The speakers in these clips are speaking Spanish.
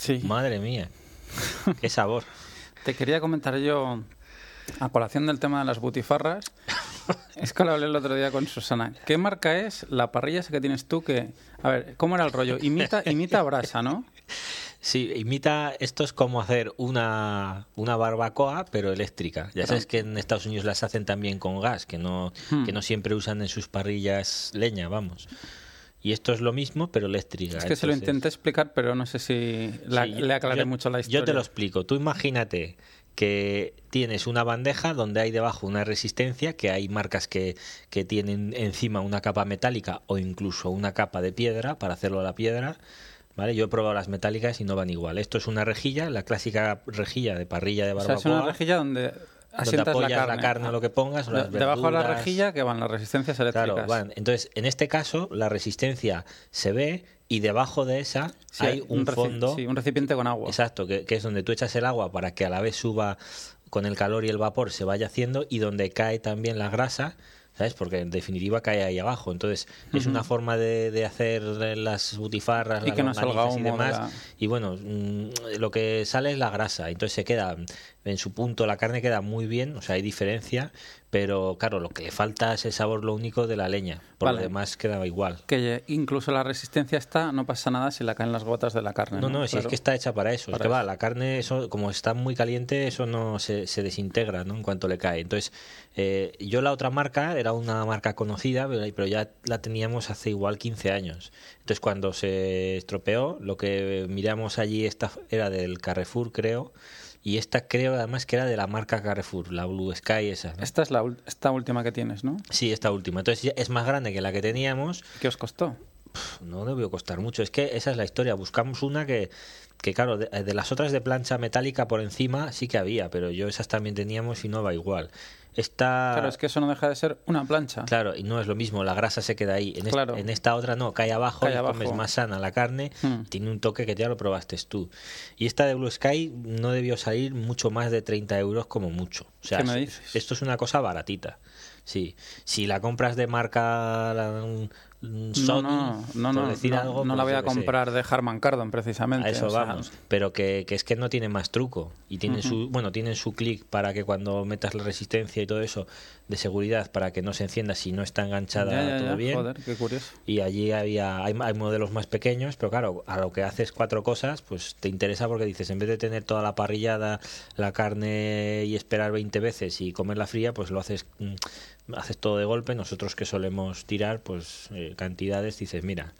Sí. Madre mía. Qué sabor. Te quería comentar yo, a colación del tema de las butifarras, es que lo hablé el otro día con Susana. ¿Qué marca es la parrilla esa que tienes tú que... A ver, ¿cómo era el rollo? Imita, imita brasa, ¿no? Sí, imita, esto es como hacer una, una barbacoa, pero eléctrica. Ya sabes que en Estados Unidos las hacen también con gas, que no, Hmm. que no siempre usan en sus parrillas leña, vamos. Y esto es lo mismo, pero eléctrica. Es que se lo intenté explicar, pero no sé si la- Sí, le aclaré yo- mucho la historia. Yo te lo explico. Tú imagínate que tienes una bandeja donde hay debajo una resistencia, que hay marcas que, que tienen encima una capa metálica o incluso una capa de piedra para hacerlo a la piedra. ¿Vale? Yo he probado las metálicas y no van igual. Esto es una rejilla, la clásica rejilla de parrilla de O sea, barbacoa. es una rejilla donde donde asientas la apoyas carne. la carne o lo que pongas, o De- las debajo de la rejilla que van las resistencias eléctricas. Claro, van. Entonces, en este caso, la resistencia se ve y debajo de esa Sí, hay un, reci- fondo. sí, un recipiente con agua. Exacto, que, que es donde tú echas el agua para que a la vez suba con el calor y el vapor se vaya haciendo y donde cae también la grasa, ¿sabes? Porque en definitiva cae ahí abajo. Entonces, es una forma de, de hacer las butifarras, Y las que no salga y demás. la- Y bueno, mm, lo que sale es la grasa. Entonces se queda en su punto, la carne queda muy bien, o sea, hay diferencia, pero claro, lo que le falta es el sabor, lo único de la leña. Por Vale. lo demás queda igual. Que incluso la resistencia está, no pasa nada si la caen las gotas de la carne. No, no, si es que está hecha para eso. Para es que va, la carne, eso, como está muy caliente, eso no se, se desintegra ¿no? en cuanto le cae. Entonces, eh, yo la otra marca era una marca conocida, pero pero ya la teníamos hace igual 15 años. Entonces, cuando se estropeó, lo que miramos allí esta era del Carrefour, creo. Y esta creo además que era de la marca Carrefour, la Blue Sky esa. ¿no? Esta es la esta última que tienes, ¿no? Sí, esta última. Entonces es más grande que la que teníamos ¿Qué os costó? no debió costar mucho. Es que esa es la historia. Buscamos una que, que claro, de, de las otras de plancha metálica por encima sí que había, pero yo esas también teníamos y no va igual. Esta, Claro, es que eso no deja de ser una plancha. claro, y no es lo mismo, la grasa se queda ahí. En, esta otra no, cae abajo Cae y abajo. comes más sana la carne, Hmm. tiene un toque que ya lo probaste tú. Y esta de Blue Sky no debió salir mucho más de 30 euros como mucho. O sea, ¿Qué me dices? esto es una cosa baratita. Sí, si la compras de marca No, no, no, por no, decir no, algo, no la pues voy a sé. comprar de Harman Kardon precisamente. A eso o sea, vamos. Pero que, que es que no tiene más truco. Y tiene su, bueno, tienen su clic para que cuando metas la resistencia y todo eso de seguridad para que no se encienda si no está enganchada ya, ya, todo ya, bien. Joder, qué curioso. Y allí había, hay, hay modelos más pequeños, pero claro, a lo que haces cuatro cosas, pues te interesa porque dices, en vez de tener toda la parrillada, la carne y esperar 20 veces y comerla fría, pues lo haces, mm, haces todo de golpe. Nosotros que solemos tirar, pues eh, cantidades, dices, mira.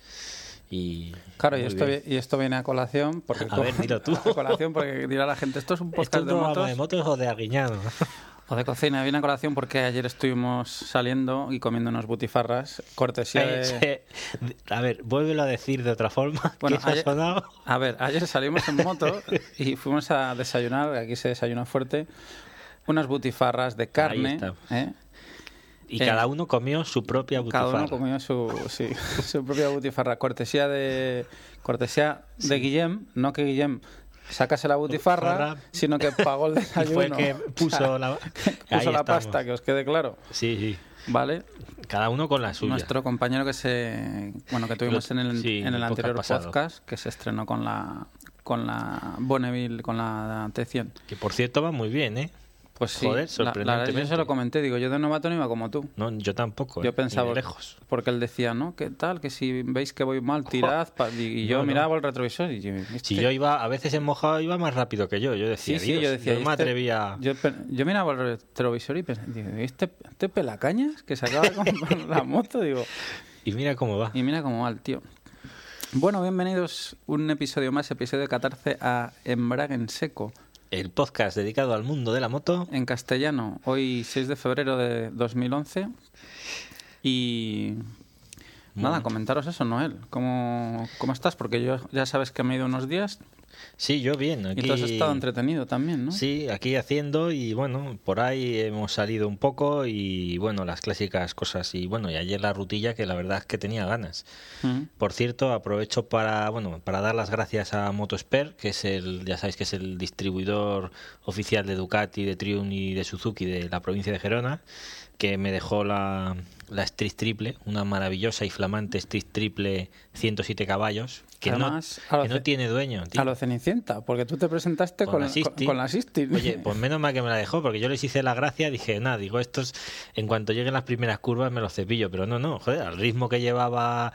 Y Claro, y esto, bien. y esto viene a colación porque A ver, dilo tú. a colación porque dirá la gente, esto es un ¿Esto podcast es de un programa motos de motos o de? o de cocina. Viene a colación porque ayer estuvimos saliendo y comiendo unas butifarras cortesía de... Eh, A ver, vuélvelo a decir de otra forma. Bueno, ha ayer- sonado. A ver, ayer salimos en moto y fuimos a desayunar, aquí se desayuna fuerte, unas butifarras de carne. ¿eh? Y eh, cada uno comió su propia Cada butifarra. uno comió su, sí, su propia butifarra. Cortesía de cortesía de Guillem, no que Guillem sacase la butifarra, sino que pagó el desayuno. fue el que puso la, puso la pasta, que os quede claro. Sí, sí. ¿Vale? Cada uno con la suya. Nuestro compañero que se bueno que tuvimos Lo- en el, sí, en el anterior podcast que se estrenó con la con la Bonneville, con la T100. Que por cierto va muy bien, ¿eh? Pues sí, Joder, la- la, que yo sorprendentemente. se lo comenté, digo, yo de novato no iba como tú. No, yo tampoco. Yo ¿eh? pensaba, lejos. porque él decía, ¿no? ¿Qué tal? Que si veis que voy mal, tirad. Y, yo No, no. miraba el retrovisor y yo, Si este- yo iba, a veces en mojado iba más rápido que yo. Yo decía, Sí, sí, "Dios, yo decía, no me "Este- atrevía. Yo, miraba el retrovisor y pensaba, ¿este, este pelacañas que se acaba de comprar la moto? Digo, Y mira cómo va. y mira cómo va el tío. Bueno, bienvenidos un episodio más, episodio 14 a Embrague en Seco, El podcast dedicado al mundo de la moto. en castellano, hoy 6 de febrero de 2011. Y nada, comentaros eso, Noel. ¿Cómo, ¿Cómo estás? Porque yo ya sabes que me he ido unos días Sí, yo bien. Aquí... y tú has estado entretenido también, ¿no? Sí, aquí haciendo y bueno, por ahí hemos salido un poco y bueno, las clásicas cosas y bueno, y ayer la rutilla que la verdad es que tenía ganas. Por cierto, aprovecho para bueno, para dar las gracias a Motosper, que es el ya sabéis que es el distribuidor oficial de Ducati, de Triumph y de Suzuki de la provincia de Gerona, que me dejó la la Street Triple, una maravillosa y flamante Street Triple 107 caballos, que Además, no que no tiene dueño, tío. A lo Cenicienta, porque tú te presentaste con, Con la, Sistine. con, con la Sistine. Oye, pues menos mal que me la dejó, porque yo les hice la gracia, dije, nada, digo, estos, en cuanto lleguen las primeras curvas me los cepillo, pero no, no, joder, al ritmo que llevaba,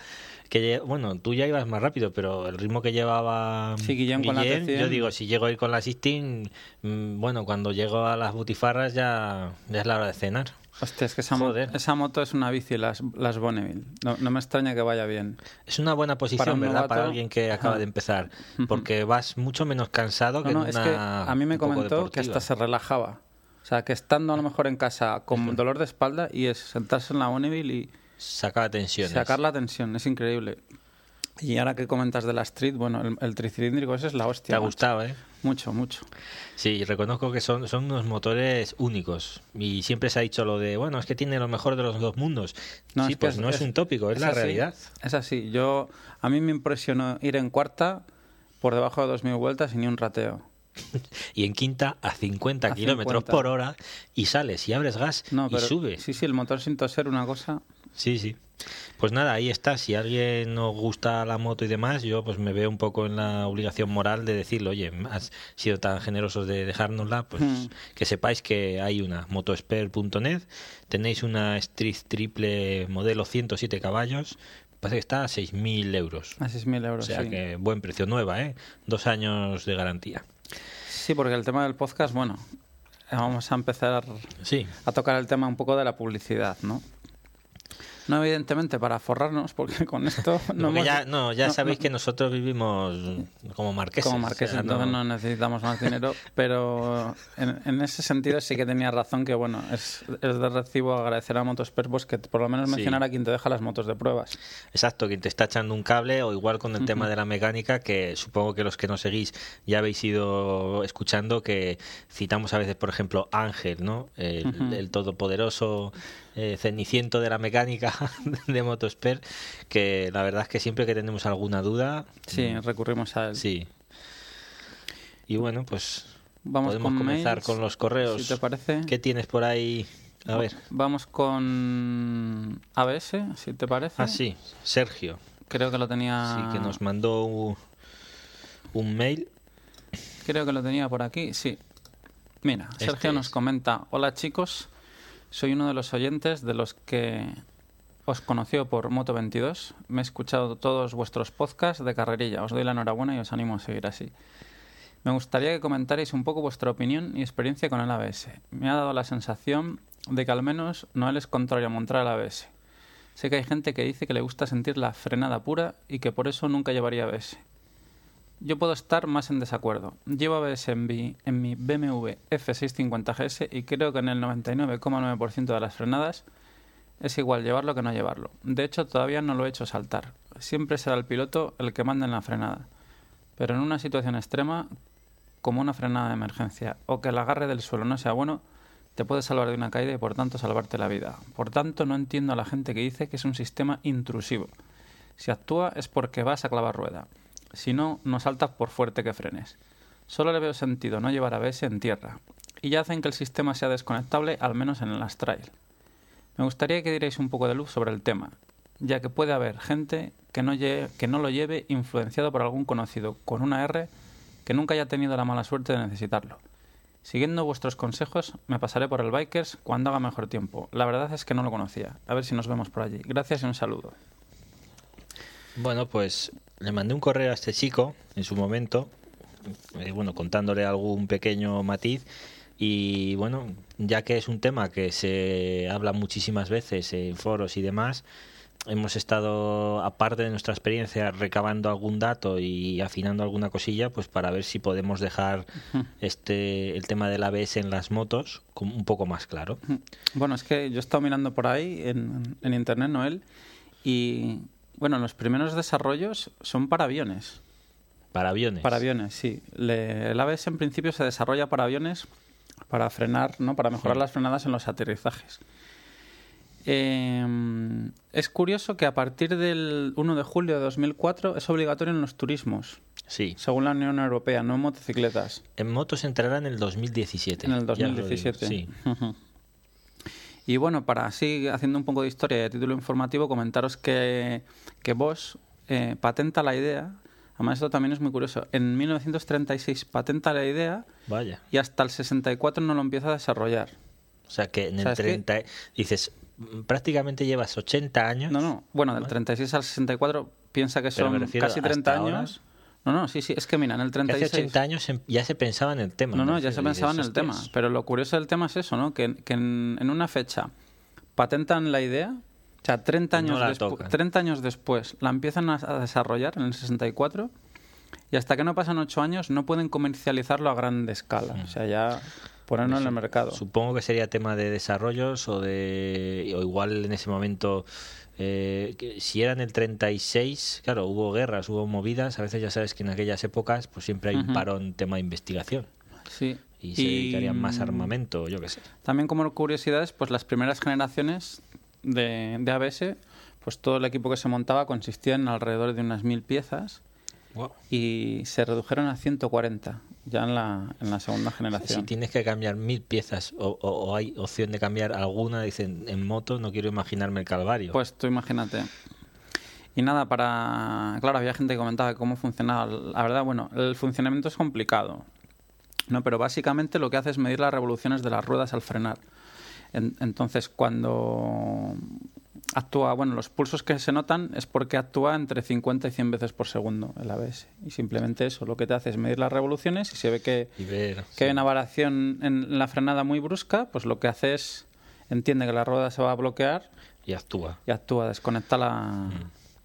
que bueno, tú ya ibas más rápido, pero el ritmo que llevaba Sí, T100. yo digo, si llego a ir con la Sistine, mm, bueno, cuando llego a las butifarras ya, ya es la hora de cenar. Hostia, es que esa, mo- Joder. esa moto es una bici, las, las Bonneville. No, no me extraña que vaya bien. Es una buena posición, Para ¿verdad? Para alguien que acaba de empezar, porque vas mucho menos cansado que no, en es una que a mí me comentó que hasta se relajaba. O sea, que estando a lo mejor en casa con dolor de espalda y es sentarse en la Bonneville y Sacaba tensiones. sacar la tensión. Es increíble. Y ahora que comentas de la Street, bueno, el, el tricilíndrico ese es la hostia. Te ha macho. ¿eh? Mucho, mucho. Sí, reconozco que son, son unos motores únicos. Y siempre se ha dicho lo de, bueno, es que tiene lo mejor de los dos mundos. No, sí, es pues es- no es, un tópico, es, la así, realidad. Es así. Yo, a mí me impresionó ir en cuarta por debajo de 2.000 vueltas y ni un rateo. Y en quinta a 50 A kilómetros 50. por hora y sales y abres gas No, y pero sube. sí, sí, el motor sin toser una cosa. Sí, sí. Pues nada, ahí está. Si a alguien nos gusta la moto y demás, yo pues me veo un poco en la obligación moral de decirle, oye, has sido tan generosos de dejárnosla, pues Hmm. que sepáis que hay una motosper.net, tenéis una Street Triple modelo 107 caballos, parece que está a 6.000 euros. A 6.000 O euros. sea sí. que buen precio, nueva, ¿eh? Dos años de garantía. Sí, porque el tema del podcast, bueno, vamos a empezar Sí, a tocar el tema un poco de la publicidad, ¿no? No evidentemente para forrarnos, porque con esto no Porque hemos- ya, no, ya no- sabéis no- que nosotros vivimos como marqueses. como marqueses, o sea, entonces no- no necesitamos más dinero, pero en, en ese sentido sí que tenía razón que, bueno, es, es de recibo agradecer a Motosper pues, que por lo menos Sí. mencionar a quien te deja las motos de pruebas. Exacto, quien te está echando un cable o igual con el tema de la mecánica, que supongo que los que nos seguís ya habéis ido escuchando que citamos a veces, por ejemplo, Ángel, ¿no? El, Ujú. el todopoderoso eh, ceniciento de la mecánica de Motosper, que la verdad es que siempre que tenemos alguna duda, Sí, recurrimos a él. Mm. sí. Y bueno, pues Vamos podemos con comenzar mails, con los correos. Si te parece. ¿Qué tienes por ahí? A ver. Vamos con ABS, si te parece. Ah, sí, Sergio. Creo que lo tenía. Sí, que nos mandó un, un mail. Creo que lo tenía por aquí, sí. Mira, Este Sergio nos comenta, hola chicos, soy uno de los oyentes de los que os conoció por Moto22. Me he escuchado todos vuestros podcasts de carrerilla. Os doy la enhorabuena y os animo a seguir así. Me gustaría que comentarais un poco vuestra opinión y experiencia con el ABS. Me ha dado la sensación de que al menos no es contrario a montar el ABS. Sé que hay gente que dice que le gusta sentir la frenada pura y que por eso nunca llevaría ABS. Yo puedo estar más en desacuerdo. Llevo ABS en mi, en mi BMW F650 GS y creo que en el 99,9% de las frenadas es igual llevarlo que no llevarlo. De hecho, todavía no lo he hecho saltar. Siempre será el piloto el que manda en la frenada. Pero en una situación extrema, como una frenada de emergencia o que el agarre del suelo no sea bueno, te puede salvar de una caída y por tanto salvarte la vida. Por tanto, no entiendo a la gente que dice que es un sistema intrusivo. Si actúa es porque vas a clavar rueda. Si no, no saltas por fuerte que frenes. Solo le veo sentido no llevar ABS en tierra. Y ya hacen que el sistema sea desconectable, al menos en las trail. Me gustaría que dierais un poco de luz sobre el tema, ya que puede haber gente que no, que no lo lleve influenciado por algún conocido con una R que nunca haya tenido la mala suerte de necesitarlo. Siguiendo vuestros consejos, me pasaré por el Bikers cuando haga mejor tiempo. La verdad es que no lo conocía. A ver si nos vemos por allí. Gracias y un saludo. Bueno, pues le mandé un correo a este chico en su momento, eh, bueno, contándole algún pequeño matiz. Y bueno, ya que es un tema que se habla muchísimas veces en foros y demás, hemos estado, aparte de nuestra experiencia, recabando algún dato y afinando alguna cosilla, pues para ver si podemos dejar este el tema del ABS en las motos un poco más claro. Bueno, es que yo he estado mirando por ahí en, en internet, Noel, y bueno, los primeros desarrollos son para aviones. Para aviones. Para aviones, sí. Le- el ABS en principio se desarrolla para aviones para frenar, ¿no? Para mejorar Sí. las frenadas en los aterrizajes. Eh, es curioso que a partir del 1 de julio de 2004 es obligatorio en los turismos, Sí. según la Unión Europea, no en motocicletas. En motos entrará en el 2017. En el ya os lo digo, 2017. Sí. Y bueno, para así, haciendo un poco de historia y de título informativo, comentaros que, que Bosch eh, patenta la idea. Además, esto también es muy curioso. En 1936 patenta la idea Vaya. y hasta el 64 no lo empieza a desarrollar. O sea que en el es que- 30 dices mm, prácticamente llevas 80 años. No, no. Bueno, del Vale. 36 al 64 piensa que son casi hasta 30 ahora. No, no, sí, sí. Es que mira, en el Que hace 36... 80 años em- ya se pensaba en el tema. No, me no, ya se pensaba en el tema. Pero lo curioso del tema es eso, ¿no? Que, que en, en una fecha patentan la idea, o sea, 30 Y no años, tocan. 30 años después la empiezan a, a desarrollar en el 64 y hasta que no pasan 8 años no pueden comercializarlo a gran escala. O sea, ya ponerlo en el mercado. Supongo que sería tema de desarrollos o de. o igual en ese momento. Eh, que si era en el 36, claro, hubo guerras, hubo movidas. A veces ya sabes que en aquellas épocas, pues siempre hay un parón tema de investigación. Sí. Y se dedicarían más armamento, yo qué sé. También como curiosidades, pues las primeras generaciones de, de ABS, pues todo el equipo que se montaba consistía en alrededor de unas mil piezas y se redujeron a 140 ya en la, en la segunda Si generación. tienes que cambiar mil piezas o, o- o hay opción de cambiar alguna, dicen en moto, no quiero imaginarme el calvario. Pues tú imagínate. Y nada, para... Claro, había gente que comentaba cómo funcionaba. La verdad, bueno, el funcionamiento es complicado. No, pero básicamente lo que hace es medir las revoluciones de las ruedas al frenar. En- entonces, cuando actúa, bueno, los pulsos que se notan es porque actúa entre 50 y 100 veces por segundo el ABS. Y simplemente eso, lo que te hace es medir las revoluciones y se ve que, ver. que hay una variación en la frenada muy brusca, pues lo que hace es, entiende que la rueda se va a bloquear Y actúa. y actúa, desconecta la...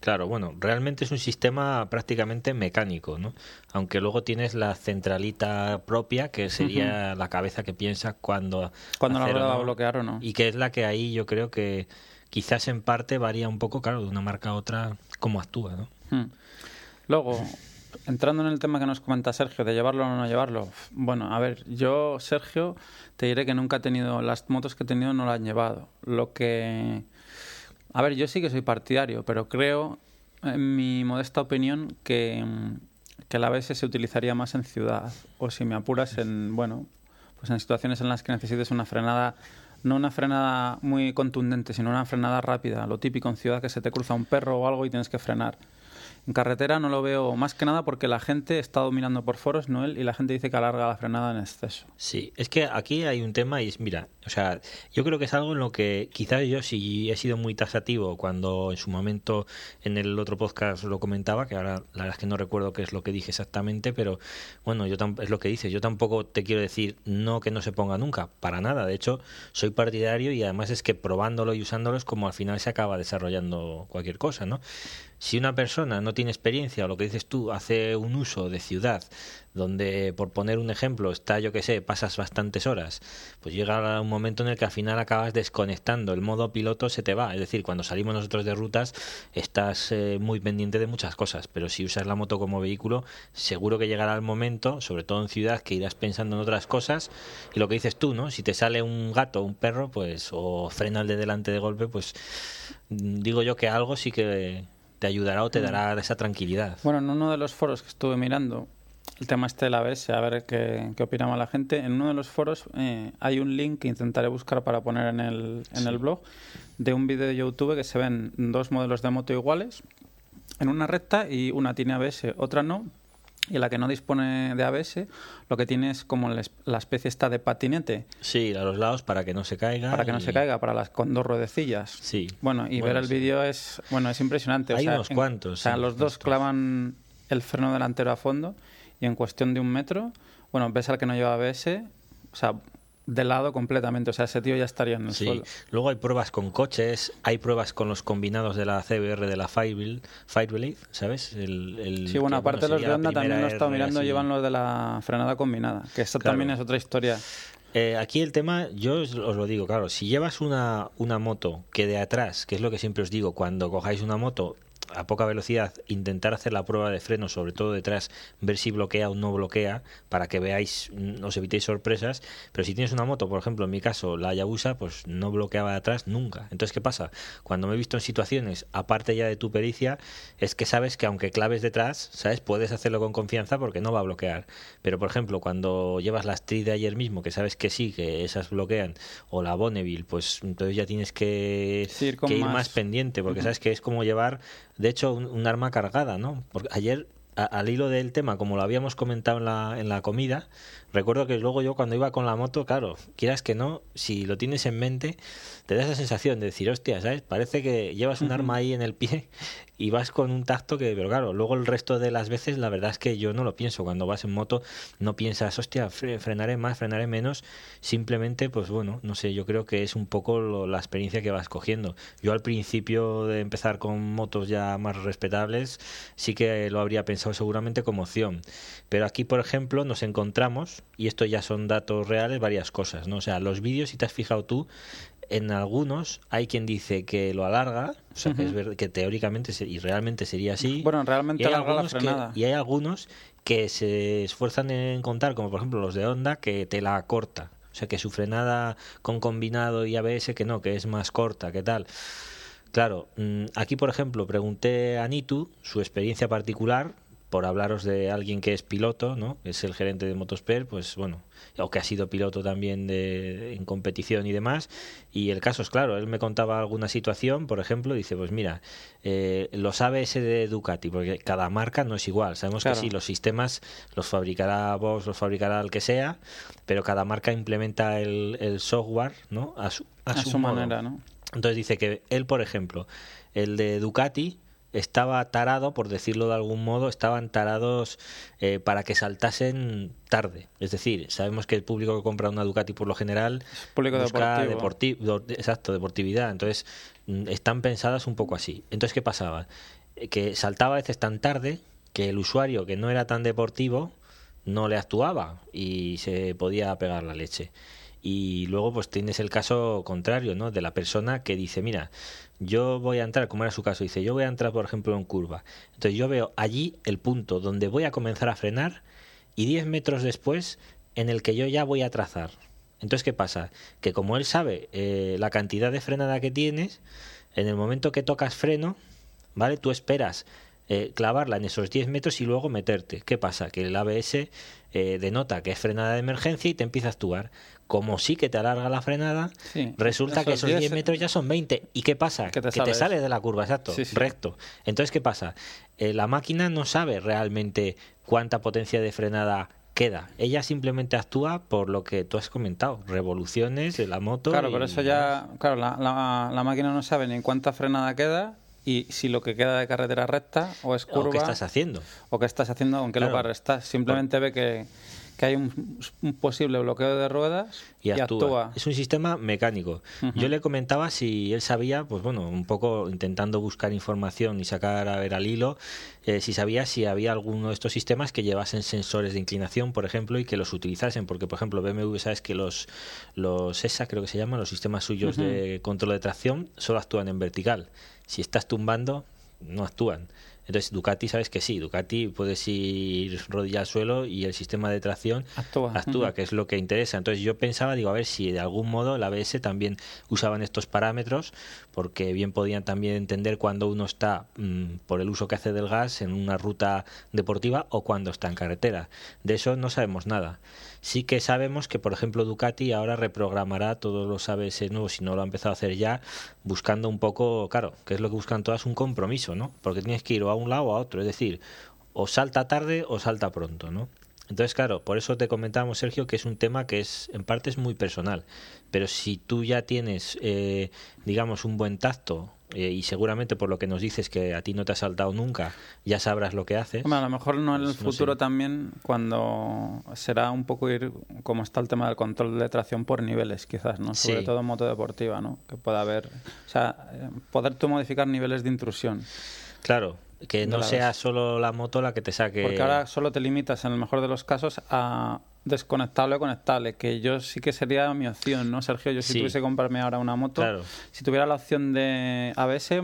Claro, bueno, realmente es un sistema prácticamente mecánico, ¿no? Aunque luego tienes la centralita propia, que sería la cabeza que piensa cuando... Cuando la rueda va a bloquear o no. Y que es la que ahí yo creo que quizás en parte varía un poco, claro, de una marca a otra, cómo actúa, ¿no? Hmm. Luego, entrando en el tema que nos comenta Sergio, de llevarlo o no llevarlo. Bueno, a ver, yo, Sergio, te diré que nunca he tenido, las motos que he tenido no las han llevado. Lo que... A ver, yo sí que soy partidario, pero creo, en mi modesta opinión, que, que el ABS se utilizaría más en ciudad. O si me apuras en, bueno, pues en situaciones en las que necesites una frenada, no una frenada muy contundente, sino una frenada rápida. Lo típico en ciudad que se te cruza un perro o algo y tienes que frenar. En carretera no lo veo más que nada porque la gente está dominando por foros, Noel, y la gente dice que alarga la frenada en exceso. Sí, es que aquí hay un tema y es, mira, o sea, yo creo que es algo en lo que quizás yo sí he sido muy taxativo cuando en su momento en el otro podcast lo comentaba, que ahora la verdad es que no recuerdo qué es lo que dije exactamente, pero bueno, yo es lo que dices, yo tampoco te quiero decir no que no se ponga nunca, para nada, de hecho soy partidario y además es que probándolo y usándolo es como al final se acaba desarrollando cualquier cosa, ¿no? Si una persona no tiene experiencia o lo que dices tú hace un uso de ciudad donde, por poner un ejemplo, está, yo que sé, pasas bastantes horas, pues llega un momento en el que al final acabas desconectando, el modo piloto se te va. Es decir, cuando salimos nosotros de rutas estás eh, muy pendiente de muchas cosas, pero si usas la moto como vehículo, seguro que llegará el momento, sobre todo en ciudad, que irás pensando en otras cosas y lo que dices tú, ¿no? Si te sale un gato, un perro, pues, o frena el de delante de golpe, pues digo yo que algo sí que te ayudará o te dará esa tranquilidad. Bueno, en uno de los foros que estuve mirando, el tema este de la ABS, a ver qué, qué opinaba la gente, en uno de los foros eh, hay un link que intentaré buscar para poner en el, en el blog de un vídeo de YouTube que se ven dos modelos de moto iguales en una recta y una tiene ABS, otra no. Y la que no dispone de ABS, lo que tiene es como la es- la especie esta de patinete, Sí, a los lados para que no se caiga. para que no y- se caiga, para las con dos ruedecillas. Sí. Bueno, y Bueno, ver el sí. vídeo es, bueno, es impresionante. o Hay sea, unos en- cuantos, O sea, sí, los dos clavan el freno delantero a fondo y en cuestión de un metro, bueno, ves al que no lleva ABS, o sea, de lado completamente. O sea, ese tío ya estaría en el Sí, suelo. luego hay pruebas con coches, hay pruebas con los combinados de la CBR de la Firewheel, Firewheel ¿sabes? El, el Sí, bueno, aparte los sería de Honda también lo he estado mirando, así. llevan los de la frenada combinada, que Claro. también es otra historia. Eh, aquí el tema, yo os, os lo digo, claro, si llevas una, una moto que de atrás, que es lo que siempre os digo, cuando cojáis una moto a poca velocidad, intentar hacer la prueba de freno, sobre todo detrás, ver si bloquea o no bloquea, para que veáis, mm, os evitéis sorpresas. Pero si tienes una moto, por ejemplo, en mi caso, la Hayabusa, pues no bloqueaba de atrás nunca. Entonces, ¿qué pasa? Cuando me he visto en situaciones, aparte ya de tu pericia, es que sabes que aunque claves detrás, ¿sabes? Puedes hacerlo con confianza porque no va a bloquear. Pero, por ejemplo, cuando llevas la Street de ayer mismo, que sabes que sí, que esas bloquean, o la Bonneville, pues entonces ya tienes que, Sí, ir con que ir más- más pendiente, porque sabes que es como llevar, de hecho, un, un arma cargada, ¿no? Porque ayer, al hilo del tema, como lo habíamos comentado en la, en la comida, recuerdo que luego yo cuando iba con la moto, claro, quieras que no, si lo tienes en mente, te da esa sensación de decir, hostia, ¿sabes? Parece que llevas un arma ahí en el pie y vas con un tacto que, pero claro, luego el resto de las veces la verdad es que yo no lo pienso. Cuando vas en moto no piensas, hostia, fre- frenaré más, frenaré menos. Simplemente, pues bueno, no sé, yo creo que es un poco lo- la experiencia que vas cogiendo. Yo al principio de empezar con motos ya más respetables, sí que lo habría pensado seguramente como opción. Pero aquí, por ejemplo, nos encontramos, y esto ya son datos reales, varias cosas, ¿no? O sea, los vídeos, si te has fijado tú, en algunos hay quien dice que lo alarga, o sea, que, es ver- que teóricamente se- y realmente sería así. Bueno, realmente Y hay la algunos que- y hay algunos que se esfuerzan en contar, como por ejemplo los de Honda, que te la corta. O sea, que su frenada con combinado y ABS, que no, que es más corta, ¿qué tal? Claro, mm, aquí por ejemplo pregunté a Nitu su experiencia particular por hablaros de alguien que es piloto, ¿no? Es el gerente de Motosper, pues bueno, o que ha sido piloto también de, en competición y demás. Y el caso es claro, él me contaba alguna situación, por ejemplo, dice, pues mira, eh, los ABS de Ducati, porque cada marca no es igual. Sabemos Claro. que sí, los sistemas los fabricará Bosch, los fabricará el que sea, pero cada marca implementa el, el software, ¿no? A su, a A su su modo. manera, ¿no? Entonces dice que él, por ejemplo, el de Ducati estaba tarado, por decirlo de algún modo, estaban tarados eh, para que saltasen tarde. Es decir, sabemos que el público que compra una Ducati por lo general público busca deportivo. exacto, deportividad. Entonces, mm, están pensadas un poco así. Entonces, ¿qué pasaba? Eh, Que saltaba a veces tan tarde que el usuario que no era tan deportivo no le actuaba y se podía pegar la leche. Y luego pues tienes el caso contrario, ¿no? De la persona que dice, mira, yo voy a entrar, como era su caso, dice, yo voy a entrar, por ejemplo, en curva. Entonces yo veo allí el punto donde voy a comenzar a frenar y 10 metros después en el que yo ya voy a trazar. Entonces, ¿qué pasa? Que como él sabe eh, la cantidad de frenada que tienes, en el momento que tocas freno, ¿vale? Tú esperas eh, clavarla en esos 10 metros y luego meterte. ¿Qué pasa? Que el ABS eh, denota que es frenada de emergencia y te empieza a actuar. Como sí que te alarga la frenada, Sí. resulta que Esos esos 10 10 metros ya son 20. ¿Y qué pasa? Que te sales. sales de la curva, exacto, Sí, sí. recto. Entonces, ¿qué pasa? Eh, la máquina no sabe realmente cuánta potencia de frenada queda. Ella simplemente actúa por lo que tú has comentado, revoluciones de la moto. Claro, y pero eso ya, claro, la, la, la máquina no sabe ni en cuánta frenada queda y si lo que queda de carretera recta o es curva ¿O qué estás haciendo? o qué estás haciendo, en qué Claro. lugar estás. Simplemente ve que, que hay un, un posible bloqueo de ruedas y actúa. Es un sistema mecánico. Yo le comentaba si él sabía, pues bueno, un poco intentando buscar información y sacar a ver al hilo, eh, si sabía si había alguno de estos sistemas que llevasen sensores de inclinación, por ejemplo, y que los utilizasen, porque por ejemplo BMW sabes que los los ESA creo que se llaman, los sistemas suyos de control de tracción solo actúan en vertical. Si estás tumbando, no actúan. Entonces Ducati sabes que sí, Ducati puedes ir rodilla al suelo y el sistema de tracción Actúa. actúa, que es lo que interesa. Entonces yo pensaba, digo, a ver si de algún modo la ABS también usaban estos parámetros, porque bien podían también entender cuando uno está, mm, por el uso que hace del gas, en una ruta deportiva o cuando está en carretera. De eso no sabemos nada. Sí que sabemos que, por ejemplo, Ducati ahora reprogramará todos los ABS nuevos, si no lo ha empezado a hacer ya, buscando un poco, claro, que es lo que buscan todas, un compromiso, ¿no? Porque tienes que ir o a un lado o a otro. Es decir, o salta tarde o salta pronto, ¿no? Entonces, claro, por eso te comentábamos, Sergio, que es un tema que es en parte es muy personal. Pero si tú ya tienes, eh, digamos, un buen tacto eh, y seguramente por lo que nos dices que a ti no te ha saltado nunca, ya sabrás lo que haces. Hombre, a lo mejor no en el Pues, no futuro sé. también, cuando será un poco ir como está el tema del control de tracción por niveles, quizás, ¿no? Sobre Sí. todo en moto deportiva, ¿no? Que pueda haber, o sea, eh, poder tú modificar niveles de intrusión. Claro, que no sea vez. solo la moto la que te saque. Porque ahora solo te limitas, en el mejor de los casos, a desconectable o conectable, que yo sí que sería mi opción, ¿no, Sergio? Yo si Sí. tuviese que comprarme ahora una moto, Claro. si tuviera la opción de ABS,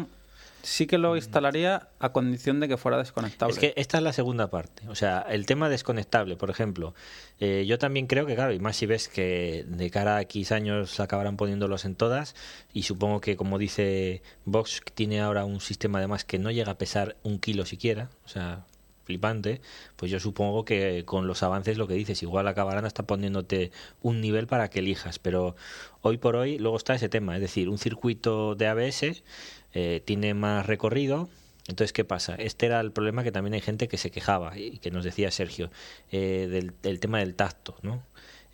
sí que lo instalaría a condición de que fuera desconectable. Es que esta es la segunda parte. O sea, el tema desconectable, por ejemplo. eh, yo también creo que, claro, y más si ves que de cara a X años acabarán poniéndolos en todas, y supongo que, como dice Vox, tiene ahora un sistema además que no llega a pesar un kilo siquiera, o sea, flipante, pues yo supongo que con los avances lo que dices, igual acabarán hasta poniéndote un nivel para que elijas, pero hoy por hoy luego está ese tema, es decir, un circuito de ABS eh, tiene más recorrido, entonces, ¿qué pasa? Este era el problema que también hay gente que se quejaba y que nos decía Sergio, eh, del, del tema del tacto, ¿no?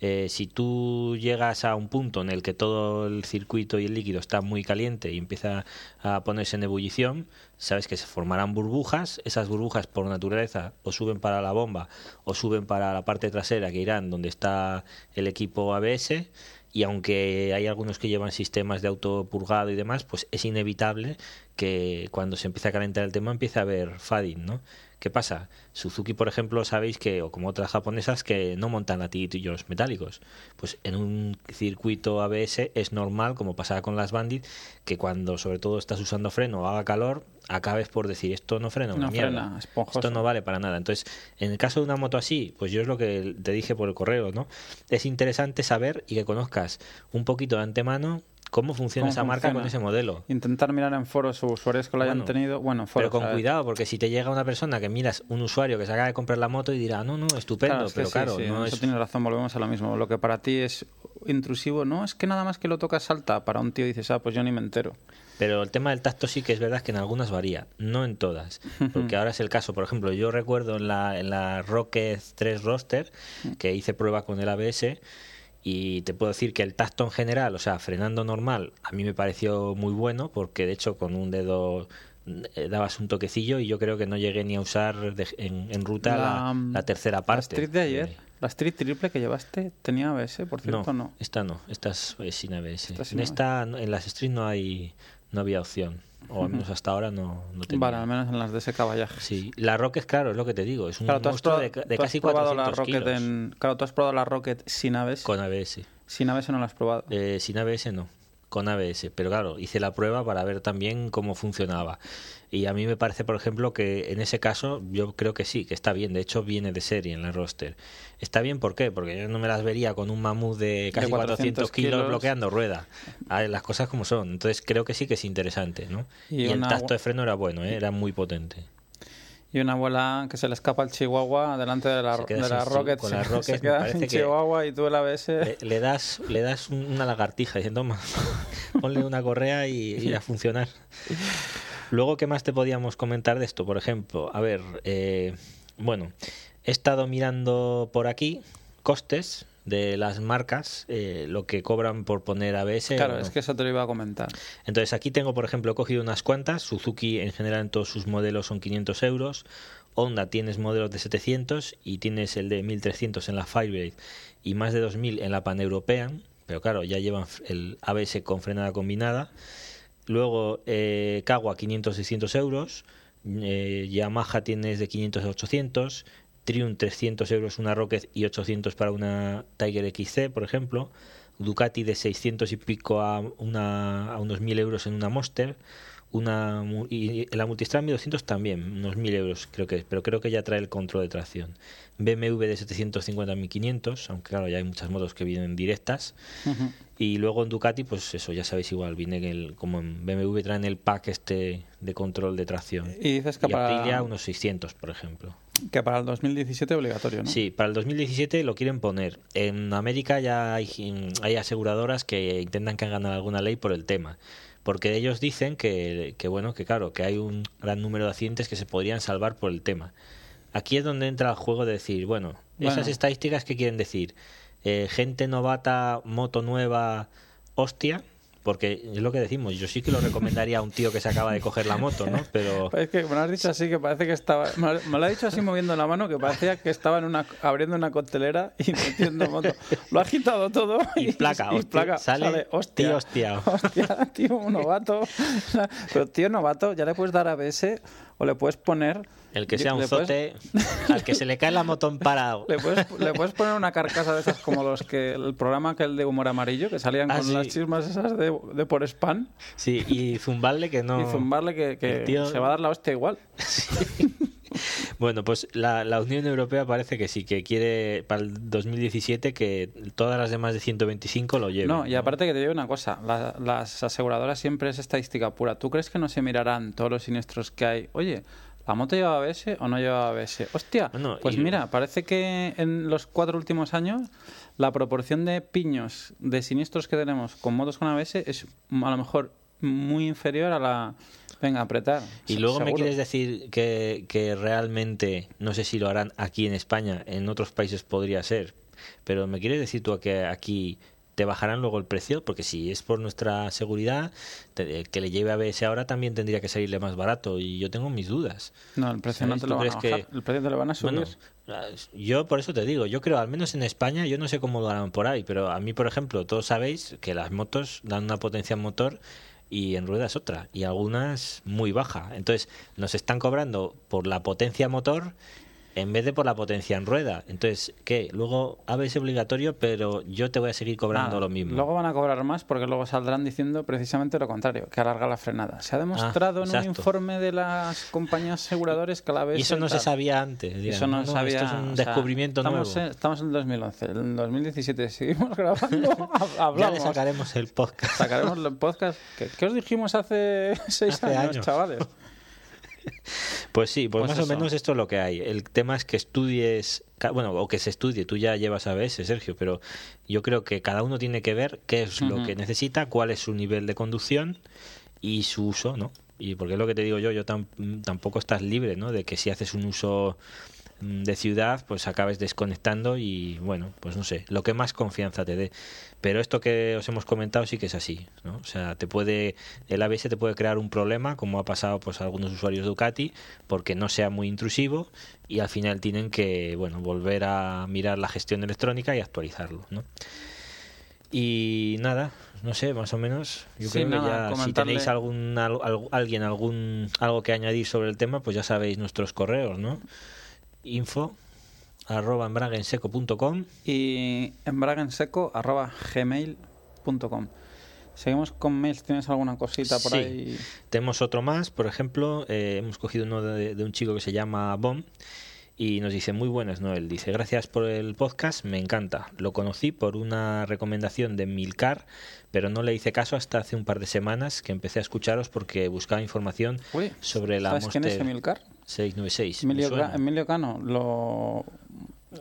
Eh, si tú llegas a un punto en el que todo el circuito y el líquido está muy caliente y empieza a ponerse en ebullición, sabes que se formarán burbujas, esas burbujas por naturaleza o suben para la bomba o suben para la parte trasera que irán donde está el equipo ABS y aunque hay algunos que llevan sistemas de autopurgado y demás, pues es inevitable que cuando se empiece a calentar el tema empiece a haber fading, ¿no? ¿Qué pasa? Suzuki, por ejemplo, sabéis que, o como otras japonesas, que no montan latitillos metálicos. Pues en un circuito ABS es normal, como pasaba con las Bandit, que cuando sobre todo estás usando freno o haga calor, acabes por decir esto no frena No mierda. frena. Esto no vale para nada. Entonces, en el caso de una moto así, pues yo es lo que te dije por el correo, ¿no? Es interesante saber y que conozcas un poquito de antemano cómo funciona ¿Cómo esa marca con ese modelo. Intentar mirar en foros o usuarios que lo hayan Bueno, tenido. Bueno, Pero con cuidado, porque si te llega una persona que miras un usuario que se acaba de comprar la moto y dirá, no, no, estupendo, Claro, es que pero sí, claro, sí, no eso es tienes razón, volvemos a lo mismo. Lo que para ti es intrusivo, no, es que nada más que lo tocas salta. Para un tío dices, ah, pues yo ni me entero. Pero el tema del tacto sí que es verdad que en algunas varía, no en todas. Porque ahora es el caso, por ejemplo, yo recuerdo en la, en la Rocket 3 Roster que hice prueba con el ABS y te puedo decir que el tacto en general, o sea, frenando normal, a mí me pareció muy bueno porque de hecho con un dedo eh, dabas un toquecillo y yo creo que no llegué ni a usar de- en, en ruta la, La- la tercera La parte. Street de ayer, Eh, la Street triple que llevaste, ¿tenía ABS, por cierto? no, No. esta no, esta es, sin ABS. Esta sin en esta, en las Street no hay, no había opción, o al menos hasta ahora no, no tenía. Vale, al menos en las de ese caballaje. Sí, la Rocket, claro, es lo que te digo, es un Claro, monstruo de, casi probado la 400 Rocket kilos. en... Claro, tú has probado la Rocket sin ABS. Con ABS. Sin ABS no la has probado. Eh, sin ABS no, con ABS. Pero claro, hice la prueba para ver también cómo funcionaba. Y a mí me parece, por ejemplo, que en ese caso yo creo que sí, que está bien. De hecho, viene de serie en la roster. Está bien, ¿por qué? Porque yo no me las vería con un mamut de casi 400, 400 kilos, kilos. bloqueando rueda. A ver, las cosas como son. Entonces creo que sí que es interesante, ¿no? Y Y, el tacto de freno era bueno, ¿eh? era muy potente. Y una abuela que se le escapa el Chihuahua delante de la, de la sin- Rocket. con la Rocket se queda que- Chihuahua y tú el ABS. Le, le das, le das un- una lagartija diciendo, toma, ponle una correa y, y a funcionar. Luego, ¿qué más te podíamos comentar de esto? Por ejemplo, a ver, eh, bueno, he estado mirando por aquí costes de las marcas, eh, lo que cobran por poner ABS. Claro, no. es que eso te lo iba a comentar. Entonces aquí tengo, por ejemplo, he cogido unas cuantas. Suzuki en general en todos sus modelos son 500 euros. Honda tienes modelos de 700 y tienes el de 1300 en la Firebird y más de 2000 en la Pan European. Pero claro, ya llevan el ABS con frenada combinada. Luego eh, Kawa 500-600 euros. Eh, Yamaha tienes de 500 a 800. Triumph 300 euros una Rocket y 800 para una Tiger XC, por ejemplo. Ducati de 600 y pico a, una, a unos 1000 euros en una Monster. Una, y la Multistrada 1200 también, unos 1000 euros creo que es, pero creo que ya trae el control de tracción. BMW de 750 a 1500, aunque claro, ya hay muchas motos que vienen directas. Ujú. Y luego en Ducati, pues eso, ya sabéis igual, viene en el, como en BMW traen el pack este de control de tracción. Y dices que Y para, Aprilia unos 600, por ejemplo. que para el 2017 obligatorio, ¿no? Sí, para el 2017 lo quieren poner. En América ya hay, hay aseguradoras que intentan que hagan alguna ley por el tema. Porque ellos dicen que, que, bueno, que claro, que hay un gran número de accidentes que se podrían salvar por el tema. aquí es donde entra el juego de decir, bueno, esas Bueno. estadísticas, ¿qué quieren decir? Eh, gente novata, moto nueva, hostia, porque es lo que decimos, yo sí que lo recomendaría a un tío que se acaba de coger la moto, ¿no? Pero Es que me lo has dicho así que parece que estaba. Me lo, ha dicho así moviendo la mano que parecía que estaba en una, abriendo una coctelera y metiendo moto. Lo ha agitado todo Y placa, y hostia, placa, sale hostia. tío hostiao. Hostia, tío, un novato. Pero tío novato, ya le puedes dar ABS o le puedes poner. El que sea un le puedes- zote, al que se le cae la moto en parado. Le puedes, le puedes poner una carcasa de esas como los que el programa que el de humor amarillo que salían Ah, con sí. las chismas esas de, de por spam Sí, y zumbarle que no. y zumbarle que, que tío- se va a dar la hostia igual. Bueno, pues la, la Unión Europea parece que sí, que quiere para el 2017 que todas las demás de 125 lo lleven. No, y aparte que te digo una cosa, la- las aseguradoras siempre es estadística pura. ¿Tú crees que no se mirarán todos los siniestros que hay? Oye, ¿la moto lleva ABS o no lleva ABS? Hostia, Bueno, pues y- mira, parece que en los cuatro últimos años la proporción de piños de siniestros que tenemos con motos con ABS es a lo mejor muy inferior a la... Venga, apretar. Y luego me quieres decir que, que realmente, no sé si lo harán aquí en España, en otros países podría ser, pero me quieres decir tú que aquí te bajarán luego el precio, porque si es por nuestra seguridad, te- el que le lleve ABS ahora también tendría que salirle más barato y yo tengo mis dudas. No, el precio no te ¿Tú lo van a bajar. que- El precio te lo van a subir. Bueno, yo por eso te digo, yo creo, al menos en España, yo no sé cómo lo harán por ahí, pero a mí, por ejemplo, todos sabéis que las motos dan una potencia en motor y en ruedas otra, y algunas muy baja. Entonces, nos están cobrando por la potencia motor en vez de por la potencia en rueda. Entonces, ¿qué? Luego ABS obligatorio, pero yo te voy a seguir cobrando lo mismo. Luego van a cobrar más porque luego saldrán diciendo precisamente lo contrario, que alarga la frenada. Se ha demostrado en un Ah, informe de las compañías aseguradoras que la vez y eso no se sabía antes. dirán, Eso no, sabía. Esto es un o sea, descubrimiento estamos nuevo. En, estamos en el 2011. En el 2017 seguimos grabando. hab- Ya Hablamos. le sacaremos el podcast. Sacaremos el podcast. ¿Qué, qué os dijimos hace seis Hace años, años. chavales? Pues sí, pues, Pues más eso. o menos esto es lo que hay. El tema es que estudies, bueno, o que se estudie, tú ya llevas ABS, Sergio, pero yo creo que cada uno tiene que ver qué es lo que necesita, cuál es su nivel de conducción y su uso, ¿no? Y porque es lo que te digo yo, yo tam- tampoco estás libre, ¿no? De que si haces un uso de ciudad, pues acabes desconectando y bueno, pues no sé, lo que más confianza te dé. Pero esto que os hemos comentado sí que es así, ¿no? O sea, te puede el ABS te puede crear un problema, como ha pasado pues a algunos usuarios de Ducati, porque no sea muy intrusivo y al final tienen que, bueno, volver a mirar la gestión electrónica y actualizarlo, ¿no? Y nada, no sé, más o menos. Yo Sí, creo que nada, ya, si tenéis algún al- al- alguien algún algo que añadir sobre el tema, pues ya sabéis nuestros correos, ¿no? Info arroba embraguenseco.com Y embraguenseco.gmail.com Seguimos con mails. ¿Tienes alguna cosita por Sí. ahí? Tenemos otro más, por ejemplo, eh, hemos cogido uno de, de un chico que se llama Bom y nos dice, muy buenas, Noel. Dice, gracias por el podcast, me encanta. Lo conocí por una recomendación de Milcar, pero no le hice caso hasta hace un par de semanas que empecé a escucharos porque buscaba información Uy, sobre la ¿Sabes quién es Emilcar? 696. me Emilio. Ca- Emilio Cano lo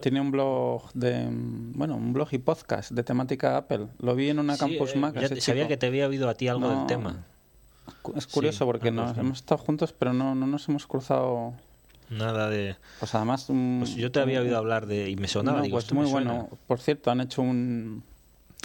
tiene un blog de bueno un blog y podcast de temática Apple lo vi en una Sí, Campus eh, Mac ya sabía chico. que te había oído a ti algo No, del tema. Es curioso Sí, porque ah, nos no. hemos estado juntos pero no, no nos hemos cruzado Nada de... pues además un- Pues yo te había un- oído hablar de... y me sonaba, no, digo, pues muy bueno por cierto han hecho un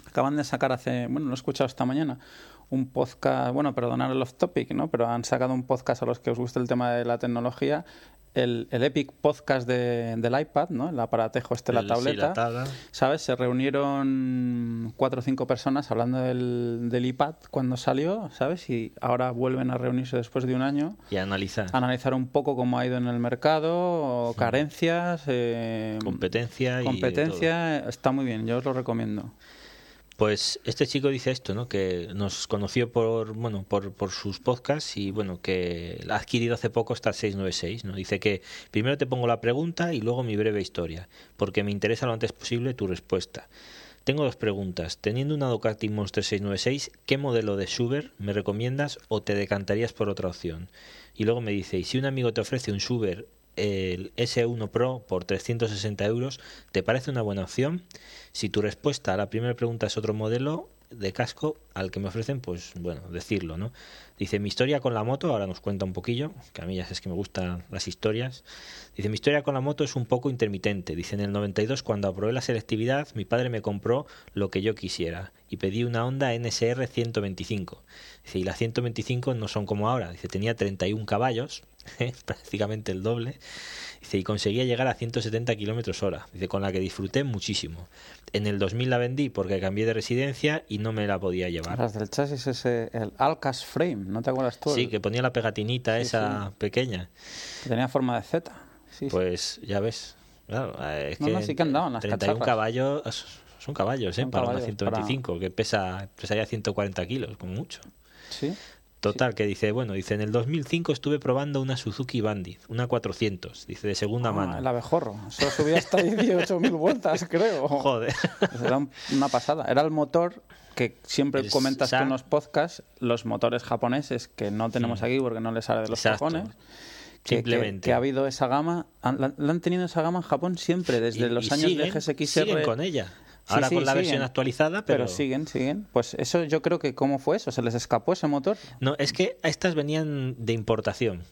acaban de sacar hace bueno lo he escuchado esta mañana un podcast bueno perdonar el off topic no pero han sacado un podcast a los que os guste el tema de la tecnología el, el Epic Podcast de- del iPad, ¿no? El aparatejo este, la El- sí, tableta. la. ¿Sabes? Se reunieron cuatro o cinco personas hablando del, del iPad cuando salió, ¿sabes? Y ahora vuelven a reunirse después de un año Y analizar. a analizar un poco cómo ha ido en el mercado, carencias, eh, Competencia y competencia. Está muy bien, yo os lo recomiendo. Pues este chico dice esto, ¿no? Que nos conoció por, bueno, por, sus podcasts y bueno, que ha adquirido hace poco esta 696, ¿no? Dice que primero te pongo la pregunta y luego mi breve historia, porque me interesa lo antes posible tu respuesta. Tengo dos preguntas. Teniendo una Ducati Monster 696, ¿qué modelo de Suber me recomiendas o te decantarías por otra opción? Y luego me dice, y si un amigo te ofrece un Suber el S1 Pro por 360 euros, ¿te parece una buena opción? Si tu respuesta a la primera pregunta es otro modelo, de casco al que me ofrecen, pues bueno, decirlo, ¿no? Dice, mi historia con la moto, ahora nos cuenta un poquillo, que a mí ya sabes que me gustan las historias. Dice, mi historia con la moto es un poco intermitente. Dice, en el 92, cuando aprobé la selectividad, mi padre me compró lo que yo quisiera y pedí una Honda NSR 125. Dice, y las 125 no son como ahora. Dice, tenía 31 caballos, prácticamente el doble. Dice, y conseguía llegar a 170 kilómetros hora. Dice, con la que disfruté muchísimo. En el 2000 la vendí porque cambié de residencia y no me la podía llevar. Las del chasis ese, el Alcas Frame, ¿no te acuerdas tú? Sí, que ponía la pegatinita esa pequeña. Que tenía forma de Z. Sí, pues ya ves. Claro, es no, que no, sí que andaban las 31 cacharras. caballos son caballos, ¿eh? Son para caballos, una 125, que pesa pesaría 140 kilos, como mucho. Sí. Total, que dice, bueno, dice, en el 2005 estuve probando una Suzuki Bandit, una 400, dice, de segunda Ah, mano. el abejorro. Eso subía hasta 18.000 vueltas, creo. Joder. Era un- una pasada. Era el motor que siempre El comentas en los podcasts, los motores japoneses que no tenemos aquí porque no les sale de los Exacto. cojones. Que, que- Simplemente. que ha habido esa gama, han- la, la han tenido esa gama en Japón siempre, desde Y- los y años siguen, de GSXR. siguen con ella. Ahora sí, con la siguen. versión actualizada, Pero, pero... siguen, siguen. Pues eso yo creo que, ¿cómo fue eso? ¿Se les escapó ese motor? No, es que estas venían de importación.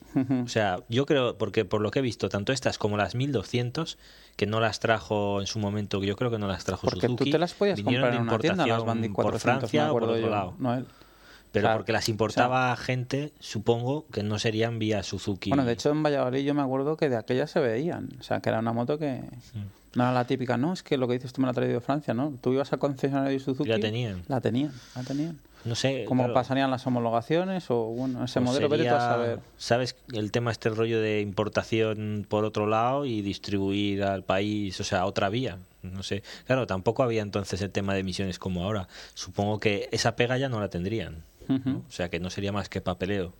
O sea, yo creo, porque por lo que he visto, tanto estas como las 1200, que no las trajo en su momento, yo creo que no las trajo Porque Suzuki. tú te las podías comprar en una tienda, las importación Bandit por 400, Francia o por otro yo. lado. Noel. Pero porque las importaba gente, supongo que no serían vía Suzuki. Bueno, de hecho en Valladolid yo me acuerdo que de aquellas se veían. O sea, que era una moto que no la típica, no, es que lo que dices tú me la ha traído de Francia, ¿no? Tú ibas al concesionario de Suzuki. La tenían. La tenían, la tenían. no sé. ¿Cómo claro, pasarían las homologaciones o, bueno, ese pues modelo? A sería, saber. ¿Sabes? El tema este rollo de importación por otro lado y distribuir al país, o sea, otra vía. No sé. Claro, tampoco había entonces el tema de emisiones como ahora. Supongo que esa pega ya no la tendrían. O sea, que no sería más que papeleo.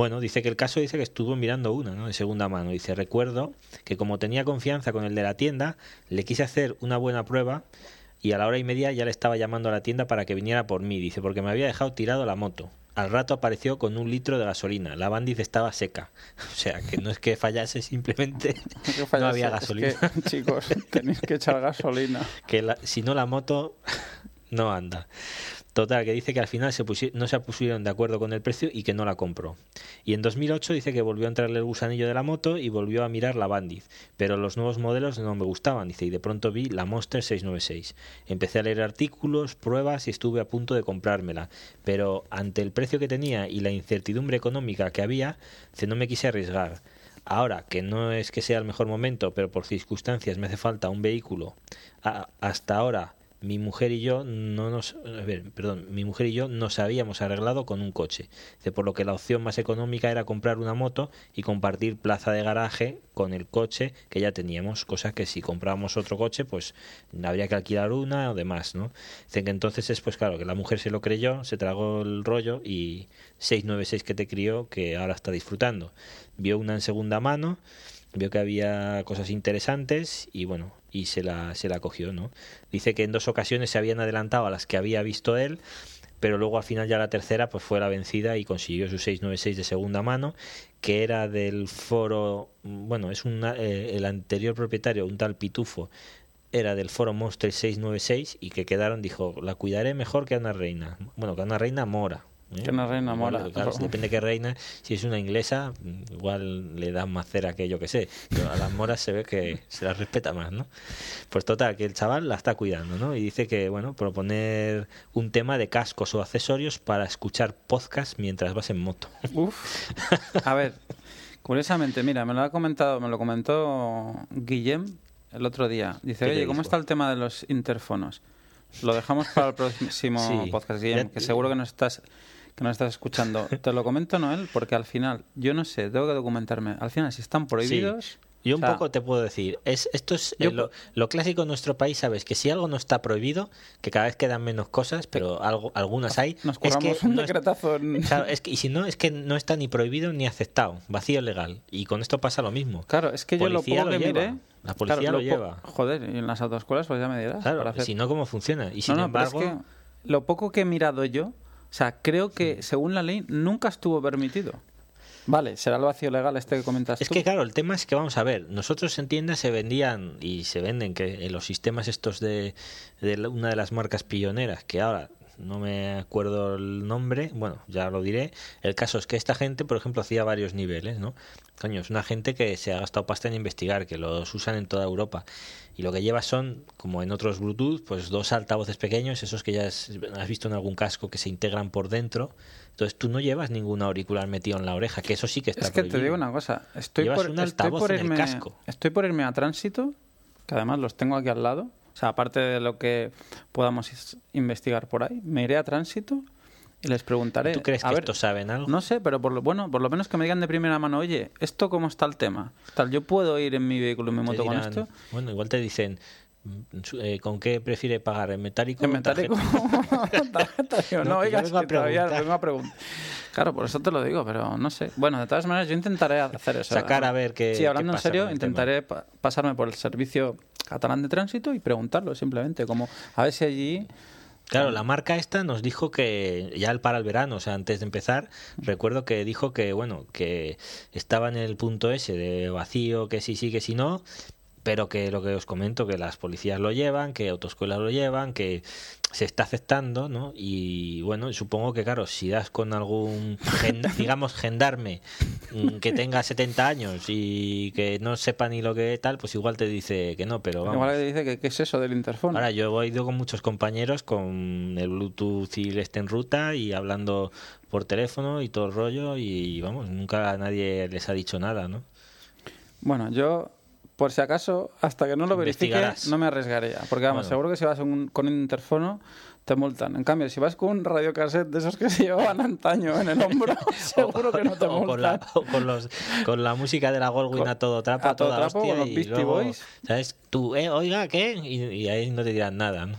Bueno, dice que el caso dice que estuvo mirando una, ¿no? De segunda mano. Dice, recuerdo que como tenía confianza con el de la tienda, le quise hacer una buena prueba y a la hora y media ya le estaba llamando a la tienda para que viniera por mí. Dice, porque me había dejado tirado la moto. Al rato apareció con un litro de gasolina. La Bandit estaba seca. O sea, que no es que fallase, simplemente Que no había Es gasolina. que, chicos, tenéis que echar gasolina. que la- si no la moto no anda. Total, que dice que al final no se pusieron de acuerdo con el precio y que no la compró. Y en 2008 dice que volvió a entrarle el gusanillo de la moto y volvió a mirar la Bandit, pero los nuevos modelos no me gustaban, dice, y de pronto vi la Monster 696. Empecé a leer artículos, pruebas y estuve a punto de comprármela, pero ante el precio que tenía y la incertidumbre económica que había, no me quise arriesgar. Ahora, que no es que sea el mejor momento, pero por circunstancias me hace falta un vehículo. Hasta ahora, mi mujer y yo no nos, perdón, mi mujer y yo habíamos arreglado con un coche. Dice, por lo que la opción más económica era comprar una moto y compartir plaza de garaje con el coche que ya teníamos, cosa que si comprábamos otro coche, pues habría que alquilar una o demás, ¿no? Dicen que entonces es pues claro, que la mujer se lo creyó, se tragó el rollo y 696 que te crió que ahora está disfrutando. Vio una en segunda mano, vio que había cosas interesantes y bueno, y se la, se la cogió, ¿no? Dice que en dos ocasiones se habían adelantado a las que había visto él, pero luego al final ya la tercera pues fue la vencida y consiguió su 696 de segunda mano, que era del foro, bueno, es una, eh, el anterior propietario, un tal Pitufo, era del foro Monster 696 y que quedaron, dijo, la cuidaré mejor que a una reina. Bueno, que a una reina mora. ¿Eh? Que una reina claro, depende qué reina. Si es una inglesa, igual le dan más cera que yo que sé. Pero a las moras se ve que se las respeta más, ¿no? Pues total, que el chaval la está cuidando, ¿no? Y dice que, bueno, proponer un tema de cascos o accesorios para escuchar podcast mientras vas en moto. Uf. A ver, curiosamente, mira, me lo ha comentado, me lo comentó Guillem el otro día. Dice, ¿Qué te oye, ¿cómo dijo? está el tema de los interfonos? Lo dejamos para el próximo Sí. podcast, Guillem, que seguro que nos estás que nos estás escuchando. Te lo comento, Noel, porque al final, yo no sé, tengo que documentarme. Al final, si están prohibidos... Yo un o sea, poco te puedo decir, es esto es Yo eh, lo, lo clásico en nuestro país, sabes, que si algo no está prohibido, que cada vez quedan menos cosas, pero algo, algunas hay, Nos es que un no decretazo Claro, es que, y si no, es que no está ni prohibido ni aceptado, vacío legal. Y con esto pasa lo mismo. Claro, es que yo lo lo que lleva. miré... La policía claro, lo po- lleva. Joder, y en las autoescuelas pues ya me dirás. Claro, si no, ¿cómo funciona? Y sin no, no, pero embargo, es que lo poco que he mirado yo, o sea, creo que según la ley nunca estuvo permitido. Vale, será el vacío legal este que comentas Es tú? que claro, el tema es que vamos a ver, nosotros en tiendas se vendían y se venden que en los sistemas estos de, de una de las marcas pioneras, que ahora no me acuerdo el nombre, bueno, ya lo diré. El caso es que esta gente, por ejemplo, hacía varios niveles, ¿no? Coño, es una gente que se ha gastado pasta en investigar, que los usan en toda Europa. Y lo que lleva son, como en otros Bluetooth, pues dos altavoces pequeños, esos que ya has, visto en algún casco que se integran por dentro. Entonces tú no llevas ningún auricular metido en la oreja, que eso sí que está Es que te digo una cosa, estoy Llevas por, un estoy en el irme, casco. estoy por irme a tránsito, que además los tengo aquí al lado, o sea, aparte de lo que podamos investigar por ahí, me iré a tránsito y les preguntaré. ¿Tú crees a que ver, estos saben algo? No sé, pero por lo, bueno, por lo menos que me digan de primera mano, oye, ¿esto cómo está el tema? Tal, ¿Yo puedo ir en mi vehículo, en mi moto con esto? Bueno, igual te dicen, mm, eh, ¿con qué prefiere pagar? ¿En metálico? En metálico. No, no, que yo oiga, vengo a si todavía preguntar. vengo a preguntar. Claro, por eso te lo digo, pero no sé. Bueno, de todas maneras, yo intentaré hacer eso. Sacar a ver qué- Sí, hablando qué en serio, intentaré pa- pasarme por el servicio catalán de tránsito y preguntarlo simplemente, como a ver si allí. Claro, la marca esta nos dijo que ya para el verano, o sea, antes de empezar, recuerdo que dijo que, bueno, que estaba en el punto ese de vacío, que sí, sí, que sí, no, pero que lo que os comento, que las policías lo llevan, que autoescuelas lo llevan, que se está aceptando, ¿no? Y bueno, supongo que, claro, si das con algún, digamos, gendarme mm, que tenga 70 años y que no sepa ni lo que tal, pues igual te dice que no, pero vamos. Igual que dice que qué es eso del interfono. Ahora, yo he ido con muchos compañeros con el Bluetooth y el este en ruta y hablando por teléfono y todo el rollo y vamos, nunca nadie les ha dicho nada, ¿no? Bueno, yo, por si acaso, hasta que no lo verifique, no me arriesgaría. Porque vamos, Bueno. seguro que si vas un- con un interfono, te multan. En cambio, si vas con un radiocassette de esos que se llevaban antaño en el hombro, seguro que no te o multan. con la, o con, los, con la música de la Goldwyn a todo trapo, a todo toda trapo, hostia, con los y luego, Boys. ¿Sabes? Tú, eh, oiga, ¿qué? Y, y ahí no te dirán nada, ¿no?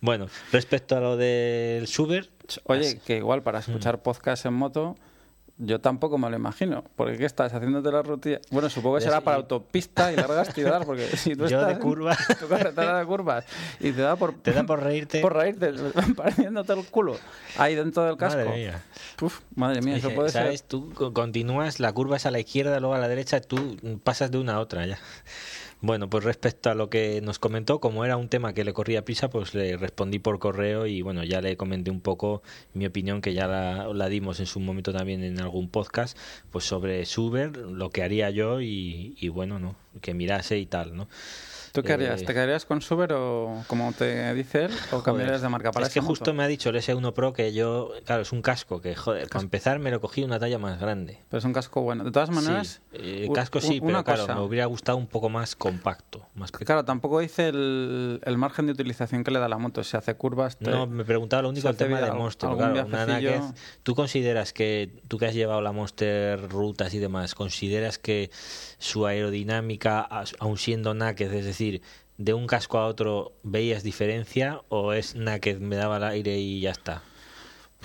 bueno, respecto a lo del Schubert, Oye, que igual para escuchar podcast en moto, yo tampoco me lo imagino. Porque ¿qué estás haciéndote la rutina? Bueno, supongo que será para autopista y largas tiradas, porque si tú Yo estás de en curva. tu carretera de curvas y te da por, te da por reírte. por reírte, pareciéndote el culo ahí dentro del casco. Madre mía. Uf, madre mía, eso puede ¿Sabes? ser. Tú co- continúas, la curva es a la izquierda, luego a la derecha, tú pasas de una a otra ya. Bueno, pues respecto a lo que nos comentó, como era un tema que le corría prisa, pues le respondí por correo y bueno, ya le comenté un poco mi opinión, que ya la, la dimos en su momento también en algún podcast, pues sobre Suber, lo que haría yo y, y bueno, ¿no? Que mirase y tal, ¿no? ¿Tú qué harías? Eh, ¿Te quedarías con Suber o como te dice él? ¿O cambiarías de marca para es que justo me ha dicho el S1 Pro que yo, claro, es un casco que, joder, para empezar me lo cogí una talla más grande. Pero es un casco bueno. De todas maneras, Sí, eh, casco sí, pero claro, cosa. me hubiera gustado un poco más compacto. Más pequeño. Claro, tampoco dice el, el margen de utilización que le da la moto. Si hace curvas... te- No, me preguntaba lo único el tema de Monster. Claro, una. Naked, ¿Tú consideras que, tú que has llevado la Monster rutas y demás, consideras que su aerodinámica, aun siendo Naked, es decir, de un casco a otro, veías diferencia o es Naked, me daba el aire y ya está?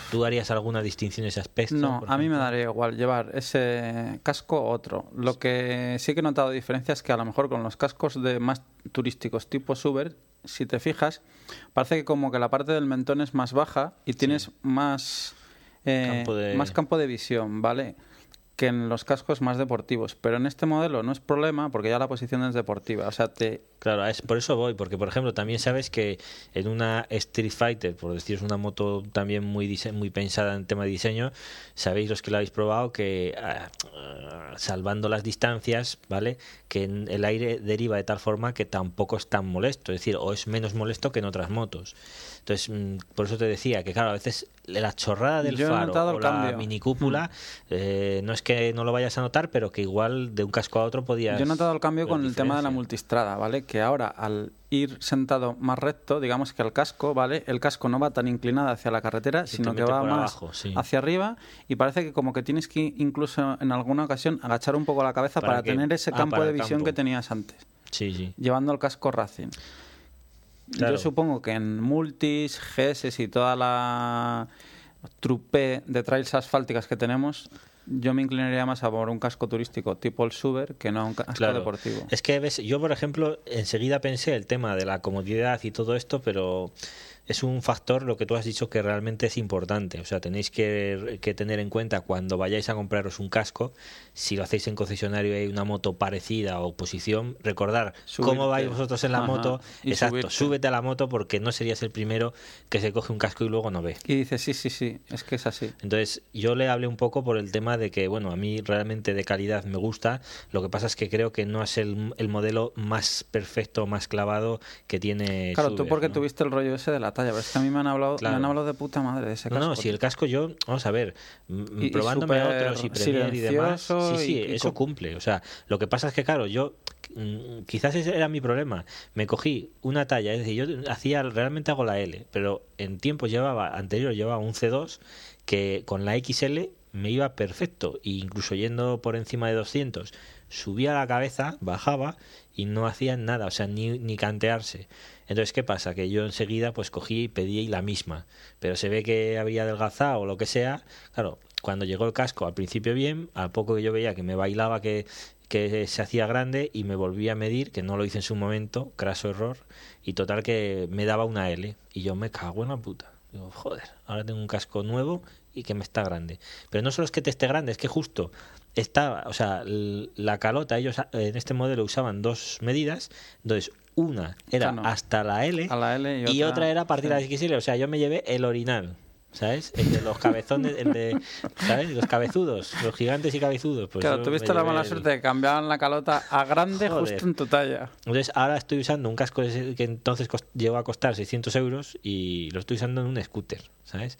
¿Tú harías alguna distinción en ese aspecto? No, a mí me daría igual llevar ese casco o otro. Lo que sí que he notado diferencia es que a lo mejor con los cascos de más turísticos tipo Suber, si te fijas, parece que como que la parte del mentón es más baja y tienes más, eh, Campo de- más campo de visión, ¿vale? Que en los cascos más deportivos. Pero en este modelo no es problema porque ya la posición es deportiva. O sea, te, Claro, es, por eso voy, porque por ejemplo también sabes que en una Street Fighter, por decir es una moto también muy muy pensada en tema de diseño, sabéis los que la habéis probado que ah, ah, salvando las distancias, ¿vale? Que el aire deriva de tal forma que tampoco es tan molesto, es decir, o es menos molesto que en otras motos. Entonces, mm, por eso te decía que claro, a veces la chorrada del Yo faro o la cambio. mini cúpula eh, no es que no lo vayas a notar, pero que igual de un casco a otro podías Yo he notado el cambio con el tema de la multistrada, ¿vale? Que ahora al ir sentado más recto, digamos que el casco, ¿vale? El casco no va tan inclinado hacia la carretera, Se sino que va más abajo, sí. hacia arriba y parece que como que tienes que incluso en alguna ocasión agachar un poco la cabeza Para tener ese ah, campo de visión campo. que tenías antes, Sí, sí. llevando el casco Racing. Claro. Yo supongo que en multis, GS y toda la trupe de trails asfálticas que tenemos, yo me inclinaría más a por un casco turístico tipo el Suber que no un casco Claro. deportivo. Es que ves, yo por ejemplo enseguida pensé el tema de la comodidad y todo esto, pero es un factor, lo que tú has dicho, que realmente es importante. O sea, tenéis que, que tener en cuenta cuando vayáis a compraros un casco, si lo hacéis en concesionario y hay una moto parecida o posición, recordar cómo vais vosotros en la moto. Exacto, súbete a la moto porque no serías el primero que se coge un casco y luego no ve. Y dice, sí, sí, sí, es que es así. Entonces, yo le hablé un poco por el tema de que, bueno, a mí realmente de calidad me gusta, lo que pasa es que creo que no es el, el modelo más perfecto, más clavado que tiene. Claro, tú porque tuviste el rollo ese de la talla, pero es que a mí me han hablado, me han hablado de puta madre de ese casco. No, no, si el casco yo, vamos a ver, probándome otros y Premier y demás, sí, sí, eso cumple. O sea, lo que pasa es que, claro, yo mm, quizás ese era mi problema. Me cogí una talla, es decir, yo hacía realmente hago la L, pero en tiempo llevaba anterior llevaba un C2 que con la XL me iba perfecto, e incluso yendo por encima de 200, subía la cabeza, bajaba y no hacía nada, o sea, ni, ni cantearse. Entonces, ¿qué pasa? Que yo enseguida pues cogí y pedí la misma, pero se ve que había adelgazado o lo que sea, claro, cuando llegó el casco al principio bien, al poco que yo veía que me bailaba que, se hacía grande y me volví a medir, que no lo hice en su momento, craso error, y total que me daba una L, y yo me cago en la puta. Digo, joder, ahora tengo un casco nuevo y que me está grande. Pero no solo es que te esté grande, es que justo estaba, o sea, la calota, ellos en este modelo usaban dos medidas, entonces una era hasta la L, y, otra, era a partir de la XL, o sea, yo me llevé el orinal. ¿Sabes? El de los cabezones, el de, ¿sabes? Los cabezudos, los gigantes y cabezudos. Pues claro, tuviste la mala suerte de cambiar la calota a grande justo en tu talla. Entonces, ahora estoy usando un casco que entonces llegó a costar 600 euros y lo estoy usando en un scooter, ¿sabes?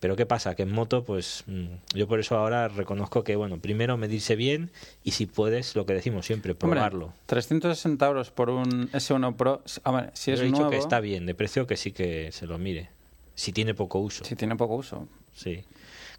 Pero ¿qué pasa? Que en moto, pues mm, yo por eso ahora reconozco que, bueno, primero medirse bien y si puedes, lo que decimos siempre, probarlo. 360 euros por un S1 Pro, si es he dicho que está bien, de precio que sí que se lo mire. Si tiene poco uso. Si tiene poco uso. Sí.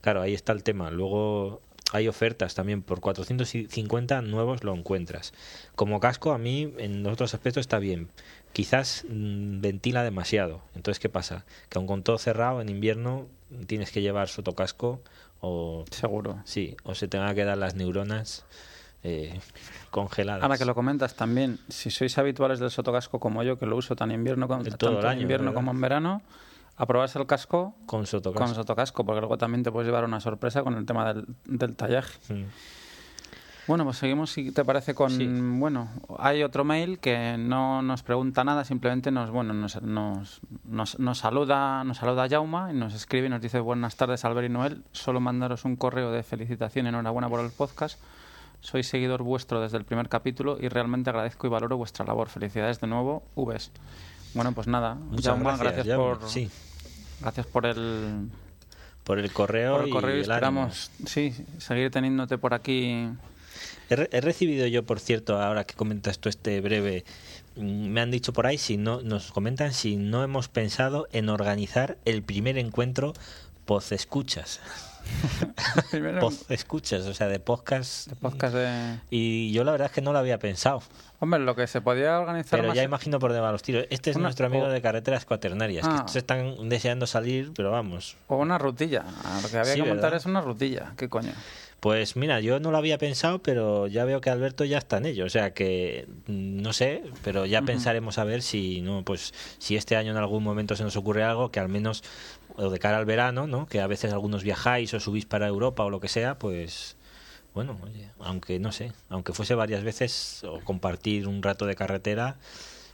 Claro, ahí está el tema. Luego hay ofertas también por 450 nuevos lo encuentras. Como casco a mí en otros aspectos está bien. Quizás mm, ventila demasiado. Entonces, ¿qué pasa? Que aun con todo cerrado en invierno tienes que llevar sotocasco o... Seguro. Sí, o se te van a quedar las neuronas eh, congeladas. Ahora que lo comentas también, si sois habituales del sotocasco como yo, que lo uso tan invierno como, tanto en invierno como en verano, a probarse el casco con sotocasco. con sotocasco, porque luego también te puedes llevar una sorpresa con el tema del, del tallaje. Mm. Bueno, pues seguimos, si te parece, con... Bueno, hay otro mail que no nos pregunta nada, simplemente nos, bueno, nos, nos, nos, saluda nos saluda Jauma y nos escribe y nos dice buenas tardes, Albert y Noel. Solo mandaros un correo de felicitación y enhorabuena por el podcast. Soy seguidor vuestro desde el primer capítulo y realmente agradezco y valoro vuestra labor. Felicidades de nuevo, Vs. Bueno, pues nada, Jauma, gracias, por... Sí. Gracias por el por el correo, por el correo y, esperamos sí seguir teniéndote por aquí He, recibido yo, por cierto, ahora que comentas tú este breve, mm, me han dicho por ahí, si no, nos comentan si no hemos pensado en organizar el primer encuentro post escuchas. escuchas, o sea, de podcast. De podcast Y yo la verdad es que no lo había pensado. Hombre, lo que se podía organizar. Pero ya imagino por debajo los tiros. Este es nuestro amigo de carreteras cuaternarias, que ah. se están deseando salir, pero vamos. O una rutilla. Lo que había que montar es una rutilla. ¿Qué coño? Pues mira, yo no lo había pensado, pero ya veo que Alberto ya está en ello. O sea que mm, no sé, pero ya pensaremos a ver si no, pues si este año en algún momento se nos ocurre algo que al menos o de cara al verano, ¿no? Que a veces algunos viajáis o subís para Europa o lo que sea, pues bueno, aunque no sé, aunque fuese varias veces o compartir un rato de carretera,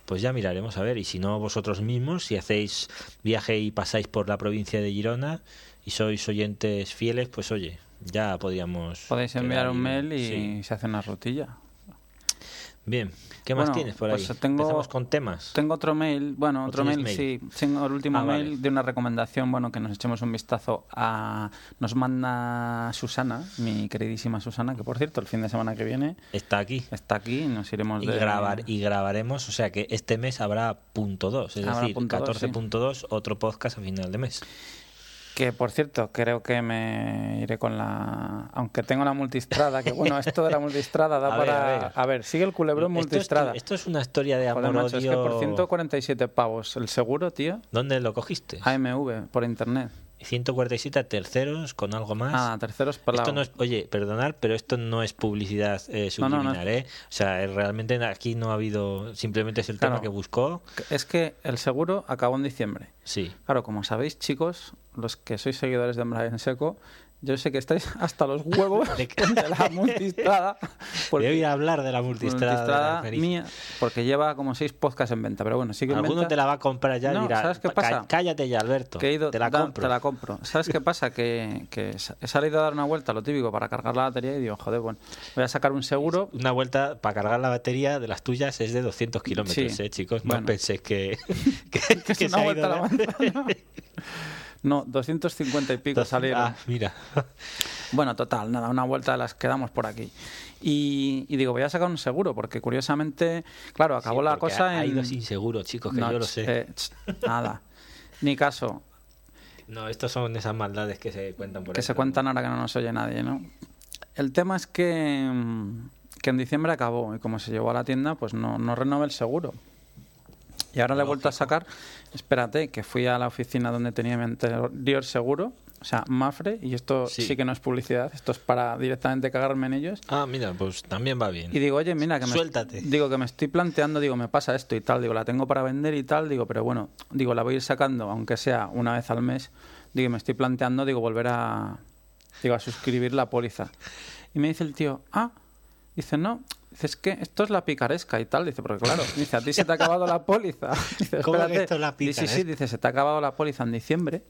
pues ya miraremos a ver. Y si no vosotros mismos, si hacéis viaje y pasáis por la provincia de Girona y sois oyentes fieles, pues oye, ya podíamos. Podéis enviar un mail y se hace una rutilla. Bien, ¿qué más tienes por ahí? Pues tengo, Empezamos con temas. Tengo otro mail, bueno, otro mail, sí. Tengo el último ah, mail de una recomendación, bueno, que nos echemos un vistazo a... Nos manda Susana, mi queridísima Susana, que por cierto, el fin de semana que viene... Está aquí. Está aquí, nos iremos y Grabar, y grabaremos, o sea que este mes habrá punto 2, es decir, 14.2, otro podcast a final de mes. Que por cierto, creo que me iré con la. Aunque tengo la multistrada, que bueno, esto de la multistrada da para. A ver. sigue el culebrón multistrada. Esto es, una historia de amor macho, Es que por 147 pavos el seguro, tío. ¿Dónde lo cogiste? AMV, por internet. 147 terceros con algo más. Ah, terceros para Esto no es, oye, perdonar, pero esto no es publicidad eh, No, no, no subliminal, ¿eh? O sea, realmente aquí no ha habido, simplemente es el Claro. tema que buscó. Es que el seguro acabó en diciembre. Sí. Claro, como sabéis, chicos, los que sois seguidores de Embrague en Seco, yo sé que estáis hasta los huevos De la multistrada. Ir a hablar de la multistrada. de la multistrada mía, porque lleva como seis podcasts en venta. Pero bueno, sí que Alguno venta. te la va a comprar ya y No, dirá, ¿sabes qué "Cá- pasa? cállate ya, Alberto. que he ido, te la da- compro. te la compro. ¿Sabes qué pasa? Que, que he salido a dar una vuelta, lo típico, para cargar la batería y digo, joder, bueno, voy a sacar un seguro. Una vuelta para cargar la batería de las tuyas es de 200 kilómetros, Sí. ¿eh, chicos? Bueno. No penséis que, que, Que es que una se ha vuelta a ido la. No, 250 y pico salieron. Ah, mira. Bueno, total, nada, una vuelta las que damos por aquí. Y, y digo, voy a sacar un seguro, porque curiosamente, claro, acabó Sí, la cosa ha, ha en... ido sin seguro, chicos, que No, yo lo sé. eh, nada, ni caso, No, estos son esas maldades que se cuentan por que ahí, se cuentan ahora que no nos oye nadie, ¿no? El tema es que, mm, que en diciembre acabó y como se llevó a la tienda, pues no, no renové el seguro. Y ahora le he vuelto a sacar, espérate, que fui a la oficina donde tenía mi anterior seguro, o sea, Mafre, y esto Sí. sí. que no es publicidad, esto es para directamente cagarme en ellos. Ah, mira, pues también va bien. Y digo, oye, mira, que me, Suéltate. digo que me estoy planteando, digo, me pasa esto y tal, digo, la tengo para vender y tal, digo, pero bueno, digo, la voy a ir sacando, aunque sea una vez al mes, digo, me estoy planteando, digo, volver a, digo, a suscribir la póliza. Y me dice el tío, ah, dice, no, dice, es que esto es la picaresca y tal, dice, porque claro, dice, a ti se te ha acabado la póliza. Dice, ¿Cómo que esto es la Dice, sí, sí, picaresca? dice, se te ha acabado la póliza en diciembre.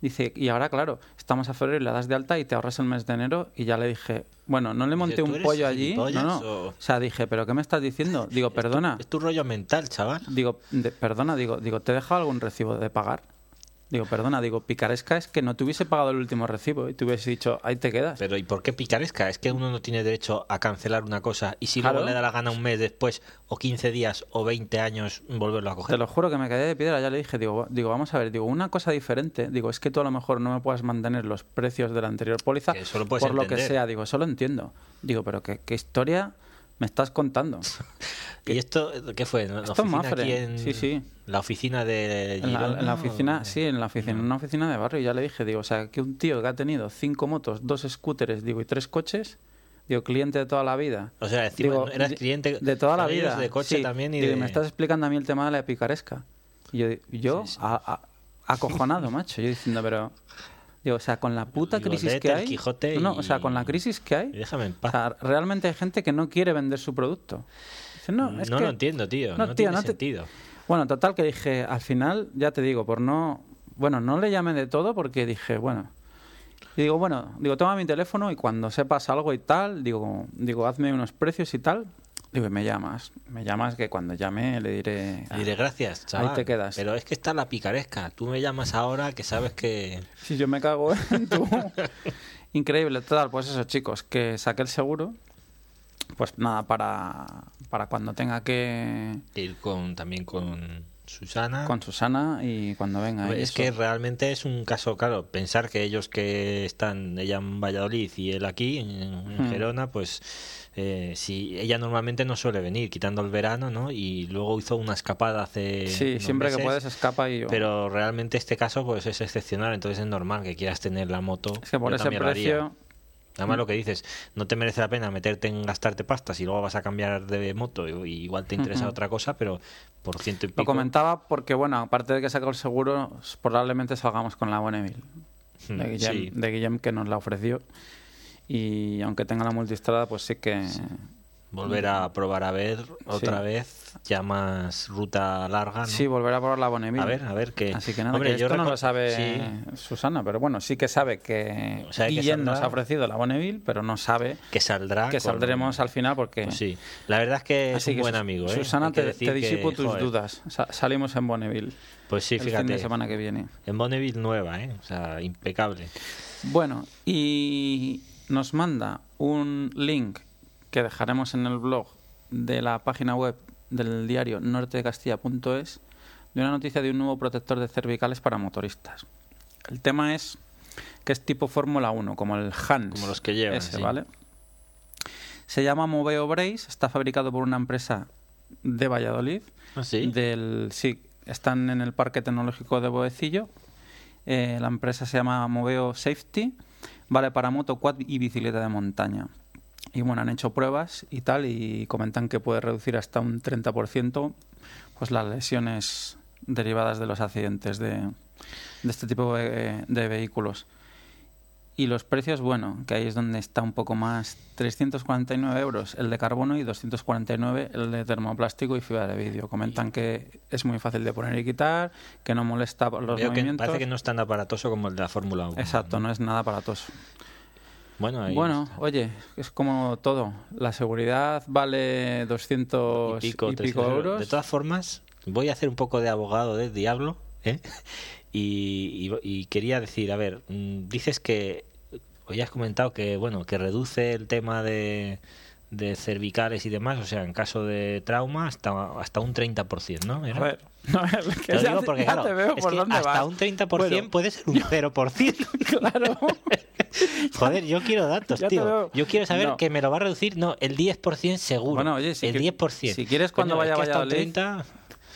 Dice, y ahora, claro, estamos a febrero y le das de alta y te ahorras el mes de enero. Y ya le dije, bueno, no le monté ¿tú un pollo allí. No, no. o- O sea, dije, ¿pero qué me estás diciendo? Digo, perdona. Es tu rollo mental, chaval. Digo, de- perdona, digo, digo, ¿te he dejado algún recibo de pagar? Digo, perdona, digo, picaresca es que no te hubiese pagado el último recibo y te hubiese dicho, ahí te quedas. Pero ¿y por qué picaresca? Es que uno no tiene derecho a cancelar una cosa y si Claro. luego le da la gana un mes después, o 15 días, o 20 años, volverlo a Te coger. lo juro que me quedé de piedra, ya le dije, digo, digo, vamos a ver, digo, una cosa diferente, digo, es que tú a lo mejor no me puedas mantener los precios de la anterior póliza lo por lo que sea, digo, eso lo entiendo. Digo, pero ¿qué, qué historia me estás contando? ¿Y esto qué fue? ¿La Esto es oficina aquí en Sí, sí. la oficina de En la, Girona, en la oficina, o- sí, en la oficina, en una oficina de barrio, ya le dije, digo, o sea, que un tío que ha tenido cinco motos, dos scooters, digo, y tres coches, digo, cliente de toda la vida. O sea, encima Digo, eras cliente de toda la vida. de coche Sí. también y Digo, de... me estás explicando a mí el tema de la picaresca. Y yo, yo a- a- acojonado, macho, yo diciendo, pero digo, o sea, con la puta Digo, crisis que hay, Quijote no, o sea, con la crisis que hay, déjame en o paz. sea, realmente hay gente que no quiere vender su producto. Dice, no, es no que- lo entiendo, tío. No, no, tío, tiene no te- sentido. Bueno, total que dije, al final, ya te digo, por no, bueno, no le llamé de todo porque dije, bueno, y digo, bueno, digo, toma mi teléfono y cuando sepas algo y tal, digo, digo, hazme unos precios y tal, digo, me llamas, me llamas que cuando llame le diré, Y diré gracias, chaval. te quedas. Pero es que está la picaresca. Tú me llamas ahora que sabes que... si yo me cago en tu... Increíble, total, pues eso, chicos, que saqué el seguro, pues nada, para, para cuando tenga que... ir con también con Susana. con Susana y cuando venga. es eso. que realmente es un caso, claro, pensar que ellos que están, ella en Valladolid y él aquí, en, en Hmm. Gerona, pues eh, si ella normalmente no suele venir, quitando el verano, ¿no? Y luego hizo una escapada hace. Sí, unos siempre que puedes escapa y yo. Pero realmente este caso pues es excepcional, entonces es normal que quieras tener la moto. es que por ese precio... Además lo que dices, no te merece la pena meterte en gastarte pastas y luego vas a cambiar de moto y igual te interesa otra cosa, pero por ciento y pico. Lo comentaba porque, bueno, aparte de que sacó el seguro, probablemente salgamos con la Bonneville Hmm, de Guillem, sí. de Guillem que nos la ofreció. Y aunque tenga la multistrada, pues sí que... Volver a probar a ver otra Sí. vez, ya más ruta larga, ¿no? Sí, volver a probar la Bonneville. a ver, a ver qué. Así que nada, Hombre, que yo esto no lo sabe Sí, Susana, pero bueno, sí que sabe que O sea, que Guillem nos ha ofrecido la Bonneville, pero no sabe que saldrá. que con- saldremos al final porque... Pues sí, la verdad es que es Así un que, buen amigo, ¿eh? Susana, que te, te disipo que, tus joder, dudas. Sa- salimos en Bonneville Pues sí, el fin de fíjate. semana que viene. En Bonneville nueva, ¿eh? O sea, impecable. Bueno, y nos manda un link que dejaremos en el blog de la página web del diario nortedecastilla.es de una noticia de un nuevo protector de cervicales para motoristas. El tema es que es tipo Fórmula 1, como el Hans. Como los que llevan, ese, sí. ¿vale? Se llama Moveo Brace, está fabricado por una empresa de Valladolid. ¿Ah, sí? Del, sí, están en el Parque Tecnológico de Boecillo. Eh, la empresa se llama Moveo Safety. Vale para moto, quad y bicicleta de montaña. Y bueno, han hecho pruebas y tal y comentan que puede reducir hasta un 30% pues las lesiones derivadas de los accidentes de, de este tipo de, de vehículos. Y los precios, bueno, que ahí es donde está un poco más. 349 euros el de carbono y 249 el de termoplástico y fibra de vidrio. Comentan que es muy fácil de poner y quitar, que no molesta los Veo que movimientos. parece que no es tan aparatoso como el de la Fórmula 1. Exacto, no es nada aparatoso. Bueno, ahí Bueno, oye, es como todo. La seguridad vale 200 y pico, y 300 pico euros. De todas formas, voy a hacer un poco de abogado del diablo, ¿eh? Y, y- y quería decir, a ver, mm, dices que hoy has comentado que bueno que reduce el tema de, de cervicales y demás, o sea, en caso de trauma hasta hasta un 30%, ¿no? ¿Era? A ver, a ver, que Te lo digo te- porque, ya claro, te veo es por que dónde hasta vas. un 30% Bueno, puede ser un 0%. claro. Joder, yo quiero datos, Ya tío. Yo quiero saber No. que me lo va a reducir, no, el 10% seguro. Bueno, oye, si el qui- 10%. si quieres cuando Coño, vaya es que a hasta un Valladolid, 30,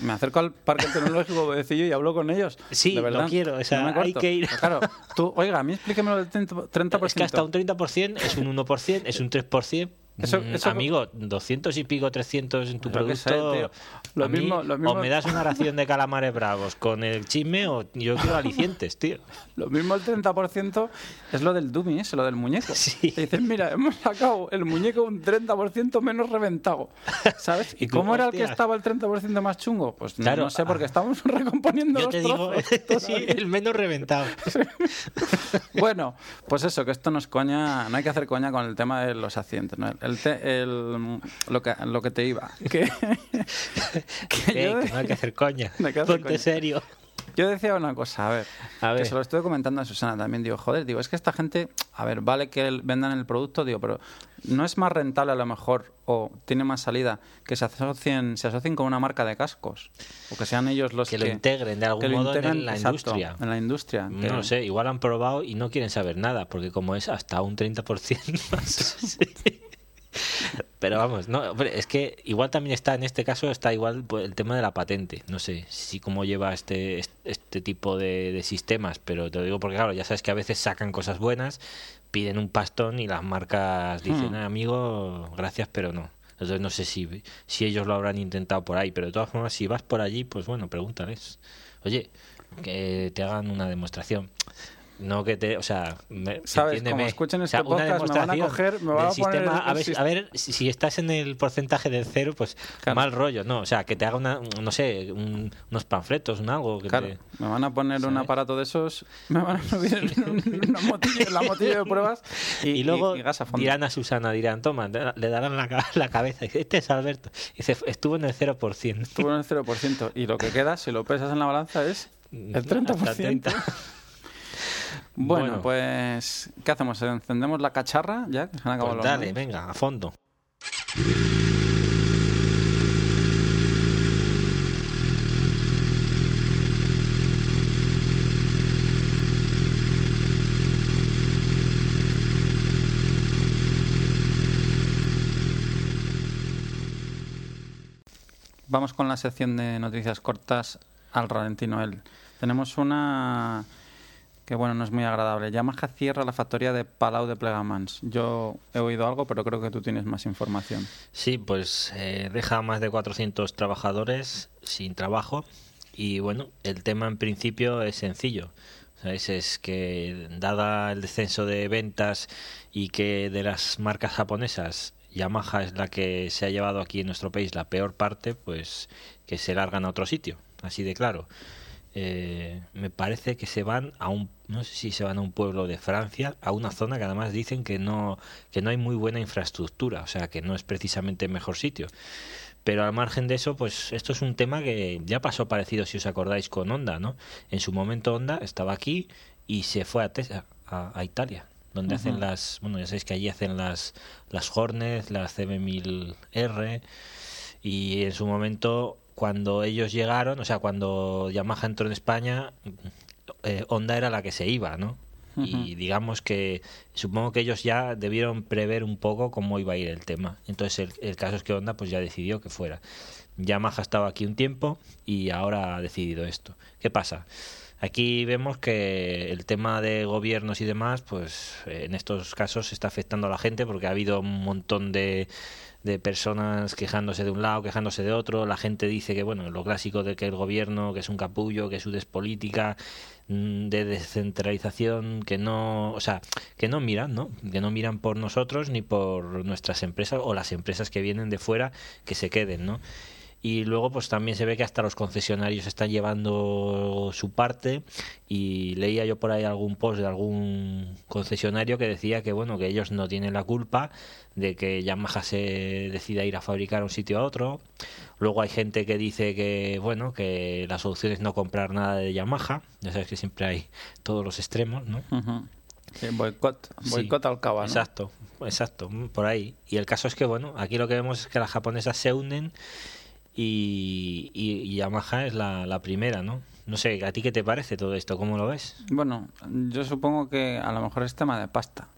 Me acerco al parque tecnológico Bodecillo y hablo con ellos. Sí, de lo verdad. quiero, o sea, No hay que ir. Claro, tú, oiga, a mí explíquemelo del 30%. 30%. Es que hasta un 30% es un 1%, es un 3%. Eso- Mm, eso- Amigo, 200 y pico, 300 en tu sé, producto. tío. Lo mí, mismo- lo mismo- O me das una ración de calamares bravos con el chisme o yo quiero alicientes, tío. Lo mismo el 30% es lo del dummy, es lo del muñeco. Sí. Te dicen, mira, hemos sacado el muñeco un 30% menos reventado. ¿Sabes? ¿Y, cómo era el que estaba el 30% más chungo? Pues no- Claro, no sé, porque estamos recomponiendo Yo los te digo, trozos sí, el menos reventado. Bueno, pues eso, que esto no es coña, no hay que hacer coña con el tema de los accidentes. ¿no? El, te- el- lo, que, lo que te iba. Que, que yo, que no hay que hacer coña. No hay que hacer Ponte coña. serio. yo decía una cosa, a ver, A ver. que se lo estuve comentando a Susana también. Digo, joder, digo, es que esta gente, a ver, vale que vendan el producto, digo, pero no es más rentable a lo mejor o tiene más salida que se asocien, se asocien con una marca de cascos o que sean ellos los Que que, lo integren de algún modo integren, en la exacto, industria. En la industria. que- No lo sé, igual han probado y no quieren saber nada, porque como es hasta un 30% más. sí. Pero vamos, no, hombre, es que igual también está, en este caso, está igual pues, el tema de la patente. No sé si cómo lleva este, este tipo de, de sistemas, pero te lo digo porque, claro, ya sabes que a veces sacan cosas buenas, piden un pastón y las marcas dicen, Hmm. "Ah, amigo, gracias, pero no. Entonces no sé si, si ellos lo habrán intentado por ahí, pero de todas formas, si vas por allí, pues bueno, pregúntales. Oye, que te hagan una demostración. No que te, o sea, me- ¿Sabes? Como escuchen O este sea, una podcast, me van a coger, me van a poner sistema, a ver, a ver si, estás en el porcentaje del cero, pues Claro. mal rollo, ¿no? O sea, que te haga una, no sé, un- unos panfletos, un algo. Que Claro, te- me van a poner un aparato de esos, me van a subir en una la motillo de pruebas y, Y, luego y gas a fondo. dirán a Susana, dirán, toma, le darán la, la cabeza. y dice, Este es Alberto. Dice, estuvo en el 0%. Estuvo en el 0%. Y lo que queda, si lo pesas en la balanza, es el Hasta 30%. 30. Bueno, Bueno. pues, ¿qué hacemos? ¿Encendemos la cacharra ya? Que se han acabado Pues dale, venga, a fondo. Vamos con la sección de noticias cortas al ralentí Noel. Tenemos una que, bueno, no es muy agradable. Yamaha cierra la factoría de Palau de Plegamans. Yo he oído algo, pero creo que tú tienes más información. Sí, pues eh, deja a más de 400 trabajadores sin trabajo y bueno, el tema en principio es sencillo. ¿Sabes? Es que dada el descenso de ventas y que de las marcas japonesas Yamaha es la que se ha llevado aquí en nuestro país la peor parte, pues que se largan a otro sitio, así de claro. Eh, me parece que se van a un no sé si se van a un pueblo de Francia a una zona que además dicen que no que no hay muy buena infraestructura o sea que no es precisamente el mejor sitio. Pero al margen de eso pues esto es un tema que ya pasó parecido si os acordáis con Honda no en su momento Honda estaba aquí y se fue a Tesla, a, a Italia donde hacen las bueno ya sabéis que allí hacen las las Hornets las CB1000R y en su momento cuando ellos llegaron, o sea, cuando Yamaha entró en España, eh, Honda era la que se iba, ¿no? Y digamos que supongo que ellos ya debieron prever un poco cómo iba a ir el tema. Entonces el, el caso es que Honda pues ya decidió que fuera. Yamaha estaba aquí un tiempo y ahora ha decidido esto. ¿Qué pasa? Aquí vemos que el tema de gobiernos y demás, pues en estos casos está afectando a la gente porque ha habido un montón de, de personas quejándose de un lado, quejándose de otro. La gente dice que, bueno, lo clásico de que el gobierno, que es un capullo, que su despolítica, mm, de descentralización, que no, o sea, que no miran, ¿no? Que no miran por nosotros ni por nuestras empresas o las empresas que vienen de fuera que se queden, ¿no? y luego pues también se ve que hasta los concesionarios están llevando su parte y leía yo por ahí algún post de algún concesionario que decía que bueno que ellos no tienen la culpa de que Yamaha se decida ir a fabricar un sitio a otro luego hay gente que dice que bueno que la solución es no comprar nada de Yamaha ya sabes que siempre hay todos los extremos no boicot, boicot al cabo. Exacto, exacto, por ahí. Y el caso es que, bueno, aquí lo que vemos es que las japonesas se unen y, Yamaha es la, primera, ¿no? No sé, ¿a ti qué te parece todo esto? ¿Cómo lo ves? Bueno, yo supongo que a lo mejor es tema de pasta.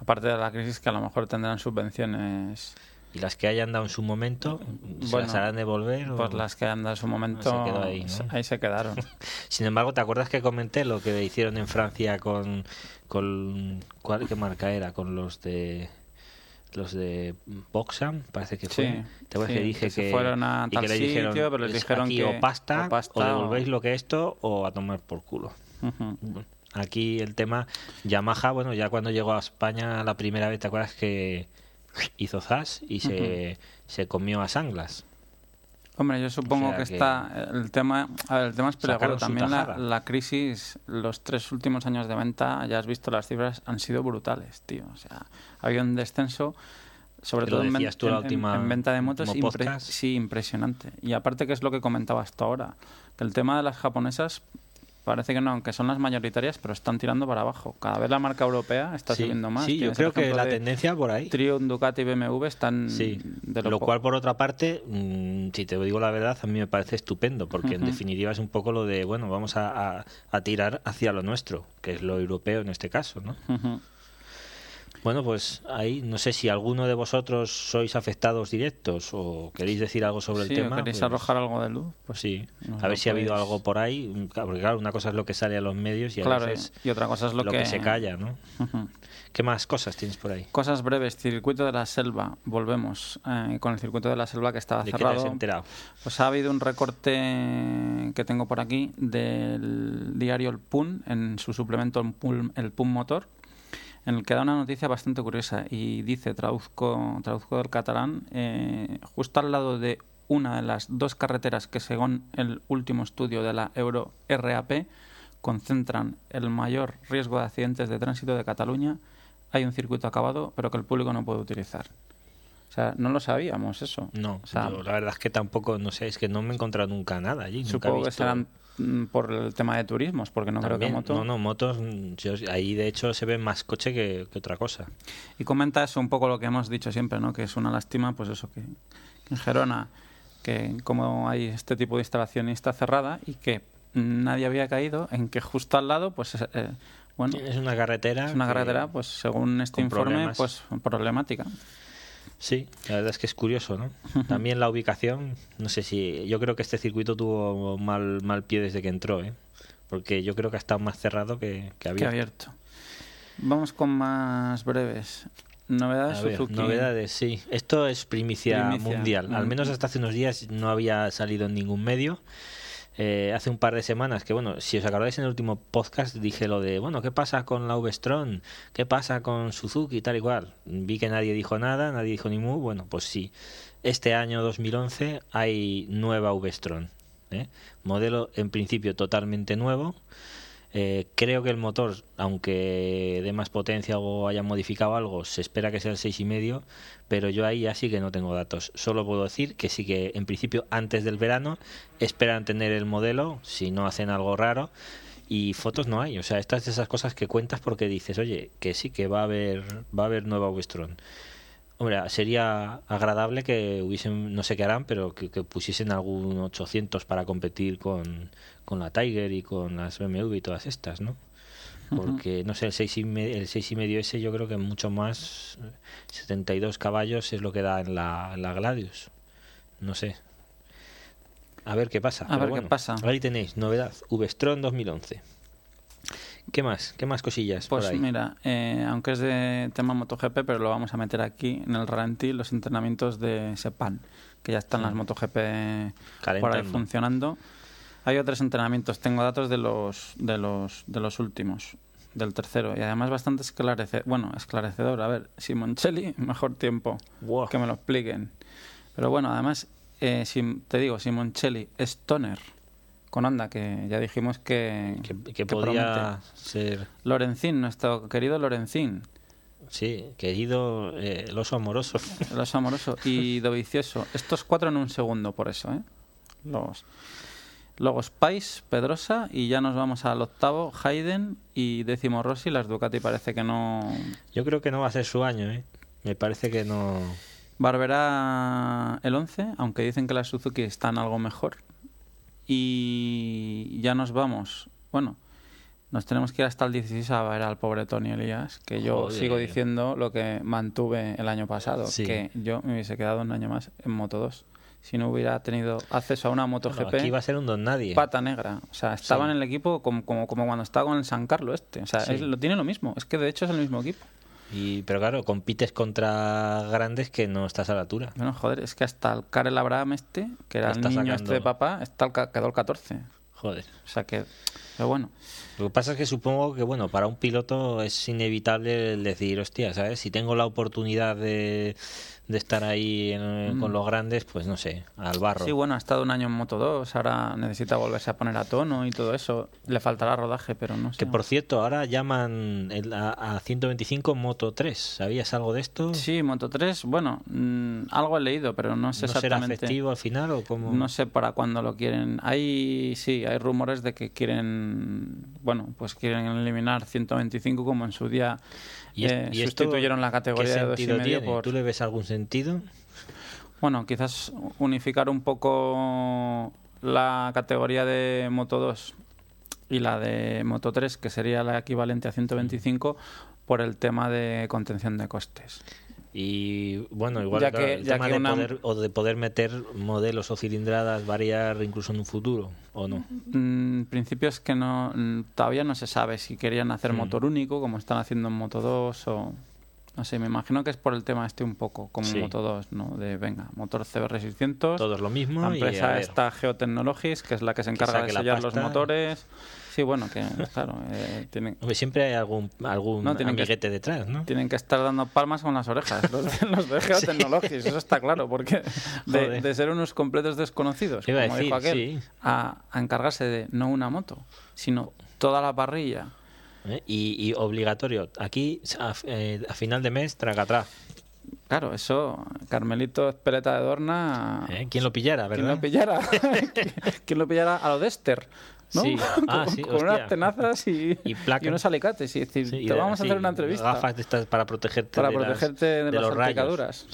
Aparte de la crisis que a lo mejor tendrán subvenciones. ¿Y las que hayan dado en su momento se las harán devolver? Pues las que hayan dado en su momento ahí, ahí, se quedaron. Sin embargo, ¿te acuerdas que comenté lo que hicieron en Francia con, con ¿cuál qué marca era? Con los de los de Boxam, parece que fue. Te que dije que, fueron a tal sitio, pero les dijeron que o pasta, o, devolvéis lo que esto o a tomar por culo. Aquí el tema Yamaha, bueno, ya cuando llegó a España la primera vez, ¿te acuerdas que hizo zas y se, se comió a Sanglas? Hombre, yo supongo que, está el tema, el tema es peligroso. También la, la, crisis, los tres últimos años de venta, ya has visto las cifras, han sido brutales, tío. O sea, ha habido un descenso, sobre todo en, en, venta de motos, sí, impresionante. Y aparte que es lo que comentaba hasta ahora, que el tema de las japonesas parece que no, aunque son las mayoritarias, pero están tirando para abajo. Cada vez la marca europea está subiendo más. Sí, yo creo que la tendencia por ahí. Triumph, Ducati y BMW están sí. de lo, cual, por otra parte, mm, si te digo la verdad, a mí me parece estupendo, porque en definitiva es un poco lo de, bueno, vamos a, a, tirar hacia lo nuestro, que es lo europeo en este caso, ¿no? Bueno, pues ahí no sé si alguno de vosotros sois afectados directos o queréis decir algo sobre el tema. ¿Queréis pues arrojar algo de luz? Pues sí, a ver si ha habido algo por ahí, porque claro, una cosa es lo que sale a los medios y, claro, veces y otra cosa es lo, que... se calla, ¿no? ¿Qué más cosas tienes por ahí? Cosas breves, circuito de la selva, volvemos eh, con el circuito de la selva que estaba cerrado. Qué te has enterado? Pues ha habido un recorte que tengo por aquí del diario El Pun en su suplemento El Pun Motor en el que da una noticia bastante curiosa y dice, traduzco, traduzco del catalán, eh, justo al lado de una de las dos carreteras que según el último estudio de la Euro RAP concentran el mayor riesgo de accidentes de tránsito de Cataluña, hay un circuito acabado pero que el público no puede utilizar. O sea, no lo sabíamos eso. No, la verdad es que tampoco, no sé, es que no me he encontrado nunca nada allí. Supongo que serán por el tema de turismos, porque no creo que motos. No, no, motos, ahí de hecho se ve más coche que, otra cosa. Y comenta eso un poco lo que hemos dicho siempre, ¿no? Que es una lástima, pues eso, que, en Gerona, que como hay este tipo de instalación está cerrada y que nadie había caído en que justo al lado, pues eh, bueno. Es una carretera. Es una carretera, pues según este informe, pues problemática. Sí, la verdad es que es curioso, ¿no? También la ubicación, no sé si. Yo creo que este circuito tuvo mal, mal pie desde que entró, ¿eh? Porque yo creo que ha estado más cerrado que, que abierto. abierto. Vamos con más breves. Novedades Suzuki. Novedades, sí. Esto es primicia, mundial. Al menos hasta hace unos días no había salido en ningún medio. Eh, hace un par de semanas que, bueno, si os acordáis en el último podcast dije lo de, bueno, ¿qué pasa con la V-Strom? ¿Qué pasa con Suzuki? Tal y cual. Vi que nadie dijo nada, nadie dijo ni mu. Bueno, pues sí. Este año 2011 hay nueva V-Strom. ¿eh? Modelo en principio totalmente nuevo. Eh, creo que el motor, aunque dé más potencia o haya modificado algo, se espera que sea el 6,5, pero yo ahí ya sí que no tengo datos. Solo puedo decir que sí que en principio antes del verano esperan tener el modelo, si no hacen algo raro, y fotos no hay. O sea, estas de esas cosas que cuentas porque dices, oye, que sí que va a haber, va a haber nueva Westron. Hombre, sería agradable que hubiesen, no sé qué harán, pero que, que pusiesen algún 800 para competir con, con la Tiger y con las BMW y todas estas, ¿no? Porque, no sé, el 6 y, el seis y medio ese yo creo que mucho más, 72 caballos es lo que da en la, la Gladius. No sé. a ver qué pasa. A ver qué bueno, pasa. Ahí tenéis, novedad, Vstron 2011. ¿Qué más? ¿Qué más cosillas Pues por ahí? mira, eh, aunque es de tema MotoGP, pero lo vamos a meter aquí en el ralentí, los entrenamientos de Sepan, que ya están las MotoGP por ahí Calentando. funcionando. Hay otros entrenamientos, tengo datos de los de los de los últimos, del tercero, y además bastante esclarecedor. Bueno, esclarecedor. A ver, Simoncelli, mejor tiempo. Que me lo expliquen. Pero bueno, además, eh, si, te digo, Simoncelli, Stoner, con Honda, que ya dijimos que, que, que que podía ser, Lorenzín, nuestro querido Lorenzín, sí, querido eh, el oso amoroso. el oso amoroso y Dovicioso. Estos cuatro en un segundo, por eso, ¿eh? Los... Luego Spice, Pedrosa y ya nos vamos al octavo, Hayden y décimo Rossi. Las Ducati parece que no... Yo creo que no va a ser su año, ¿eh? Me parece que no. Barberá el 11, aunque dicen que las Suzuki están algo mejor. Y ya nos vamos. Bueno, nos tenemos que ir hasta el 16 a ver al pobre Tony Elías, que yo Joder. sigo diciendo lo que mantuve el año pasado, Sí. que yo me hubiese quedado un año más en Moto 2 si no hubiera tenido acceso a una Moto Bueno, GP aquí va a ser un don nadie. pata negra. O sea, estaba Sí. en el equipo como, como, como cuando estaba con el San Carlos este. O sea, Sí. es- lo tiene lo mismo. Es que de hecho es el mismo equipo. Y, pero claro, compites contra grandes que no estás a la altura. Bueno, joder, es que hasta el Karel Abraham este, que era el niño sacando- este de papá, está el, quedó el 14. Joder. O sea que... Pero bueno, Lo que pasa es que supongo que, bueno, para un piloto es inevitable decir, hostia, ¿sabes? Si tengo la oportunidad de, de estar ahí en- con los grandes, pues no sé, al barro. Mm. sí, bueno, ha estado un año en Moto 2, ahora necesita volverse a poner a tono y todo eso. Le faltará rodaje, pero no sé. Que por cierto, ahora llaman el- a, a 125 Moto 3. ¿Sabías algo de esto? Sí, Moto 3, bueno, mm, algo he leído, pero no sé ¿No será exactamente. efectivo al final o cómo? No sé para cuándo lo quieren. Hay, sí, hay rumores de que quieren, bueno, pues quieren eliminar 125 como en su día ¿Y, es- eh, y sustituyeron la categoría qué de dos y medio tiene? por... ¿Tú le ves algún sentido? Bueno, quizás unificar un poco la categoría de Moto 2 y la de Moto 3, que sería la equivalente a 125, por el tema de contención de costes. Y bueno, igual Ya claro, que- el ya tema que de una- poder, o de poder meter modelos o cilindradas, variar incluso en un futuro, ¿o no? En principio es que no, mm, todavía no se sabe si querían hacer Mm. motor único, como están haciendo en Moto 2, o no sé, me imagino que es por el tema este un poco, como Sí. Moto 2, ¿no? De venga, motor CBR600, Todos lo mismo. la y a empresa ver. esta Geotechnologies, que es la que se encarga de sellar los motores. Sí, bueno, que claro, eh, tienen, Hombre, siempre hay algún, algún No, tienen que- amiguete detrás, ¿no? tienen que estar dando palmas con las orejas, los de, los de Geotechnologies, eso está claro, porque de, ser unos completos desconocidos, Iba a como dijo decir, aquel, sí. a, a encargarse de no una moto, sino toda la parrilla. ¿Eh? Y, y obligatorio. Aquí, a, eh, a final de mes, traga atrás. Claro, eso, Carmelito Espeleta de Dorna, ¿Eh? ¿Quién lo pillara, ¿quién verdad? lo pillara? ¿Quién lo pillara a lo Dexter? ¿No? Sí. Ah, con, sí, con unas tenazas y, Y placas. unos alicates. Y decir, Sí, y te de- vamos a hacer una entrevista. Gafas de estas para protegerte Para de las- protegerte de las los rayos.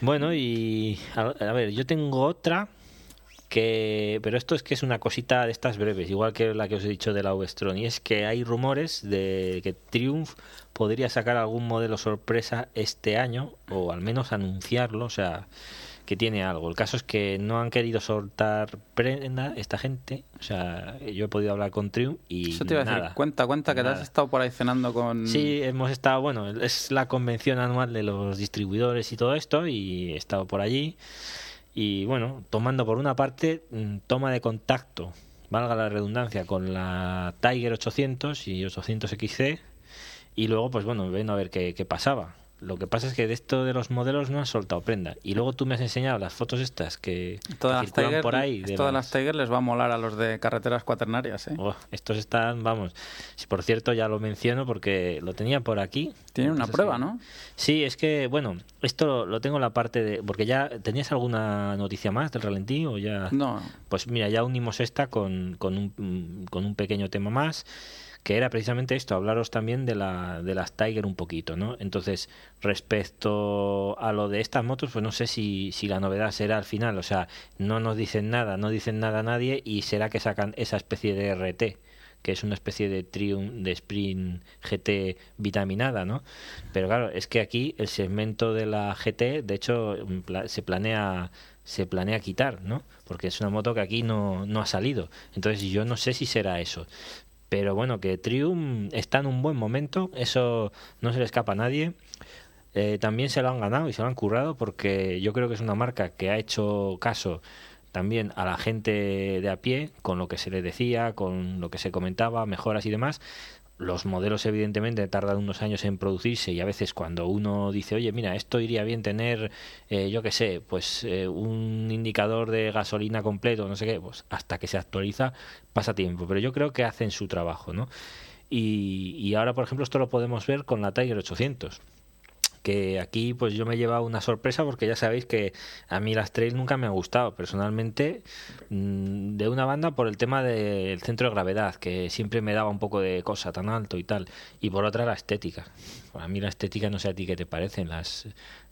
bueno, y a, a ver, yo tengo otra que pero esto es que es una cosita de estas breves, igual que la que os he dicho de la Vestron, y es que hay rumores de que Triumph podría sacar algún modelo sorpresa este año o al menos anunciarlo, o sea, que tiene algo. El caso es que no han querido soltar prenda esta gente, o sea, yo he podido hablar con Triumph y Eso te iba a nada. decir, cuenta, cuenta que te has Nada. estado por ahí cenando con... Sí, hemos estado, bueno, es la convención anual de los distribuidores y todo esto, y he estado por allí. Y bueno, tomando por una parte mm, toma de contacto, valga la redundancia, con la Tiger 800 y 800 XC, y luego, pues bueno, ven a ver qué, qué pasaba. Lo que pasa es que de esto de los modelos no han soltado prenda. Y luego tú me has enseñado las fotos estas que, Todas que las, circulan Tiger, por ahí. de de las- las Tiger les va a molar a los de carreteras cuaternarias, ¿eh? Oh, estos están, vamos, si por cierto ya lo menciono porque lo tenía por aquí. Tienen una Entonces, prueba, sí. ¿no? Sí, es que, bueno, esto lo tengo en la parte de... Porque ya, ¿tenías alguna noticia más del ralentí o ya...? No, Pues mira, ya unimos esta con, con, un, con un pequeño tema más, que era precisamente esto, hablaros también de, la, de las Tiger un poquito, ¿no? Entonces, respecto a lo de estas motos, pues no sé si, si la novedad será al final, o sea, no nos dicen nada, no dicen nada a nadie y será que sacan esa especie de RT que es una especie de Triumph de Sprint GT vitaminada, ¿no? Pero claro, es que aquí el segmento de la GT, de hecho, se planea se planea quitar, ¿no? Porque es una moto que aquí no, no ha salido. Entonces yo no sé si será eso. Pero bueno, que Triumph está en un buen momento, eso no se le escapa a nadie. Eh, también se lo han ganado y se lo han currado porque yo creo que es una marca que ha hecho caso también a la gente de a pie con lo que se le decía, con lo que se comentaba, mejoras y demás. Los modelos evidentemente tardan unos años en producirse y a veces cuando uno dice, oye, mira, esto iría bien tener, eh, yo qué sé, pues eh, un indicador de gasolina completo, no sé qué, pues hasta que se actualiza pasa tiempo. Pero yo creo que hacen su trabajo, ¿no? Y, y ahora, por ejemplo, esto lo podemos ver con la Tiger 800 que aquí pues yo me he llevado una sorpresa porque ya sabéis que a mí las trails nunca me ha gustado. Personalmente mm, de una banda por el tema del centro de gravedad que siempre me daba un poco de cosa tan alto y tal y por otra la estética. A mí la estética no sé a ti qué te parecen las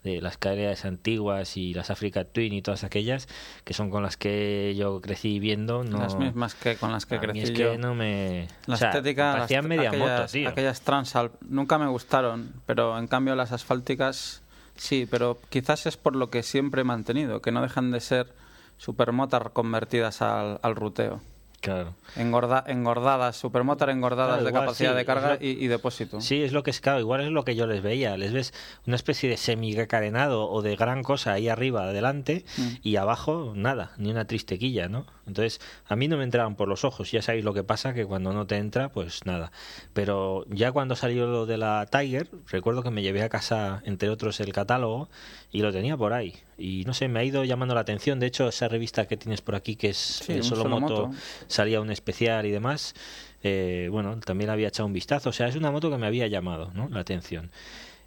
de las KLAs antiguas y las Africa Twin y todas aquellas que son con las que yo crecí viendo no las mismas que con las que a mí crecí es yo. que no me la o sea, estética me parecían las- media aquellas, moto tío. aquellas Transalp nunca me gustaron pero en cambio las asfálticas sí pero quizás es por lo que siempre he mantenido que no dejan de ser supermotas convertidas al, al ruteo claro Engorda- engordadas supermotar engordadas Claro, de igual capacidad sí, de carga lo- y, y depósito Sí, es lo que es claro, igual es lo que yo les veía. Les ves una especie de semi-carenado o de gran cosa ahí arriba, adelante, Mm. y abajo nada, ni una tristequilla, ¿no? Entonces, a mí no me entraban por los ojos. Ya sabéis lo que pasa, que cuando no te entra, pues nada. Pero ya cuando salió lo de la Tiger, recuerdo que me llevé a casa, entre otros, el catálogo y lo tenía por ahí. Y no sé, me ha ido llamando la atención. De hecho, esa revista que tienes por aquí, que es Sí, eh, Solo Moto, Moto. salía un especial y demás. eh, bueno, también había echado un vistazo. O sea, es una moto que me había llamado ¿no? la atención.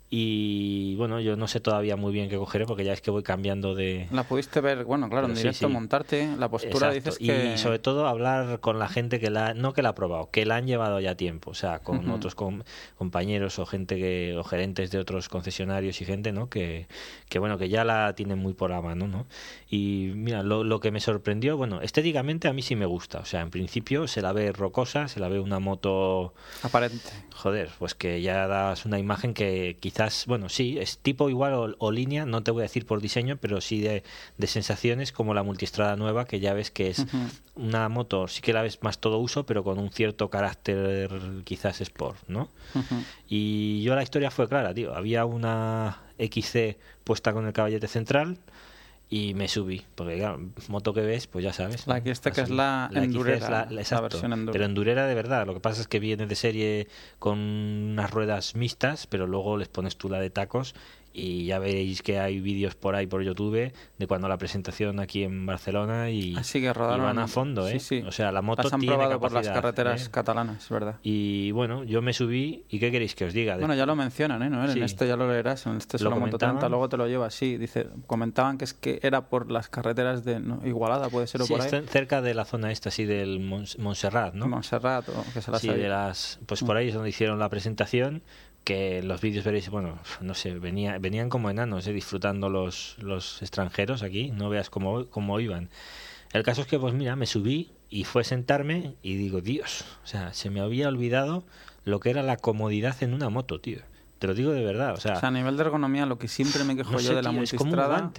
Y bueno, yo no sé todavía muy bien qué cogeré porque ya es que voy cambiando de, la pudiste ver bueno claro en sí, directo sí. montarte la postura dices que Y sobre todo hablar con la gente que la, no que la ha probado, que la han llevado ya tiempo, o sea, con otros com- compañeros o gente que, o gerentes de otros concesionarios y gente, ¿no? Que, que bueno, que ya la tienen muy por la mano, ¿no? Y mira, lo, lo que me sorprendió, bueno, estéticamente a mí sí me gusta, o sea, en principio se la ve rocosa, se la ve una moto aparente Joder, pues que ya das una imagen que quizás, bueno, sí, es tipo igual o, o línea, no te voy a decir por diseño, pero sí de, de sensaciones como la multistrada nueva, que ya ves que es una moto, sí que la ves más todo uso, pero con un cierto carácter quizás sport, ¿no? Y yo la historia fue clara, tío. Había una XC puesta con el caballete central y me subí. Porque, claro, moto que ves, pues ya sabes. La ¿no? XC que es la endurera, es la- la exacto. versión. Pero endurera de verdad. Lo que pasa es que viene de serie con unas ruedas mixtas, pero luego les pones tú la de tacos. Y ya veréis que hay vídeos por ahí por YouTube de cuando la presentación aquí en Barcelona y, Así que y rodaron van a fondo, ¿eh? sí, sí. O sea, la moto las han tiene probado por las capacidad, carreteras ¿eh? catalanas verdad Y bueno, yo me subí y ¿qué queréis que os diga? Bueno, ya lo mencionan, ¿eh? Noel? Sí. En este ya lo leerás, en este Lo solo Moto. 30, luego te lo lleva así. Dice, comentaban que es que era por las carreteras de no, Igualada, puede ser, o Sí, por ahí. cerca de la zona esta, así del Montserrat, ¿no? Montserrat, o que se las Sí, de las, pues por ahí es donde hicieron la presentación, que los vídeos veréis, bueno, no sé, venía, venían como enanos, eh, disfrutando los, los extranjeros aquí, no veas cómo, cómo iban. El caso es que, pues mira, me subí y fue sentarme y digo, Dios, o sea, se me había olvidado lo que era la comodidad en una moto, tío. Te lo digo de verdad, o sea, O sea, a nivel de ergonomía, lo que siempre me quejo no yo sé, de la tío, es como un multistrada...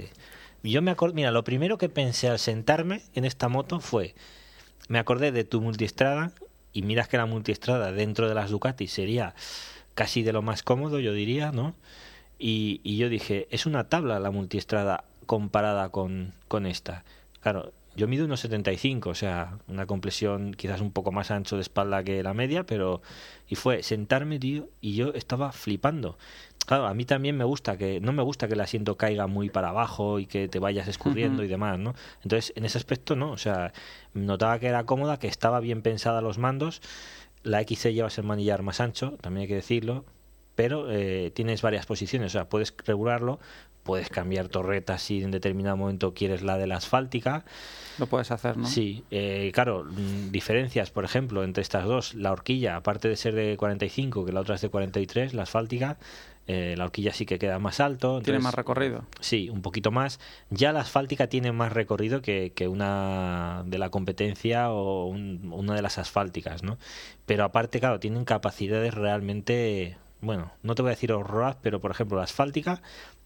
Yo me acuerdo, mira, lo primero que pensé al sentarme en esta moto fue, me acordé de tu multistrada y miras que la multistrada dentro de las Ducati sería casi de lo más cómodo, yo diría, ¿no? Y, y yo dije, es una tabla la multistrada comparada con, con esta. Claro, yo mido unos 75, o sea, una compresión quizás un poco más ancho de espalda que la media, pero... Y fue sentarme, tío, y yo estaba flipando. Claro, a mí también me gusta que... No me gusta que el asiento caiga muy para abajo y que te vayas escurriendo y demás, ¿no? Entonces, en ese aspecto, no. O sea, notaba que era cómoda, que estaba bien pensada los mandos. La XC llevas el manillar más ancho, también hay que decirlo, pero eh, tienes varias posiciones, o sea, puedes regularlo, puedes cambiar torretas si en determinado momento quieres la de la asfáltica. Lo puedes hacer, ¿no? Sí, eh, claro, mm, diferencias, por ejemplo, entre estas dos, la horquilla, aparte de ser de 45, que la otra es de 43, la asfáltica, eh, la horquilla sí que queda más alto. Tiene más recorrido. Sí, un poquito más. Ya la asfáltica tiene más recorrido que, que una de la competencia o un- una de las asfálticas, ¿no? Pero aparte, claro, tienen capacidades realmente, bueno, no te voy a decir horrorosas, pero por ejemplo la asfáltica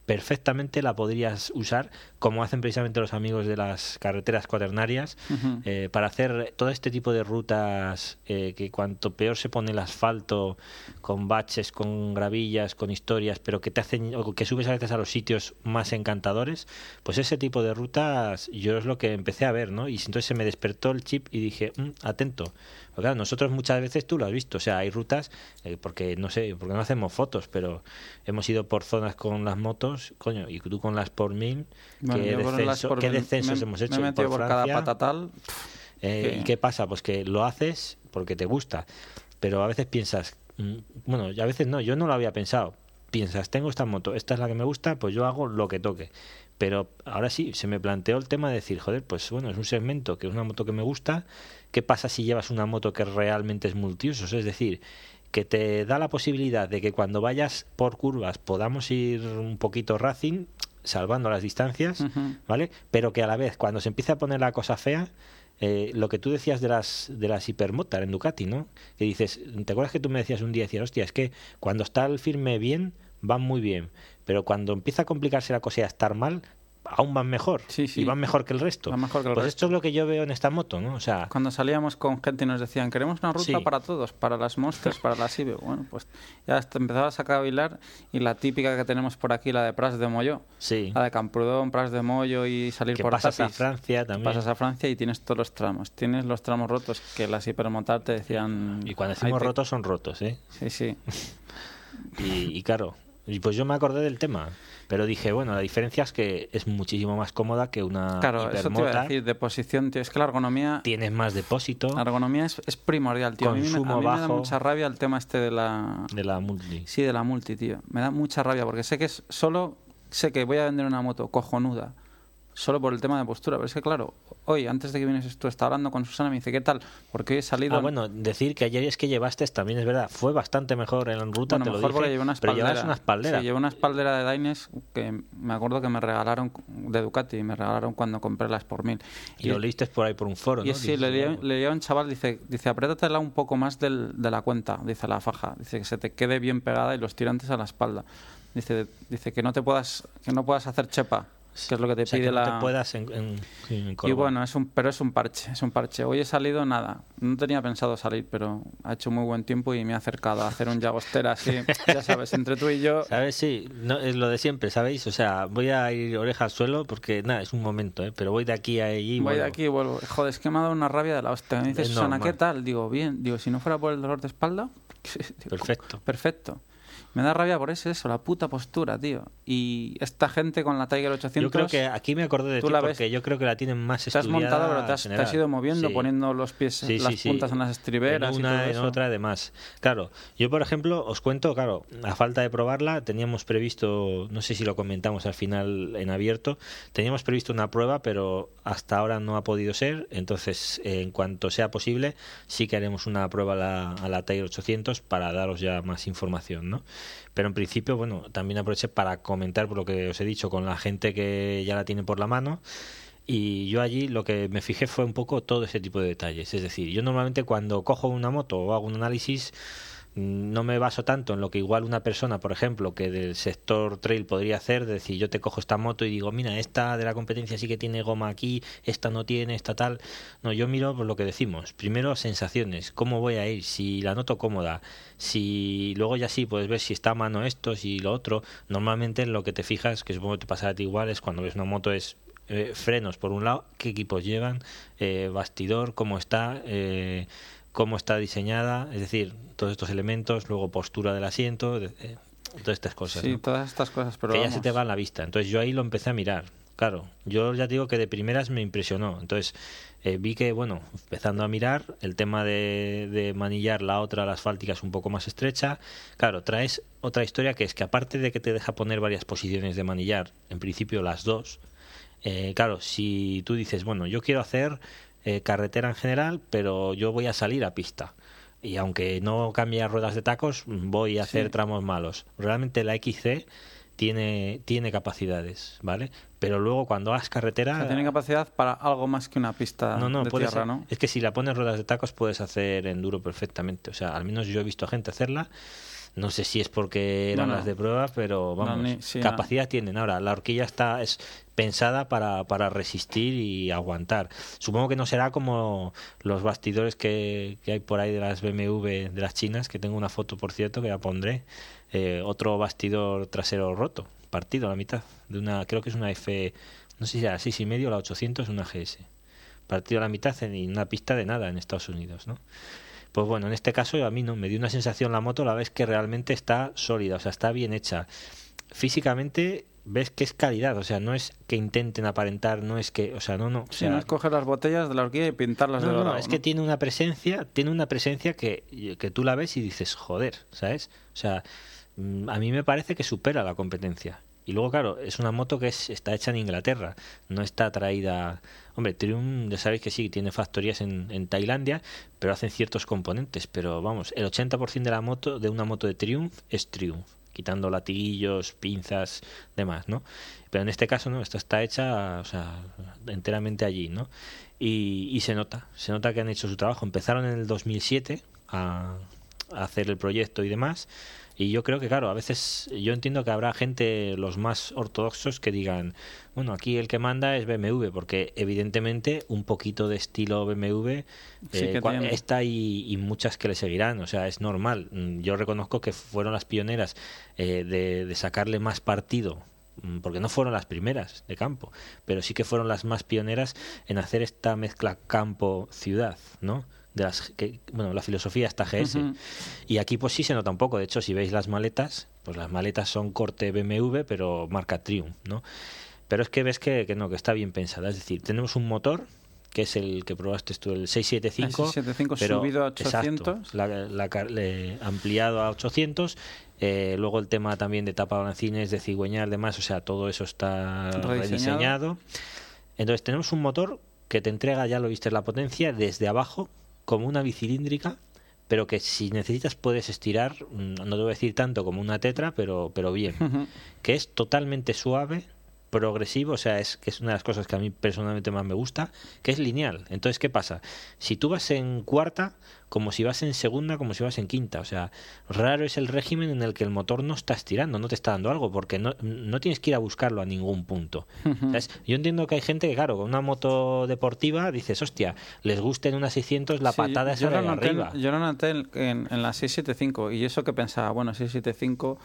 perfectamente la podrías usar como hacen precisamente los amigos de las carreteras cuaternarias eh, para hacer todo este tipo de rutas eh, que cuanto peor se pone el asfalto con baches, con gravillas, con historias, pero que te hacen o que subes a veces a los sitios más encantadores, pues ese tipo de rutas yo es lo que empecé a ver, ¿no? Y entonces se me despertó el chip y dije, "Mm, atento. Porque claro, nosotros muchas veces tú lo has visto, o sea, hay rutas eh, porque no sé, porque no hacemos fotos, pero hemos ido por zonas con las motos, coño, y tú con las por mil, Bueno, qué, descenso- por qué mil- descensos me- hemos me hecho he por por cada patatal. Eh, ¿Y qué pasa? Pues que lo haces porque te gusta, pero a veces piensas, mm, bueno, a veces no, yo no lo había pensado. Piensas, tengo esta moto, esta es la que me gusta, pues yo hago lo que toque. Pero ahora sí, se me planteó el tema de decir, joder, pues bueno, es un segmento que es una moto que me gusta. ¿Qué pasa si llevas una moto que realmente es multiusos? Es decir, que te da la posibilidad de que cuando vayas por curvas podamos ir un poquito racing, salvando las distancias. ¿vale? Pero que a la vez, cuando se empieza a poner la cosa fea, eh, lo que tú decías de las de las hipermotar en Ducati, ¿no? Que dices, ¿te acuerdas que tú me decías un día, decías, hostia, es que cuando está el firme bien, van muy bien, pero cuando empieza a complicarse la cosa y a estar mal, aún van mejor. Sí, sí. Y van mejor que el resto. Van mejor que el pues resto. esto es lo que yo veo en esta moto, ¿no? O sea, Cuando salíamos con gente y nos decían, queremos una ruta Sí. para todos, para las Monsters, para las IBE. Bueno, pues ya empezabas a cavilar y la típica que tenemos por aquí, la de Pras de Molló, sí. la de Camprodón, Pras de Mollo y salir Que por pasas a. Francia también. Pasas a Francia y tienes todos los tramos. Tienes los tramos rotos que las hipermotar te decían... Y cuando "Ahí decimos te-". rotos son rotos, ¿eh? Sí, sí. Y, y claro, y pues yo me acordé del tema. Pero dije, bueno, la diferencia es que es muchísimo más cómoda que una Claro, eso te iba a decir, de posición, tío. Es que la ergonomía... Tienes más depósito La ergonomía es, es primordial, tío. A mí, me, a Consumo mí me da bajo. mucha rabia el tema este de la... de la multi. Sí, de la multi, tío. Me da mucha rabia porque sé que es solo... Sé que voy a vender una moto cojonuda solo por el tema de postura. Pero es que, claro, hoy, antes de que vienes tú, estaba hablando con Susana y me dice, ¿qué tal? Porque hoy he salido... Ah, bueno, decir que ayer es que llevaste, también es verdad, fue bastante mejor en ruta, Bueno, te lo mejor dije, porque llevé una pero llevas una espaldera. Sí, llevé una espaldera de Daines que me acuerdo que me regalaron de Ducati, me regalaron cuando compré las por mil. y lo leíste por ahí por un foro, Y ¿no? sí, le leí, "Wow". le leí a un chaval, dice, dice, apriétatela un poco más del, de la cuenta, dice la faja, dice que se te quede bien pegada y los tirantes a la espalda. Dice, dice que no te puedas, que no puedas hacer chepa, que es lo que te O sea, pide que la. no te puedas en, en- en y bueno, es un, pero es un parche, es un parche. Hoy he salido nada, no tenía pensado salir, pero ha hecho muy buen tiempo y me ha acercado a hacer un Llagostera así, ya sabes, entre tú y yo. ¿Sabes? Sí, no, es lo de siempre, ¿sabéis? O sea, voy a ir oreja al suelo porque, nada, es un momento, ¿eh? Pero voy de aquí a allí. y Voy de aquí y vuelvo. Joder, es que me ha dado una rabia de la hostia. Me dice Susana, normal. ¿qué tal? Digo, bien. Digo, si no fuera por el dolor de espalda. Perfecto. Perfecto. Me da rabia por eso, eso, la puta postura, tío. Y esta gente con la Tiger 800... Yo creo que aquí me acordé de ti ves- porque yo creo que la tienen más te has estudiada montado, pero te has, te general. has ido moviendo, Sí. poniendo los pies, Sí, las sí, puntas en las estriberas En y una, todo en eso. otra, además. Claro, yo por ejemplo os cuento, claro, a falta de probarla, teníamos previsto, no sé si lo comentamos al final en abierto, teníamos previsto una prueba, pero hasta ahora no ha podido ser. Entonces, en cuanto sea posible, sí que haremos una prueba a la, a la Tiger 800 para daros ya más información, ¿no? Pero en principio, bueno, también aproveché para comentar por lo que os he dicho con la gente que ya la tiene por la mano. Y yo allí lo que me fijé fue un poco todo ese tipo de detalles. Es decir, yo normalmente cuando cojo una moto o hago un análisis, no me baso tanto en lo que igual una persona, por ejemplo, que del sector trail podría hacer, de decir, yo te cojo esta moto y digo, mira, esta de la competencia sí que tiene goma aquí, esta no tiene, esta tal. No, yo miro por lo que decimos. Primero, sensaciones, cómo voy a ir, si la noto cómoda, si luego ya sí puedes ver si está a mano esto, si lo otro. Normalmente en lo que te fijas, que supongo que te pasará a ti igual, es cuando ves una moto es eh, frenos por un lado, qué equipos llevan, eh, bastidor, cómo está, eh, cómo está diseñada, es decir, todos estos elementos, luego postura del asiento, de- eh, todas estas cosas. Sí, ¿no? todas estas cosas, pero que ya se te va en la vista. Entonces yo ahí lo empecé a mirar. Claro, yo ya te digo que de primeras me impresionó. Entonces eh, vi que, bueno, empezando a mirar, el tema de, de manillar la otra, la asfáltica, es un poco más estrecha. Claro, traes otra historia que es que aparte de que te deja poner varias posiciones de manillar, en principio las dos, eh, claro, si tú dices, bueno, yo quiero hacer eh, carretera en general, pero yo voy a salir a pista. Y aunque no cambie a ruedas de tacos, voy a hacer Sí. tramos malos. Realmente la XC tiene, tiene capacidades, ¿vale? Pero luego cuando hagas O carretera... sea, tiene capacidad para algo más que una pista no, no, de tierra, ¿no? Es que si la pones ruedas de tacos puedes hacer enduro perfectamente. O sea, al menos yo he visto a gente hacerla No sé si es porque eran No, no. las de prueba, pero vamos, ni- sí, capacidad tienen. Ahora, la horquilla está es pensada para, para resistir y aguantar. Supongo que no será como los bastidores que, que hay por ahí de las BMW de las chinas, que tengo una foto, por cierto, que la pondré. eh, otro bastidor trasero roto, partido a la mitad, de una, creo que es una F, no sé si era la 6 y medio o la 800, una GS. Partido a la mitad en una pista de nada en Estados Unidos, ¿no? Pues bueno, en este caso a mí no, me dio una sensación la moto, la vez que realmente está sólida, o sea, está bien hecha. Físicamente ves que es calidad, o sea, no es que intenten aparentar, no es que, o sea, no, no. o Sí, no es coger las botellas de la horquilla y pintarlas no, de no, dorado. es que ¿no? tiene una presencia, tiene una presencia que, que tú la ves y dices, joder, ¿sabes? O sea, mm, a mí me parece que supera la competencia. Y luego, claro, es una moto que es, está hecha en Inglaterra, no está traída... Hombre, Triumph, ya sabéis que sí, tiene factorías en, en Tailandia, pero hacen ciertos componentes. Pero vamos, el 80% de la moto, de una moto de Triumph, es Triumph, quitando latiguillos, pinzas, demás, ¿no? Pero en este caso, no, esto está hecha, o sea, enteramente allí, ¿no? Y, y se nota, se nota que han hecho su trabajo. Empezaron en el 2007 a, a hacer el proyecto y demás. Y yo creo que, claro, a veces yo entiendo que habrá gente, los más ortodoxos, que digan, bueno, aquí el que manda es BMW, porque evidentemente un poquito de estilo BMW Sí eh, está y, y muchas que le seguirán, o sea, es normal. Yo reconozco que fueron las pioneras eh, de, de sacarle más partido mm, porque no fueron las primeras de campo, pero sí que fueron las más pioneras en hacer esta mezcla campo-ciudad, ¿no? De las que, bueno, la filosofía está GS. Ujú. Y aquí pues sí se nota un poco, de hecho, si veis las maletas, pues las maletas son corte BMW, pero marca Triumph, ¿no? Pero es que ves que, que no, que está bien pensada, es decir, tenemos un motor que es el que probaste tú, el 675, El 675 pero, subido a exacto, 800. la- la le- ampliado a 800, eh, luego el tema también de tapa balancines, de cigüeñal, demás, o sea, todo eso está Rediseñado. rediseñado. Entonces tenemos un motor que te entrega, ya lo viste, la potencia desde abajo, como una bicilíndrica, pero que si necesitas puedes estirar, mm, no te voy a decir tanto como una tetra, pero, pero bien, que es totalmente suave, progresivo, o sea, es que es una de las cosas que a mí personalmente más me gusta, que es lineal. Entonces, ¿qué pasa? Si tú vas en cuarta, como si vas en segunda, como si vas en quinta, o sea, raro es el régimen en el que el motor no está estirando, no te está dando algo, porque no, no tienes que ir a buscarlo a ningún punto. ¿Sabes? Yo entiendo que hay gente que, claro, con una moto deportiva dices, hostia, les gusta en una 600 la Sí, patada yo esa de lo noté, en- arriba. Yo lo noté en, en- en la 675 y eso que pensaba, bueno, 675...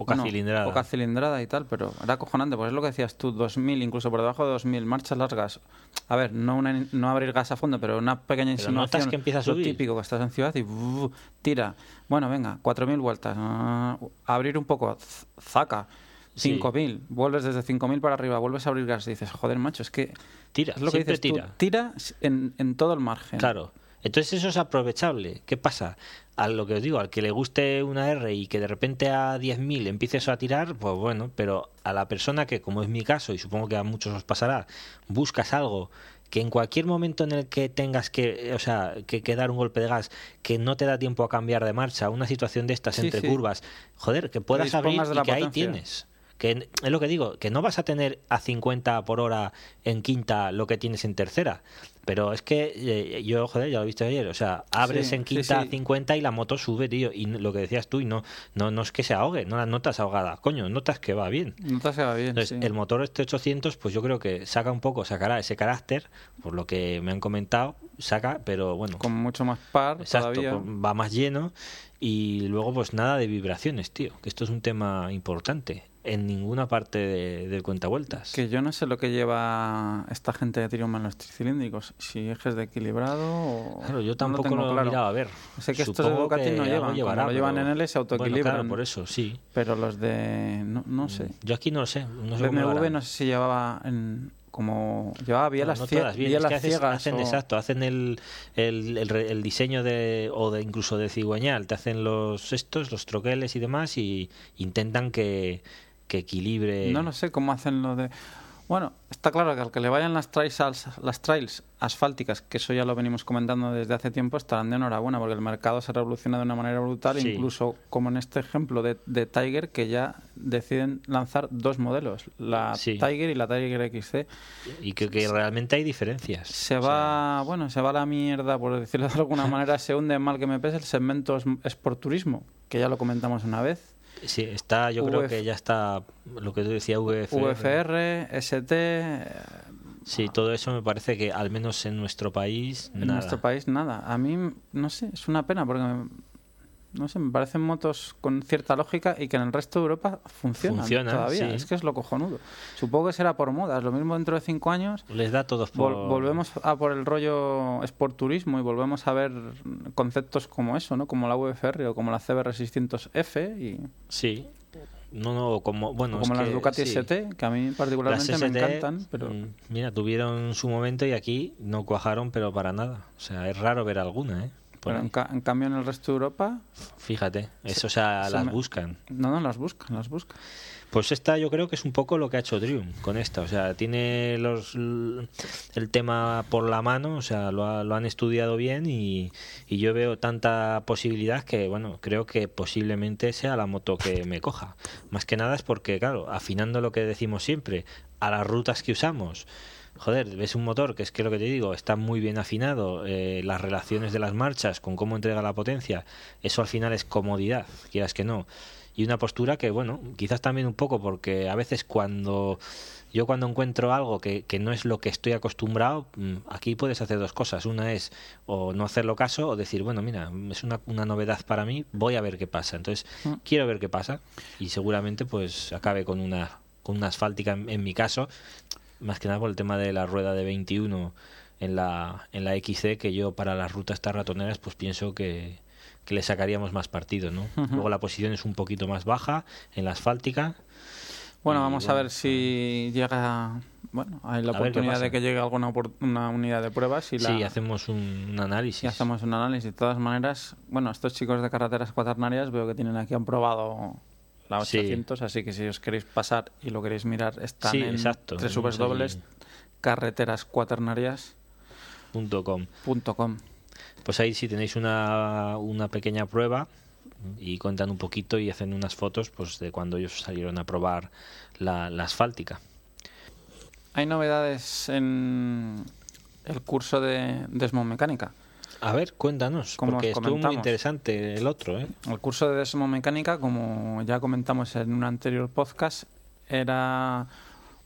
Poca bueno, cilindrada. Poca cilindrada y tal, pero era acojonante, pues es lo que decías tú, 2000, incluso por debajo de 2000, marchas largas. A ver, no, una, no abrir gas a fondo, pero una pequeña Pero insinuación. notas que empieza a Lo subir. típico, que estás en ciudad y ¡buf! tira. Bueno, venga, 4000 vueltas. ah, abrir un poco, zaca. Sí. 5000, vuelves desde 5000 para arriba, vuelves a abrir gas y dices, joder, macho, es que. Tira, es lo que dices tú, tira. tira en, en todo el margen. Claro. Entonces eso es aprovechable. ¿Qué pasa? A lo que os digo, al que le guste una R y que de repente a 10.000 empieces a tirar, pues bueno, pero a la persona que, como es mi caso, y supongo que a muchos os pasará, buscas algo que en cualquier momento en el que tengas que, o sea, que, que dar un golpe de gas, que no te da tiempo a cambiar de marcha, una situación de estas Sí, entre sí. curvas, joder, que puedas abrir y que ahí tienes. Que es lo que digo, que no vas a tener a 50 por hora en quinta lo que tienes en tercera. Pero es que eh, yo, joder, ya lo viste ayer, o sea, abres Sí, en sí, quinta sí. a 50 y la moto sube, tío. Y lo que decías tú, y no, no, no es que se ahogue, no la notas ahogada, coño, notas que va bien. No te se va bien. Entonces, sí. el motor este 800, pues yo creo que saca un poco, sacará ese carácter, por lo que me han comentado, saca, pero bueno, Con mucho más par exacto, todavía. va más lleno y luego pues nada de vibraciones, tío, que esto es un tema importante en ninguna parte de, del cuentavueltas. Que yo no sé lo que lleva esta gente de Triumph en los tricilíndricos. Si ejes de equilibrado o. Claro, yo no tampoco tengo lo, he claro. mirado a ver. Sé que estos de Supongo Ducati que no llevan. llevará, Como lo llevan pero- en L se Bueno, autoequilibran. claro, por eso, sí. Pero los de. No, no sé. Yo aquí no lo sé. No sé lo BMW no sé si llevaba en. Como. Llevaba bielas, No, no todas bien, es bielas que haces- ciegas. hacen o- exacto, hacen el, el, el el diseño de o de incluso de cigüeñal, te hacen los estos, los troqueles y demás y intentan que, que equilibre. No lo sé cómo hacen lo de. Bueno, está claro que al que le vayan las trails, as- las trails asfálticas, que eso ya lo venimos comentando desde hace tiempo, estarán de enhorabuena porque el mercado se revoluciona de una manera brutal, Sí. incluso como en este ejemplo de, de Tiger, que ya deciden lanzar dos modelos, la Sí. Tiger y la Tiger XC. y que, que realmente hay diferencias. Se O sea, va, bueno, se va a la mierda, por decirlo de alguna manera, se hunde mal que me pese el segmento es- esporturismo, que ya lo comentamos una vez. Sí, está, yo creo VF. que ya está lo que tú decías, VFR. VFR, ST, eh, Sí, todo eso me parece que al menos en nuestro país, en nada. nuestro país nada. A mí, no sé, es una pena porque, me- no sé, me parecen motos con cierta lógica y que en el resto de Europa funcionan, Funcionan, todavía. sí. Es que es lo cojonudo. Supongo que será por modas. Lo mismo dentro de cinco años Les da todos por... Vol- volvemos a por el rollo sport turismo y volvemos a ver conceptos como eso, ¿no? Como la VFR o como la CBR 600F y Sí. No, no, como... Bueno, o como las que, Ducati sí. ST, que a mí particularmente me encantan, pero mm, Mira, tuvieron su momento y aquí no cuajaron, pero para nada. O sea, es raro ver alguna, ¿eh? Pero en, ca- en cambio en el resto de Europa Fíjate, eso, o sea, se las me- buscan. no, no las buscan, las buscan. Pues esta yo creo que es un poco lo que ha hecho Triumph con esta. O sea, tiene los, el tema por la mano, o sea, lo, ha- lo han estudiado bien y, y yo veo tanta posibilidad que, bueno, creo que posiblemente sea la moto que me coja. Más que nada es porque, claro, afinando lo que decimos siempre, a las rutas que usamos. Joder, ves un motor que es que lo que te digo, está muy bien afinado, eh, las relaciones de las marchas con cómo entrega la potencia, eso al final es comodidad, quieras que no y una postura que, bueno, quizás también un poco porque a veces cuando yo cuando encuentro algo que, que no es lo que estoy acostumbrado, mm, aquí puedes hacer dos cosas. Una es o no hacerlo caso o decir, bueno, mira, es una, una novedad para mí, voy a ver qué pasa. Entonces, Mm. quiero ver qué pasa y seguramente pues acabe con una, con una asfáltica en, en mi caso, más que nada por el tema de la rueda de 21 en la, en la XC, que yo para las rutas tarratoneras pues pienso que, que le sacaríamos más partido, ¿no? Luego la posición es un poquito más baja en la asfáltica. Bueno, vamos a ver si llega, bueno, hay la oportunidad de que llegue alguna una unidad de pruebas y la Sí, hacemos un, un análisis. y hacemos un análisis. De todas maneras, bueno, estos chicos de carreteras cuaternarias veo que tienen aquí han probado la Sí. 800, así que si os queréis pasar y lo queréis mirar, están Sí, en exacto. tres Tenemos dobles carreterascuaternarias.com. com. Pues ahí si tenéis una, una pequeña prueba y cuentan un poquito y hacen unas fotos pues de cuando ellos salieron a probar la, la asfáltica. Hay novedades en el curso de desmomecánica. A ver, cuéntanos, Como porque estuvo muy interesante el otro, ¿eh? El curso de desmomecánica, como ya comentamos en un anterior podcast, era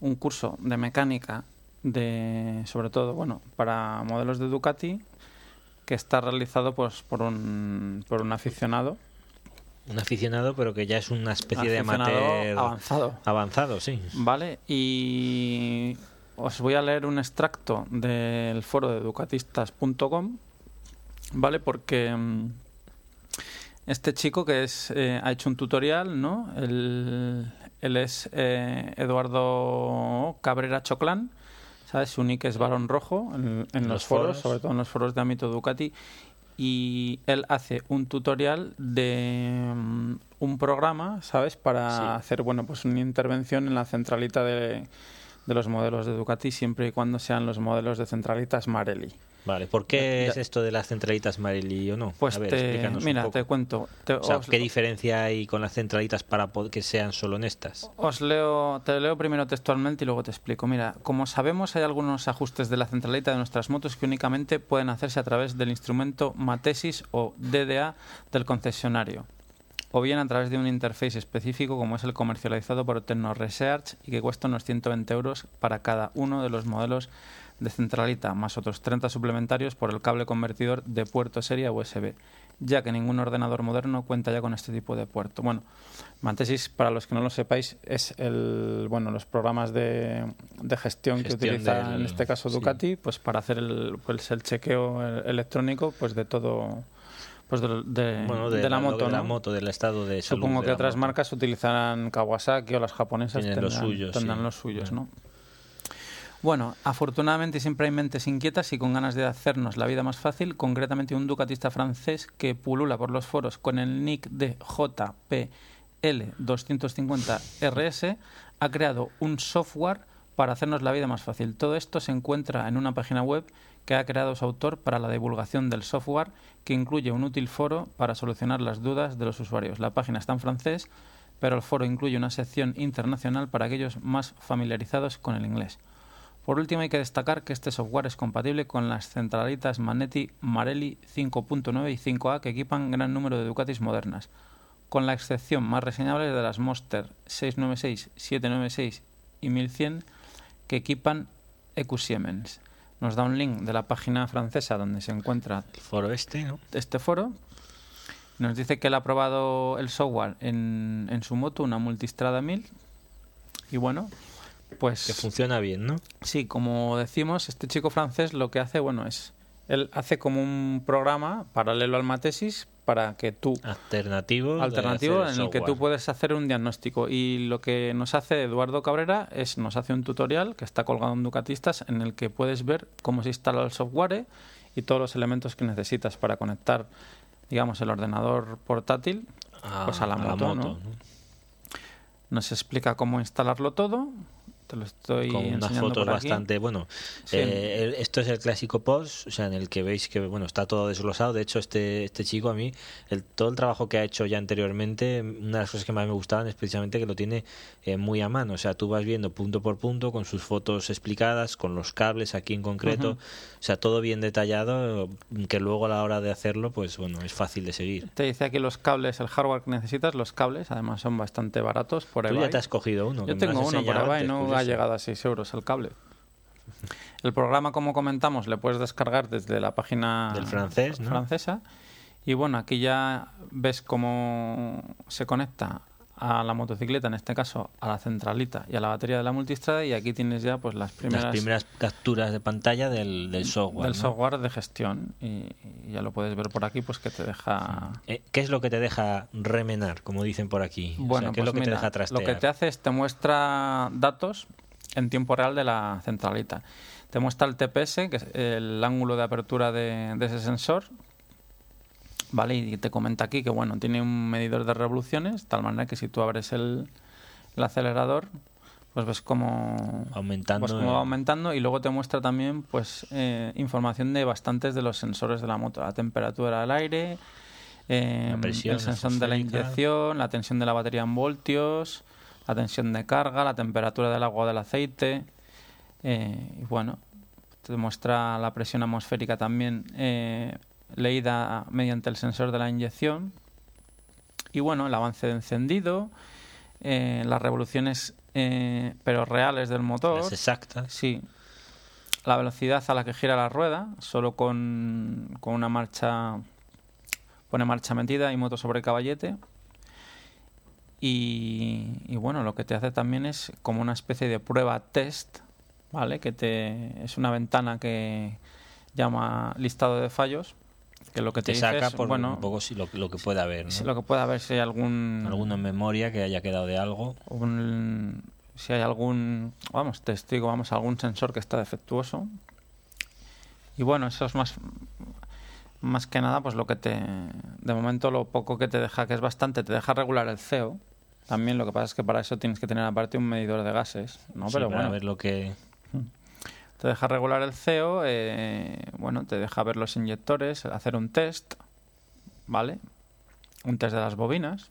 un curso de mecánica de sobre todo, bueno, para modelos de Ducati que está realizado pues por un por un aficionado, Un aficionado, pero que ya es una especie de amateur avanzado, avanzado, sí. ¿vale? Y os voy a leer un extracto del foro de ducatistas.com, ¿vale? Porque mm, este chico que es eh, ha hecho un tutorial, ¿no? Él, él es eh, Eduardo Cabrera Choclán, ¿sabes? Su nick es Balón Rojo en, en los, Los foros, foros. sobre todo en los foros de ámbito Ducati. Y él hace un tutorial de mm, un programa, ¿sabes? Para Sí. hacer, bueno, pues una intervención en la centralita de, de los modelos de Ducati, siempre y cuando sean los modelos de centralitas Marelli. Vale, ¿por qué Ya- es esto de las centralitas Marelli o no? Pues a ver, te, mira, te cuento. te- O sea, os- ¿qué diferencia hay con las centralitas para que sean solo honestas? Os leo, te leo primero textualmente y luego te explico. Mira, como sabemos hay algunos ajustes de la centralita de nuestras motos que únicamente pueden hacerse a través del instrumento Matesis o DDA del concesionario, o bien a través de un interface específico como es el comercializado por TechnoResearch y que cuesta unos 120 euros para cada uno de los modelos de centralita, más otros 30 suplementarios por el cable convertidor de puerto serie a USB, ya que ningún ordenador moderno cuenta ya con este tipo de puerto. Bueno, Mantesis, para los que no lo sepáis, es el bueno los programas de, de gestión, que utiliza del- en este caso sí. Ducati, pues para hacer el, pues, el chequeo eh, electrónico pues de todo pues de, de- Bueno, de, de la, moto, de la ¿no? moto, del estado de salud Supongo que otras moto. marcas utilizarán Kawasaki o las japonesas Tienen los tendrán, suyos, tendrán sí. los suyos, Bueno. ¿no? Bueno, afortunadamente siempre hay mentes inquietas y con ganas de hacernos la vida más fácil, concretamente un ducatista francés que pulula por los foros con el nick de JPL250RS ha creado un software para hacernos la vida más fácil. Todo esto se encuentra en una página web que ha creado su autor para la divulgación del software, que incluye un útil foro para solucionar las dudas de los usuarios. La página está en francés, pero el foro incluye una sección internacional para aquellos más familiarizados con el inglés. Por último, hay que destacar que este software es compatible con las centralitas Manetti Marelli 5.9 y 5A que equipan gran número de Ducatis modernas. con la excepción más reseñable de las Monster 696, 796 y 1100 que equipan EQ Siemens. Nos da un link de la página francesa donde se encuentra El foro este, ¿no? este foro. Nos dice que él ha probado el software en, en su moto, una Multistrada 1000. Y bueno, pues Que funciona bien, ¿no? sí, como decimos, este chico francés lo que hace, bueno, es... Él hace como un programa paralelo al Matesis para que tú Alternativo. alternativo en el que tú puedes hacer un diagnóstico y lo que nos hace Eduardo Cabrera es nos hace un tutorial que está colgado en Ducatistas en el que puedes ver cómo se instala el software y todos los elementos que necesitas para conectar digamos el ordenador portátil pues a la moto, ¿no? nos explica cómo instalarlo todo te lo estoy con unas fotos bastante bueno Sí. eh, el- esto es el clásico post o sea en el que veis que bueno está todo desglosado. De hecho este este chico a mí el, todo el trabajo que ha hecho ya anteriormente una de las cosas que más me gustaban es precisamente que lo tiene eh, muy a mano. O sea tú vas viendo punto por punto con sus fotos explicadas con los cables aquí en concreto. O sea todo bien detallado que luego a la hora de hacerlo pues bueno es fácil de seguir. Te dice aquí los cables el hardware que necesitas los cables además son bastante baratos por tú eBay ya te has cogido uno Yo tengo uno por antes, no llegado a 6 euros el cable. El programa, como comentamos, le puedes descargar desde la página Del francés, ¿no? francesa. Y bueno, aquí ya ves cómo se conecta a la motocicleta, en este caso a la centralita y a la batería de la multistrada. Y aquí tienes ya pues las primeras, las primeras capturas de pantalla del, del software del ¿no? software de gestión. Y, y ya lo puedes ver por aquí, pues que te deja Eh, ¿Qué es lo que te deja remenar, como dicen por aquí? O Bueno, sea, ¿qué es pues lo que mira, te deja trastear? lo que te hace es te muestra datos en tiempo real de la centralita. Te muestra el TPS, que es el ángulo de apertura de, de ese sensor. ¿Vale? Y te comenta aquí que bueno, tiene un medidor de revoluciones, tal manera que si tú abres el, el acelerador, pues ves cómo Aumentando, pues cómo va aumentando y luego te muestra también pues eh, información de bastantes de los sensores de la moto, la temperatura del aire, eh, La presión el sensor de la inyección, la tensión de la batería en voltios, la tensión de carga, la temperatura del agua o del aceite. eh, y bueno, te muestra la presión atmosférica también eh, leída mediante el sensor de la inyección. Y bueno, el avance de encendido, eh, las revoluciones eh, pero reales del motor. Las exactas. Sí. La velocidad a la que gira la rueda, solo con, con una marcha. Pone marcha metida y moto sobre caballete. Y, y bueno, lo que te hace también es como una especie de prueba test, ¿vale? Que te es una ventana que llama listado de fallos, que lo que te, Te saca es, por bueno, un poco si lo, lo que pueda haber. ¿no? si lo que pueda haber si hay algún Alguna memoria que haya quedado de algo. un- si hay algún, vamos, testigo, vamos, algún sensor que está defectuoso. Y bueno, eso es más, más que nada, pues lo que te, de momento lo poco que te deja, que es bastante, te deja regular el CEO. También lo que pasa es que para eso tienes que tener aparte un medidor de gases, ¿no? Sí, Pero bueno, ver lo que. Te deja regular el CEO, eh, bueno, te deja ver los inyectores, hacer un test, ¿vale? Un test de las bobinas.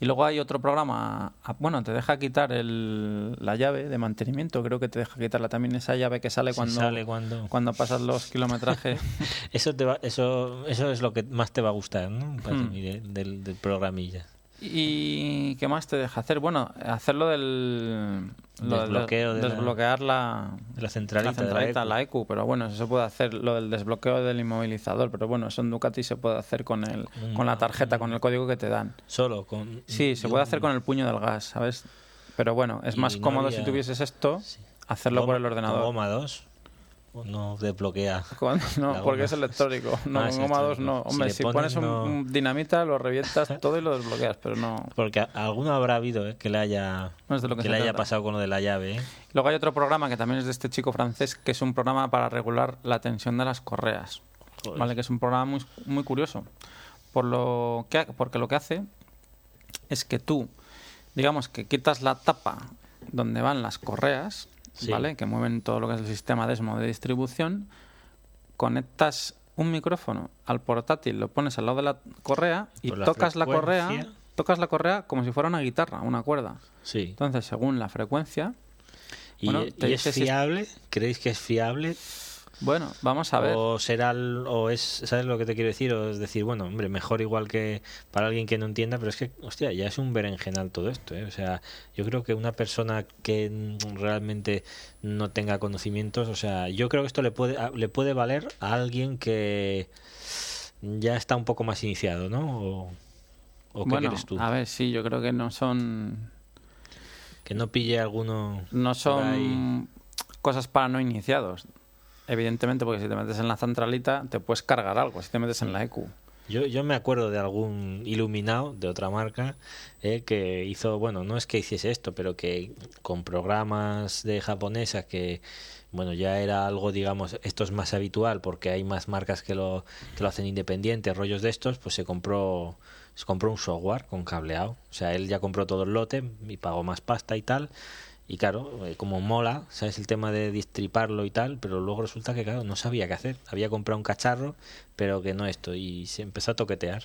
Y luego hay otro programa, ah, bueno, te deja quitar el, la llave de mantenimiento, creo que te deja quitarla también esa llave que sale cuando, sale cuando. cuando pasas los kilometrajes. Eso, te va, eso, eso es lo que más te va a gustar, ¿no? Para Hmm. del programilla. ¿Y qué más te deja hacer? Bueno, hacerlo del... lo del Desbloqueo de la- desbloquear la, centralita. la centralita, de la la EQ, pero bueno, eso se puede hacer, lo del desbloqueo del inmovilizador, pero bueno, eso en Ducati se puede hacer con el, Mm, con la tarjeta, con el código que te dan. Solo con. Sí, se puede hacer con el puño del gas, ¿sabes? Pero bueno, es más no cómodo si tuvieses esto, Sí. hacerlo por el ordenador. Goma 2. No desbloquea. No, porque es electrónico. No, Ah, es goma 2 electrónico. no. Hombre, si, pones, pones un, no- un dinamita, lo revientas todo y lo desbloqueas, pero no, Porque alguno habrá habido ¿eh? que le haya, no es de lo que, le haya pasado con lo de la llave. ¿eh? Luego hay otro programa que también es de este chico francés, que es un programa para regular la tensión de las correas. Joder. ¿vale? Que es un programa muy, muy curioso. Por lo que, porque lo que hace es que tú, digamos que quitas la tapa donde van las correas, Sí. ¿vale? Que mueven todo lo que es el sistema DESMO de distribución, conectas un micrófono al portátil, lo pones al lado de la correa y la tocas la correa, tocas la correa como si fuera una guitarra, una cuerda. Sí. Entonces, según la frecuencia, ¿Y, Bueno, y es- fiable? ¿Creéis que es fiable? Bueno, vamos a ver. O será, o es, ¿sabes lo que te quiero decir? O es decir, bueno, hombre, mejor igual que para alguien que no entienda, pero es que, hostia, ya es un berenjenal todo esto, ¿eh? O sea, yo creo que una persona que realmente no tenga conocimientos, o sea, yo creo que esto le puede, le puede valer a alguien que ya está un poco más iniciado, ¿no? O, o qué bueno, quieres tú? a ver, sí, yo creo que no son Que no pille alguno. no son cosas para no iniciados. Evidentemente, porque si te metes en la centralita te puedes cargar algo, si te metes en la EQ. Yo, yo me acuerdo de algún iluminado de otra marca eh, que hizo, bueno, no es que hiciese esto, pero que con programas de japonesa que, bueno, ya era algo, digamos, esto es más habitual porque hay más marcas que lo, que lo hacen independiente, rollos de estos, pues se compró, se compró un software con cableado. O sea, él ya compró todo el lote y pagó más pasta y tal. Y claro, eh, como mola, ¿sabes? El tema de distriparlo y tal, pero luego resulta que, claro, no sabía qué hacer. Había comprado un cacharro, pero que no esto, y se empezó a toquetear.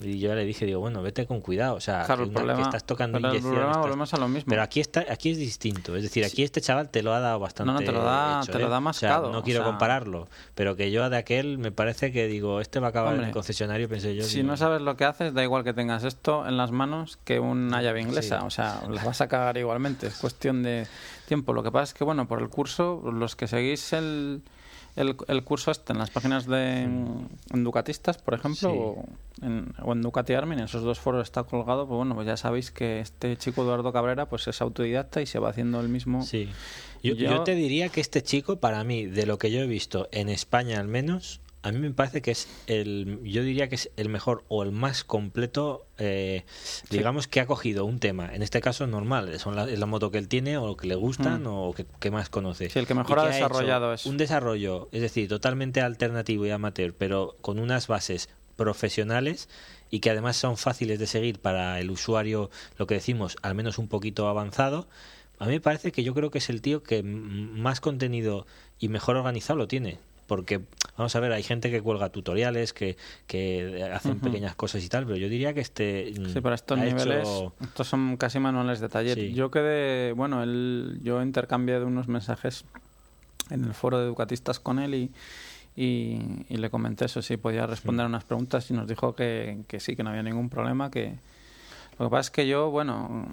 Y yo le dije, digo, bueno, vete con cuidado, o sea, Claro, el una- que problema, estás tocando pero el inyección, problema estás- volvemos a lo mismo. Pero aquí está, aquí es distinto, es decir, aquí este chaval te lo ha dado bastante. No, no, te lo da- hecho, te lo ¿eh? da O sea, mascado, no o quiero sea- compararlo, pero que yo de aquel me parece que digo, este va a acabar en Hombre, el concesionario, pensé yo. Si digo, no sabes lo que haces, da igual que tengas esto en las manos que una llave inglesa. Sí. O sea, las vas a cagar igualmente. Es cuestión de tiempo. Lo que pasa es que, bueno, por el curso, los que seguís el, el, el curso este en las páginas de en Ducatistas, por ejemplo, Sí. o, en, o en Ducati Army, en esos dos foros está colgado, pues bueno, pues ya sabéis que este chico Eduardo Cabrera pues es autodidacta y se va haciendo el mismo. Sí. Yo, Yo- yo te diría que este chico, para mí, de lo que yo he visto en España al menos, a mí me parece que es el, yo diría que es el mejor o el más completo, eh, digamos que ha cogido un tema, en este caso normal, son la, es la moto que él tiene o que le gustan Mm. o que, que más conoce. Sí, el que mejor ha desarrollado eso. Un desarrollo, es decir, totalmente alternativo y amateur, pero con unas bases profesionales y que además son fáciles de seguir para el usuario, lo que decimos, al menos un poquito avanzado. A mí me parece que yo creo que es el tío que más contenido y mejor organizado lo tiene. Porque, vamos a ver, hay gente que cuelga tutoriales, que, que hacen pequeñas cosas y tal, pero yo diría que este. mm, Sí, para estos niveles, hecho- estos son casi manuales de taller. Sí. Yo quedé, bueno, él, yo intercambié de unos mensajes en el foro de educatistas con él y, y, y le comenté eso, si podía Mm. responder unas preguntas y nos dijo que, que sí, que no había ningún problema, que lo que pasa es que yo, bueno,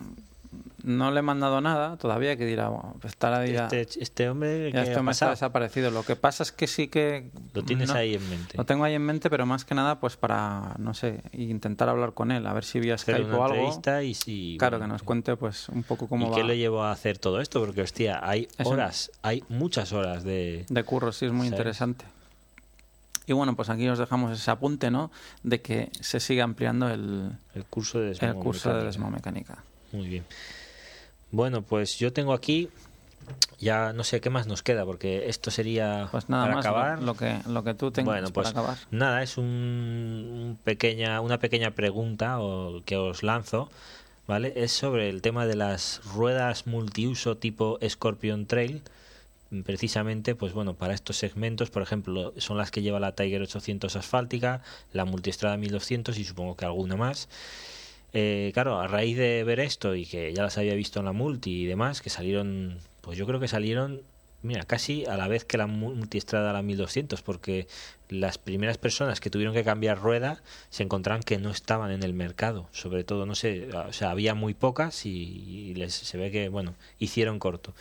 no le he mandado nada todavía, que dirá, bueno, pues estará dirá, Este, este hombre ya que esto ha me está desaparecido. Lo que pasa es que sí que... lo tienes no- ahí en mente. Lo tengo ahí en mente, pero más que nada, pues para, no sé, intentar hablar con él, a ver si vía Skype una o algo. entrevista y si. Claro, bueno, que nos cuente pues un poco cómo ¿Y va qué le llevó a hacer todo esto? Porque, hostia, hay horas, hay muchas horas de... de curro, sí, es muy ¿Sabes? interesante. Y bueno, pues aquí os dejamos ese apunte, ¿no? De que se sigue ampliando el, El curso de el curso de. Muy bien. Bueno, pues yo tengo aquí, ya no sé qué más nos queda, porque esto sería Pues nada para más acabar. Lo, que, lo que tú tengas bueno, pues para acabar. nada, es un, un pequeña, una pequeña pregunta o, que os lanzo, ¿vale? Es sobre el tema de las ruedas multiuso tipo Scorpion Trail. Precisamente, pues bueno, para estos segmentos, por ejemplo, son las que lleva la Tiger 800 asfáltica, la Multistrada 1200 y supongo que alguna más. Eh, claro, a raíz de ver esto y que ya las había visto en la multi y demás, que salieron, pues yo creo que salieron, mira, casi a la vez que la mu- multiestrada la 1200, porque las primeras personas que tuvieron que cambiar rueda se encontraron que no estaban en el mercado, sobre todo, no sé, o sea, había muy pocas y, y les, se ve que, bueno, hicieron corto.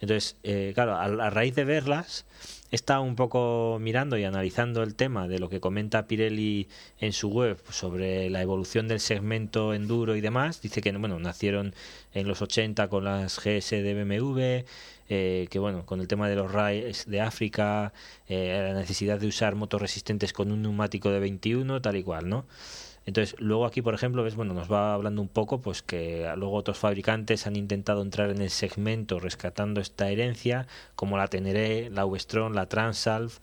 Entonces, eh, claro, a, a raíz de verlas, he un poco mirando y analizando el tema de lo que comenta Pirelli en su web sobre la evolución del segmento enduro y demás. Dice que bueno, nacieron en los 80 con las GS de BMW, eh, que bueno, con el tema de los RAIs de África, eh, la necesidad de usar motos resistentes con un neumático de 21, tal y cual, ¿no? Entonces, luego aquí, por ejemplo, ves, bueno, nos va hablando un poco, pues que luego otros fabricantes han intentado entrar en el segmento rescatando esta herencia, como la Teneré, la Westron, la Transalf,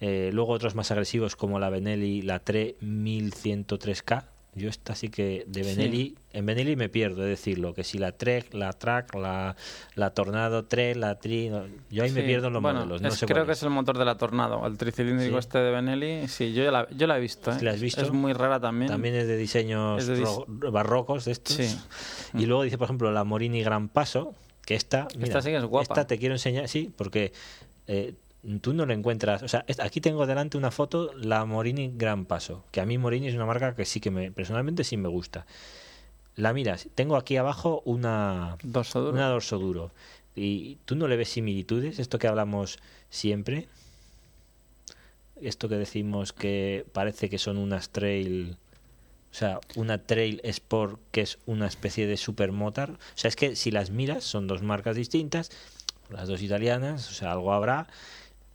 eh, luego otros más agresivos como la Benelli, la TRE 1103K. Yo esta sí que de Sí. Benelli, en Benelli me pierdo, es decirlo, que si la Trek, la Track, la, la Tornado 3, la Tri, yo ahí me pierdo en los bueno, modelos, no es- sé creo que es. es el motor de la Tornado, el tricilíndrico Sí. este de Benelli. Sí, yo ya la, yo la he visto. ¿eh? ¿La has visto? Es muy rara también. También es de diseños Es de ro- barrocos de estos. Sí. Y luego dice, por ejemplo, la Morini Gran Paso, que esta, mira, Esta sí que es guapa. Esta te quiero enseñar, sí, porque eh, tú no le encuentras. O sea, aquí tengo delante una foto, la Morini Gran Paso, que a mí Morini es una marca que sí que me, personalmente sí me gusta. La miras, tengo aquí abajo una dorso duro. Una dorso duro. Y tú no le ves similitudes, esto que hablamos siempre. Esto que decimos que parece que son unas trail. O sea, una Trail Sport que es una especie de supermotor. O sea, es que si las miras, son dos marcas distintas, las dos italianas, o sea, algo habrá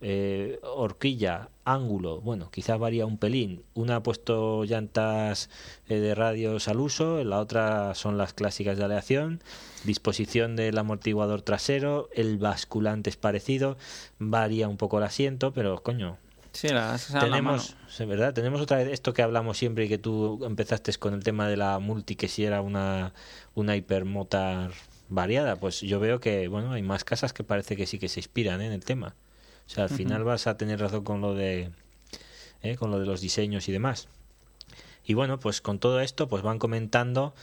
eh, horquilla, ángulo, bueno, quizás varía un pelín. Una ha puesto llantas eh, de radios al uso, la otra son las clásicas de aleación, disposición del amortiguador trasero, el basculante es parecido, varía un poco el asiento, pero coño. Sí, la tenemos, ¿verdad? Tenemos otra vez esto que hablamos siempre y que tú empezaste con el tema de la multi, que si era una, una hipermotar variada, pues yo veo que, bueno, hay más casas que parece que sí que se inspiran ¿eh? en el tema. O sea, al final vas a tener razón con lo de ¿eh? con lo de los diseños y demás. Y bueno, pues con todo esto, pues van comentando.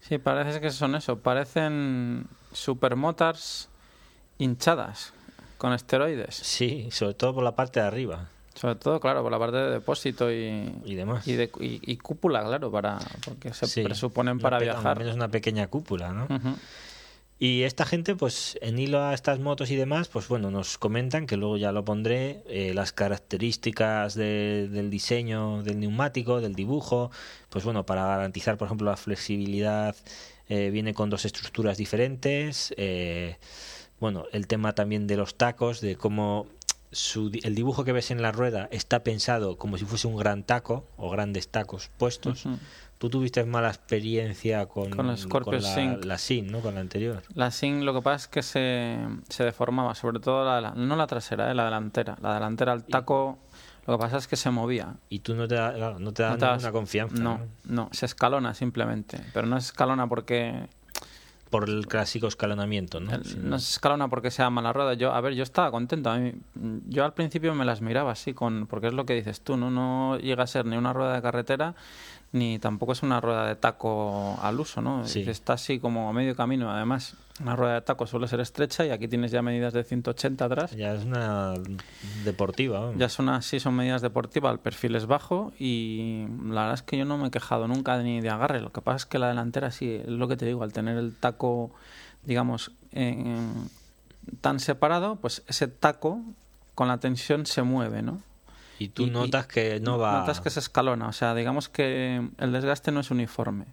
Sí, parece que son eso. Parecen supermotors hinchadas con esteroides. Sí, sobre todo por la parte de arriba. Sobre todo, claro, por la parte de depósito y, y demás. Y, de, y, cúpula, claro, para porque se presuponen para viajar. Es una pequeña cúpula, ¿no? Y esta gente, pues en hilo a estas motos y demás, pues bueno, nos comentan, que luego ya lo pondré, eh, las características del diseño del neumático, del dibujo, pues bueno, para garantizar, por ejemplo, la flexibilidad, eh, viene con dos estructuras diferentes. Eh, bueno, el tema también de los tacos, de cómo el dibujo que ves en la rueda está pensado como si fuese un gran taco o grandes tacos puestos. Tú tuviste mala experiencia con, con, la, Scorpio la, SIN, ¿no? Con la anterior. La SIN lo que pasa es que se, se deformaba, sobre todo la, no la trasera, ¿eh? la delantera. La delantera, el taco, lo que pasa es que se movía. Y tú no te, da, no te das confianza. No, no, se escalona simplemente. Pero no se escalona porque por el clásico escalonamiento, ¿no? no se escalona porque sea mala rueda. Yo, a ver, yo estaba contento. A mí, yo al principio me las miraba así, con, porque es lo que dices tú, ¿no? No llega a ser ni una rueda de carretera ni tampoco es una rueda de taco al uso, ¿no? Está así como a medio camino. Además, una rueda de taco suele ser estrecha y aquí tienes ya medidas de 180 atrás. Ya es una deportiva. Ya son así, son medidas deportivas, el perfil es bajo y la verdad es que yo no me he quejado nunca ni de agarre. Lo que pasa es que la delantera sí, es lo que te digo, al tener el taco, digamos, tan separado, pues ese taco con la tensión se mueve, ¿no? Y tú notas que no va. Notas que se escalona, o sea, digamos que el desgaste no es uniforme.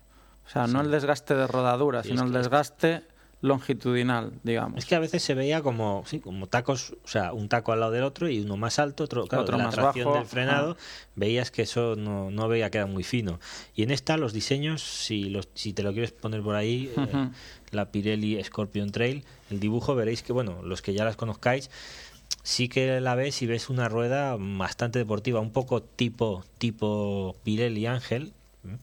O sea, no el desgaste de rodadura, sino el desgaste longitudinal, digamos. Es que a veces se veía como, sí, como tacos, o sea, un taco al lado del otro y uno más alto, otro, claro, otro la más bajo. del frenado, veías que eso no, no veía que era muy fino. Y en esta los diseños, si, los, si te lo quieres poner por ahí, eh, la Pirelli Scorpion Trail, el dibujo veréis que, bueno, los que ya las conozcáis, sí que la ves y ves una rueda bastante deportiva, un poco tipo tipo Pirelli Ángel,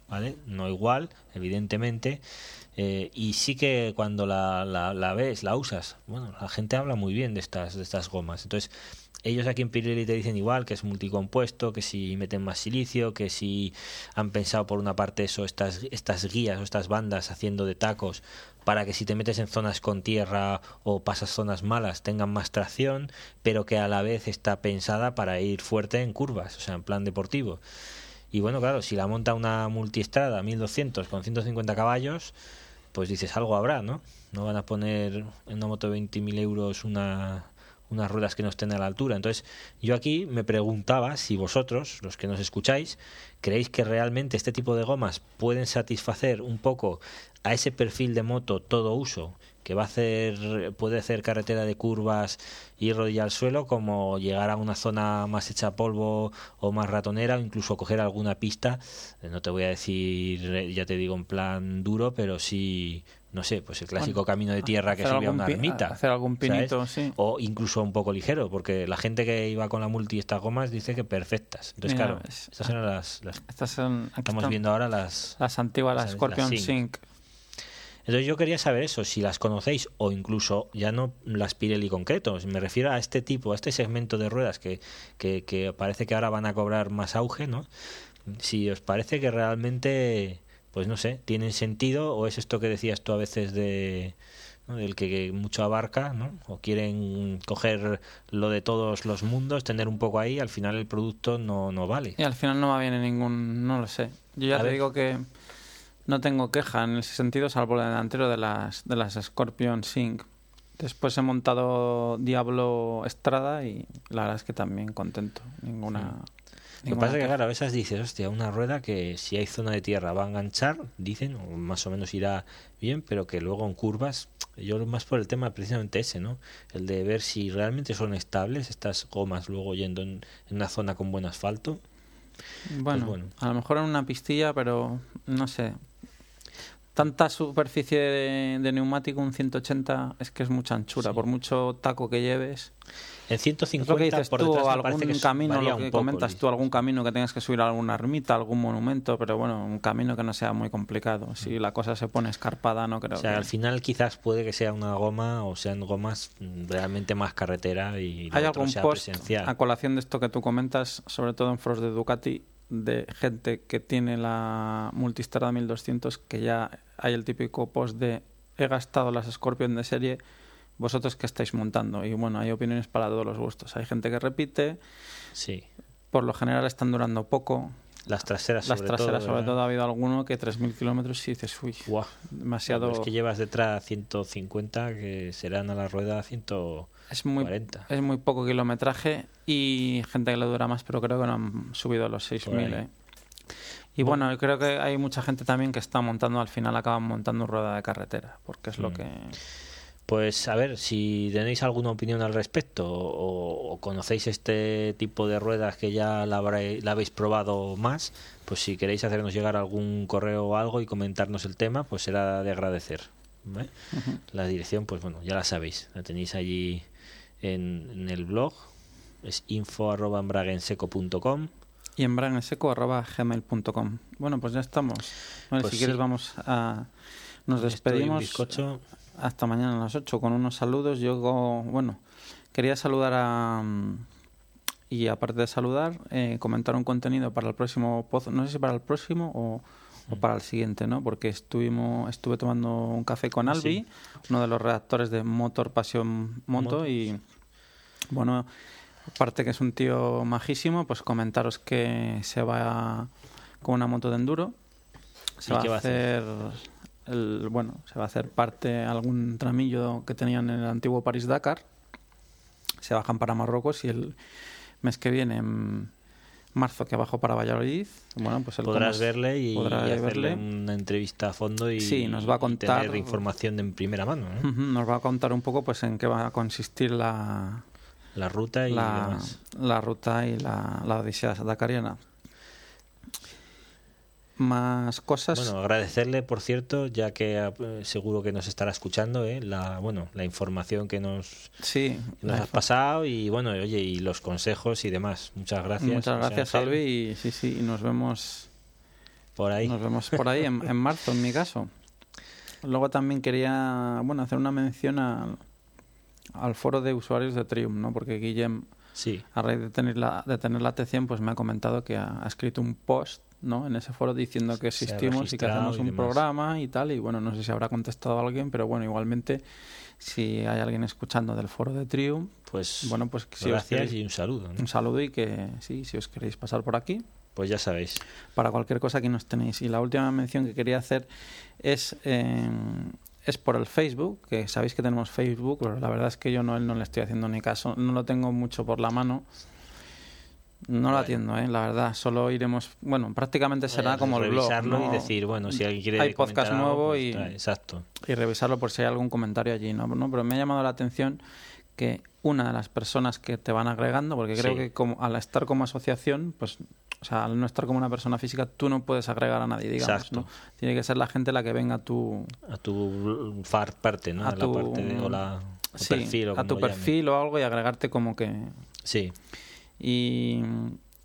¿vale? No igual, evidentemente. Eh, y sí que cuando la, la, la, ves, la usas, bueno, la gente habla muy bien de estas, de estas gomas. Entonces, ellos aquí en Pirelli te dicen igual que es multicompuesto, que si meten más silicio, que si han pensado por una parte eso, estas, estas guías o estas bandas haciendo de tacos para que si te metes en zonas con tierra o pasas zonas malas tengan más tracción, pero que a la vez está pensada para ir fuerte en curvas, o sea, en plan deportivo. Y bueno, claro, si la monta una multiestrada 1200 con 150 caballos, pues dices algo habrá, ¿no? No van a poner en una moto de 20.000 euros una, unas ruedas que no estén a la altura. Entonces, yo aquí me preguntaba si vosotros, los que nos escucháis, creéis que realmente este tipo de gomas pueden satisfacer un poco a ese perfil de moto todo uso que va a hacer puede hacer carretera de curvas y rodillar al suelo como llegar a una zona más hecha polvo o más ratonera o incluso coger alguna pista eh, no te voy a decir ya te digo en plan duro pero sí no sé, pues el clásico camino de tierra que sube a una ermita. Hacer algún pinito, sí. O incluso un poco ligero, porque la gente que iba con la multi estas gomas dice que perfectas. Entonces, claro, estas eran las, estas son, estamos viendo ahora las... Las antiguas, las Scorpion Sync. Entonces yo quería saber eso, si las conocéis o incluso ya no las Pirelli concretos, me refiero a este tipo, a este segmento de ruedas que, que, que parece que ahora van a cobrar más auge, ¿no? Si os parece que realmente, pues no sé, tienen sentido o es esto que decías tú a veces de ¿no? el que mucho abarca, ¿no? o quieren coger lo de todos los mundos, tener un poco ahí, al final el producto no, no vale. Y al final no va bien en ningún, no lo sé. Yo ya A te ver. digo que no tengo queja en ese sentido, salvo el delantero de las, de las Scorpion Sync. Después he montado Diablo Estrada y la verdad es que también contento. Ninguna. Lo que pasa es que, claro, a veces dices, hostia, una rueda que si hay zona de tierra va a enganchar, dicen, o más o menos irá bien, pero que luego en curvas, yo más por el tema precisamente ese, ¿no? El de ver si realmente son estables estas gomas luego yendo en, en una zona con buen asfalto. Bueno, bueno. a lo mejor en una pistilla, pero no sé. Tanta superficie de, de neumático, un 180, es que es mucha anchura. Sí. Por mucho taco que lleves. En Es 150 lo que dices por tú, algún que camino, lo que poco, comentas Luis. tú, algún camino que tengas que subir a alguna ermita, algún monumento, pero bueno, un camino que no sea muy complicado. Si la cosa se pone escarpada, no creo Mm. O sea, que... al final quizás puede que sea una goma o sean gomas mm, realmente más carretera y Hay algún sea post presencial. a colación de esto que tú comentas, sobre todo en foros de Ducati, de gente que tiene la Multistrada 1200, que ya hay el típico post de he gastado las Scorpion de serie, vosotros que estáis montando. Y bueno, hay opiniones para todos los gustos. Hay gente que repite, Sí, por lo general están durando poco. las traseras Las sobre traseras, todo. sobre todo, ha habido alguno que 3.000 kilómetros y dices, uy, Buah, demasiado... Pero es que llevas detrás 150 que serán a la rueda 140. Es muy, es muy poco kilometraje y gente que le dura más, pero creo que no han subido a los Por 6.000. ahí. ¿eh? Y bueno, creo que hay mucha gente también que está montando, al final acaban montando rueda de carretera, porque es lo Mm. que... Pues a ver, si tenéis alguna opinión al respecto o, o conocéis este tipo de ruedas que ya la, la habéis probado más, pues si queréis hacernos llegar algún correo o algo y comentarnos el tema, pues será de agradecer. La dirección, pues bueno, ya la sabéis, la tenéis allí en, en el blog, es info.embraguenseco.com. Y en braneseco.gmail.com. Bueno, pues ya estamos. Vale, Pues si quieres vamos a... Nos despedimos hasta mañana a las 8 con unos saludos. Yo, bueno, quería saludar a... Y aparte de saludar, eh, comentar un contenido para el próximo pozo. No sé si para el próximo o, o para el siguiente, ¿no? Porque estuvimos, estuve tomando un café con Albi, Sí. uno de los redactores de Motor Pasión Moto. Moto. Y bueno, aparte que es un tío majísimo, pues comentaros que se va con una moto de enduro. Se ¿Y va a va a hacer? hacer el, bueno, se va a hacer parte algún tramillo que tenían en el antiguo París Dakar. Se bajan para Marruecos y el mes que viene, en marzo, que bajo para Valladolid. Bueno, pues Podrás verle y, podrá y hacerle verle. una entrevista a fondo y, Sí, nos va a contar- tener información de en primera mano, ¿no? Ujú, Nos va a contar un poco pues en qué va a consistir la, la ruta y la, demás. la ruta y la, la odisea dakariana. Más cosas. Bueno, agradecerle, por cierto, ya que eh, seguro que nos estará escuchando, ¿eh? la bueno, la información que nos, sí, que nos has pasado y bueno, oye, y los consejos y demás. Muchas gracias. Muchas gracias, Albi. Y sí, sí, y nos vemos, Por ahí. nos vemos por ahí en, en marzo, en mi caso. Luego también quería, bueno, hacer una mención al, al foro de usuarios de Triumph, ¿no? Porque Guillem, Sí, a raíz de tener la, de tener la atención, pues me ha comentado que ha, ha escrito un post, ¿no? En ese foro diciendo que existimos y que hacemos y un demás. programa y tal. Y bueno, no sé si habrá contestado alguien, pero bueno, igualmente, si hay alguien escuchando del foro de Triumph, pues bueno, pues si os gracias queréis- y un saludo. ¿no? un saludo y que sí, si os queréis pasar por aquí, Pues ya sabéis. para cualquier cosa que nos tenéis. Y la última mención que quería hacer es, eh, es por el Facebook, que sabéis que tenemos Facebook, pero la verdad es que yo no, no le estoy haciendo ni caso, no lo tengo mucho por la mano. No lo Bueno. atiendo, ¿eh? la verdad. Solo iremos, bueno, prácticamente será como el blog. revisarlo ¿no? y decir, bueno, si alguien quiere Hay podcast algo, nuevo pues y- trae. Exacto. y revisarlo por si hay algún comentario allí, ¿no? ¿no? Pero me ha llamado la atención que una de las personas que te van agregando, porque creo Sí. que como, al estar como asociación, pues, o sea, al no estar como una persona física, tú no puedes agregar a nadie, digamos, Exacto. ¿no? Tiene que ser la gente la que venga a tu, A tu far parte, ¿no? A A, tu- la parte de, o la, o sí, perfil o a tu perfil o algo y agregarte como que... Sí, Y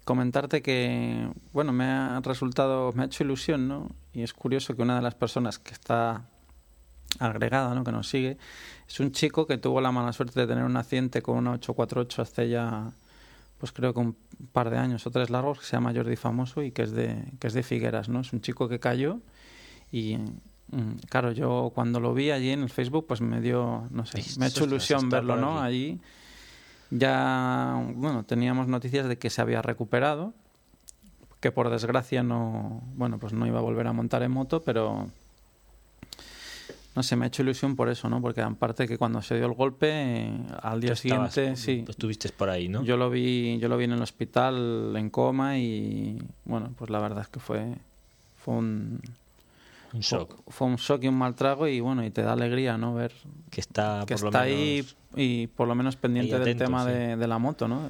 comentarte que, bueno, me ha resultado, me ha hecho ilusión, ¿no? Y es curioso que una de las personas que está agregada, ¿no? Que nos sigue, es un chico que tuvo la mala suerte de tener un accidente con una 848 hace ya, pues creo que un par de años o tres largos, que se llama Jordi Famoso y que es de, que es de Figueras, ¿no? Es un chico que cayó y, Mm, Claro, yo cuando lo vi allí en el Facebook, pues me dio, no sé, me ha hecho "Ostras, ilusión verlo, ¿no? aquí". Allí ya, bueno, teníamos noticias de que se había recuperado, que por desgracia no, bueno, pues no iba a volver a montar en moto, pero no sé, me ha hecho ilusión por eso, ¿no? Porque aparte que cuando se dio el golpe, eh, al día Tú estabas- siguiente, sí, pues Estuviste por ahí, ¿no? yo lo vi, yo lo vi en el hospital en coma y bueno, pues la verdad es que fue fue un Un shock. fue un shock y un mal trago y bueno, y te da alegría, ¿no? Ver Que está, que por lo está menos, ahí y por lo menos pendiente del tema sí. de, de la moto, ¿no?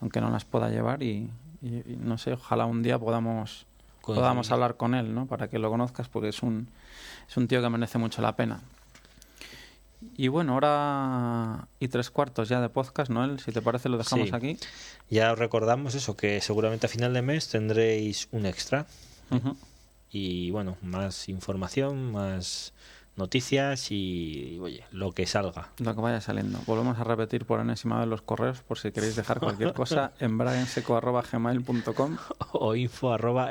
Aunque no las pueda llevar y, y- y no sé, ojalá un día podamos podamos hablar con él, ¿no? Para que lo conozcas porque es un es un tío que merece mucho la pena. Y bueno, hora y tres cuartos ya de podcast, Noel, si te parece lo dejamos Sí. aquí. Ya os recordamos eso, que seguramente a final de mes tendréis un extra. Y bueno, más información, más noticias y, oye, lo que salga. Lo que vaya saliendo. Volvemos a repetir por enésima vez los correos por si queréis dejar cualquier cosa en bragenseco.gmail.com. O info arroba.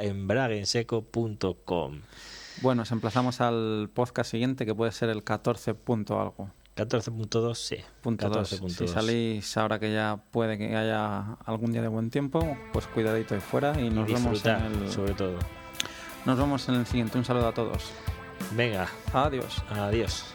Bueno, os emplazamos al podcast siguiente que puede ser el 14 punto algo. 14.2, sí. Punto dos. 14.2. Si salís ahora que ya puede que haya algún día de buen tiempo, pues cuidadito ahí fuera y Y nos vemos, en el, sobre todo. nos vemos en el siguiente. Un saludo a todos. Venga, Adiós. adiós.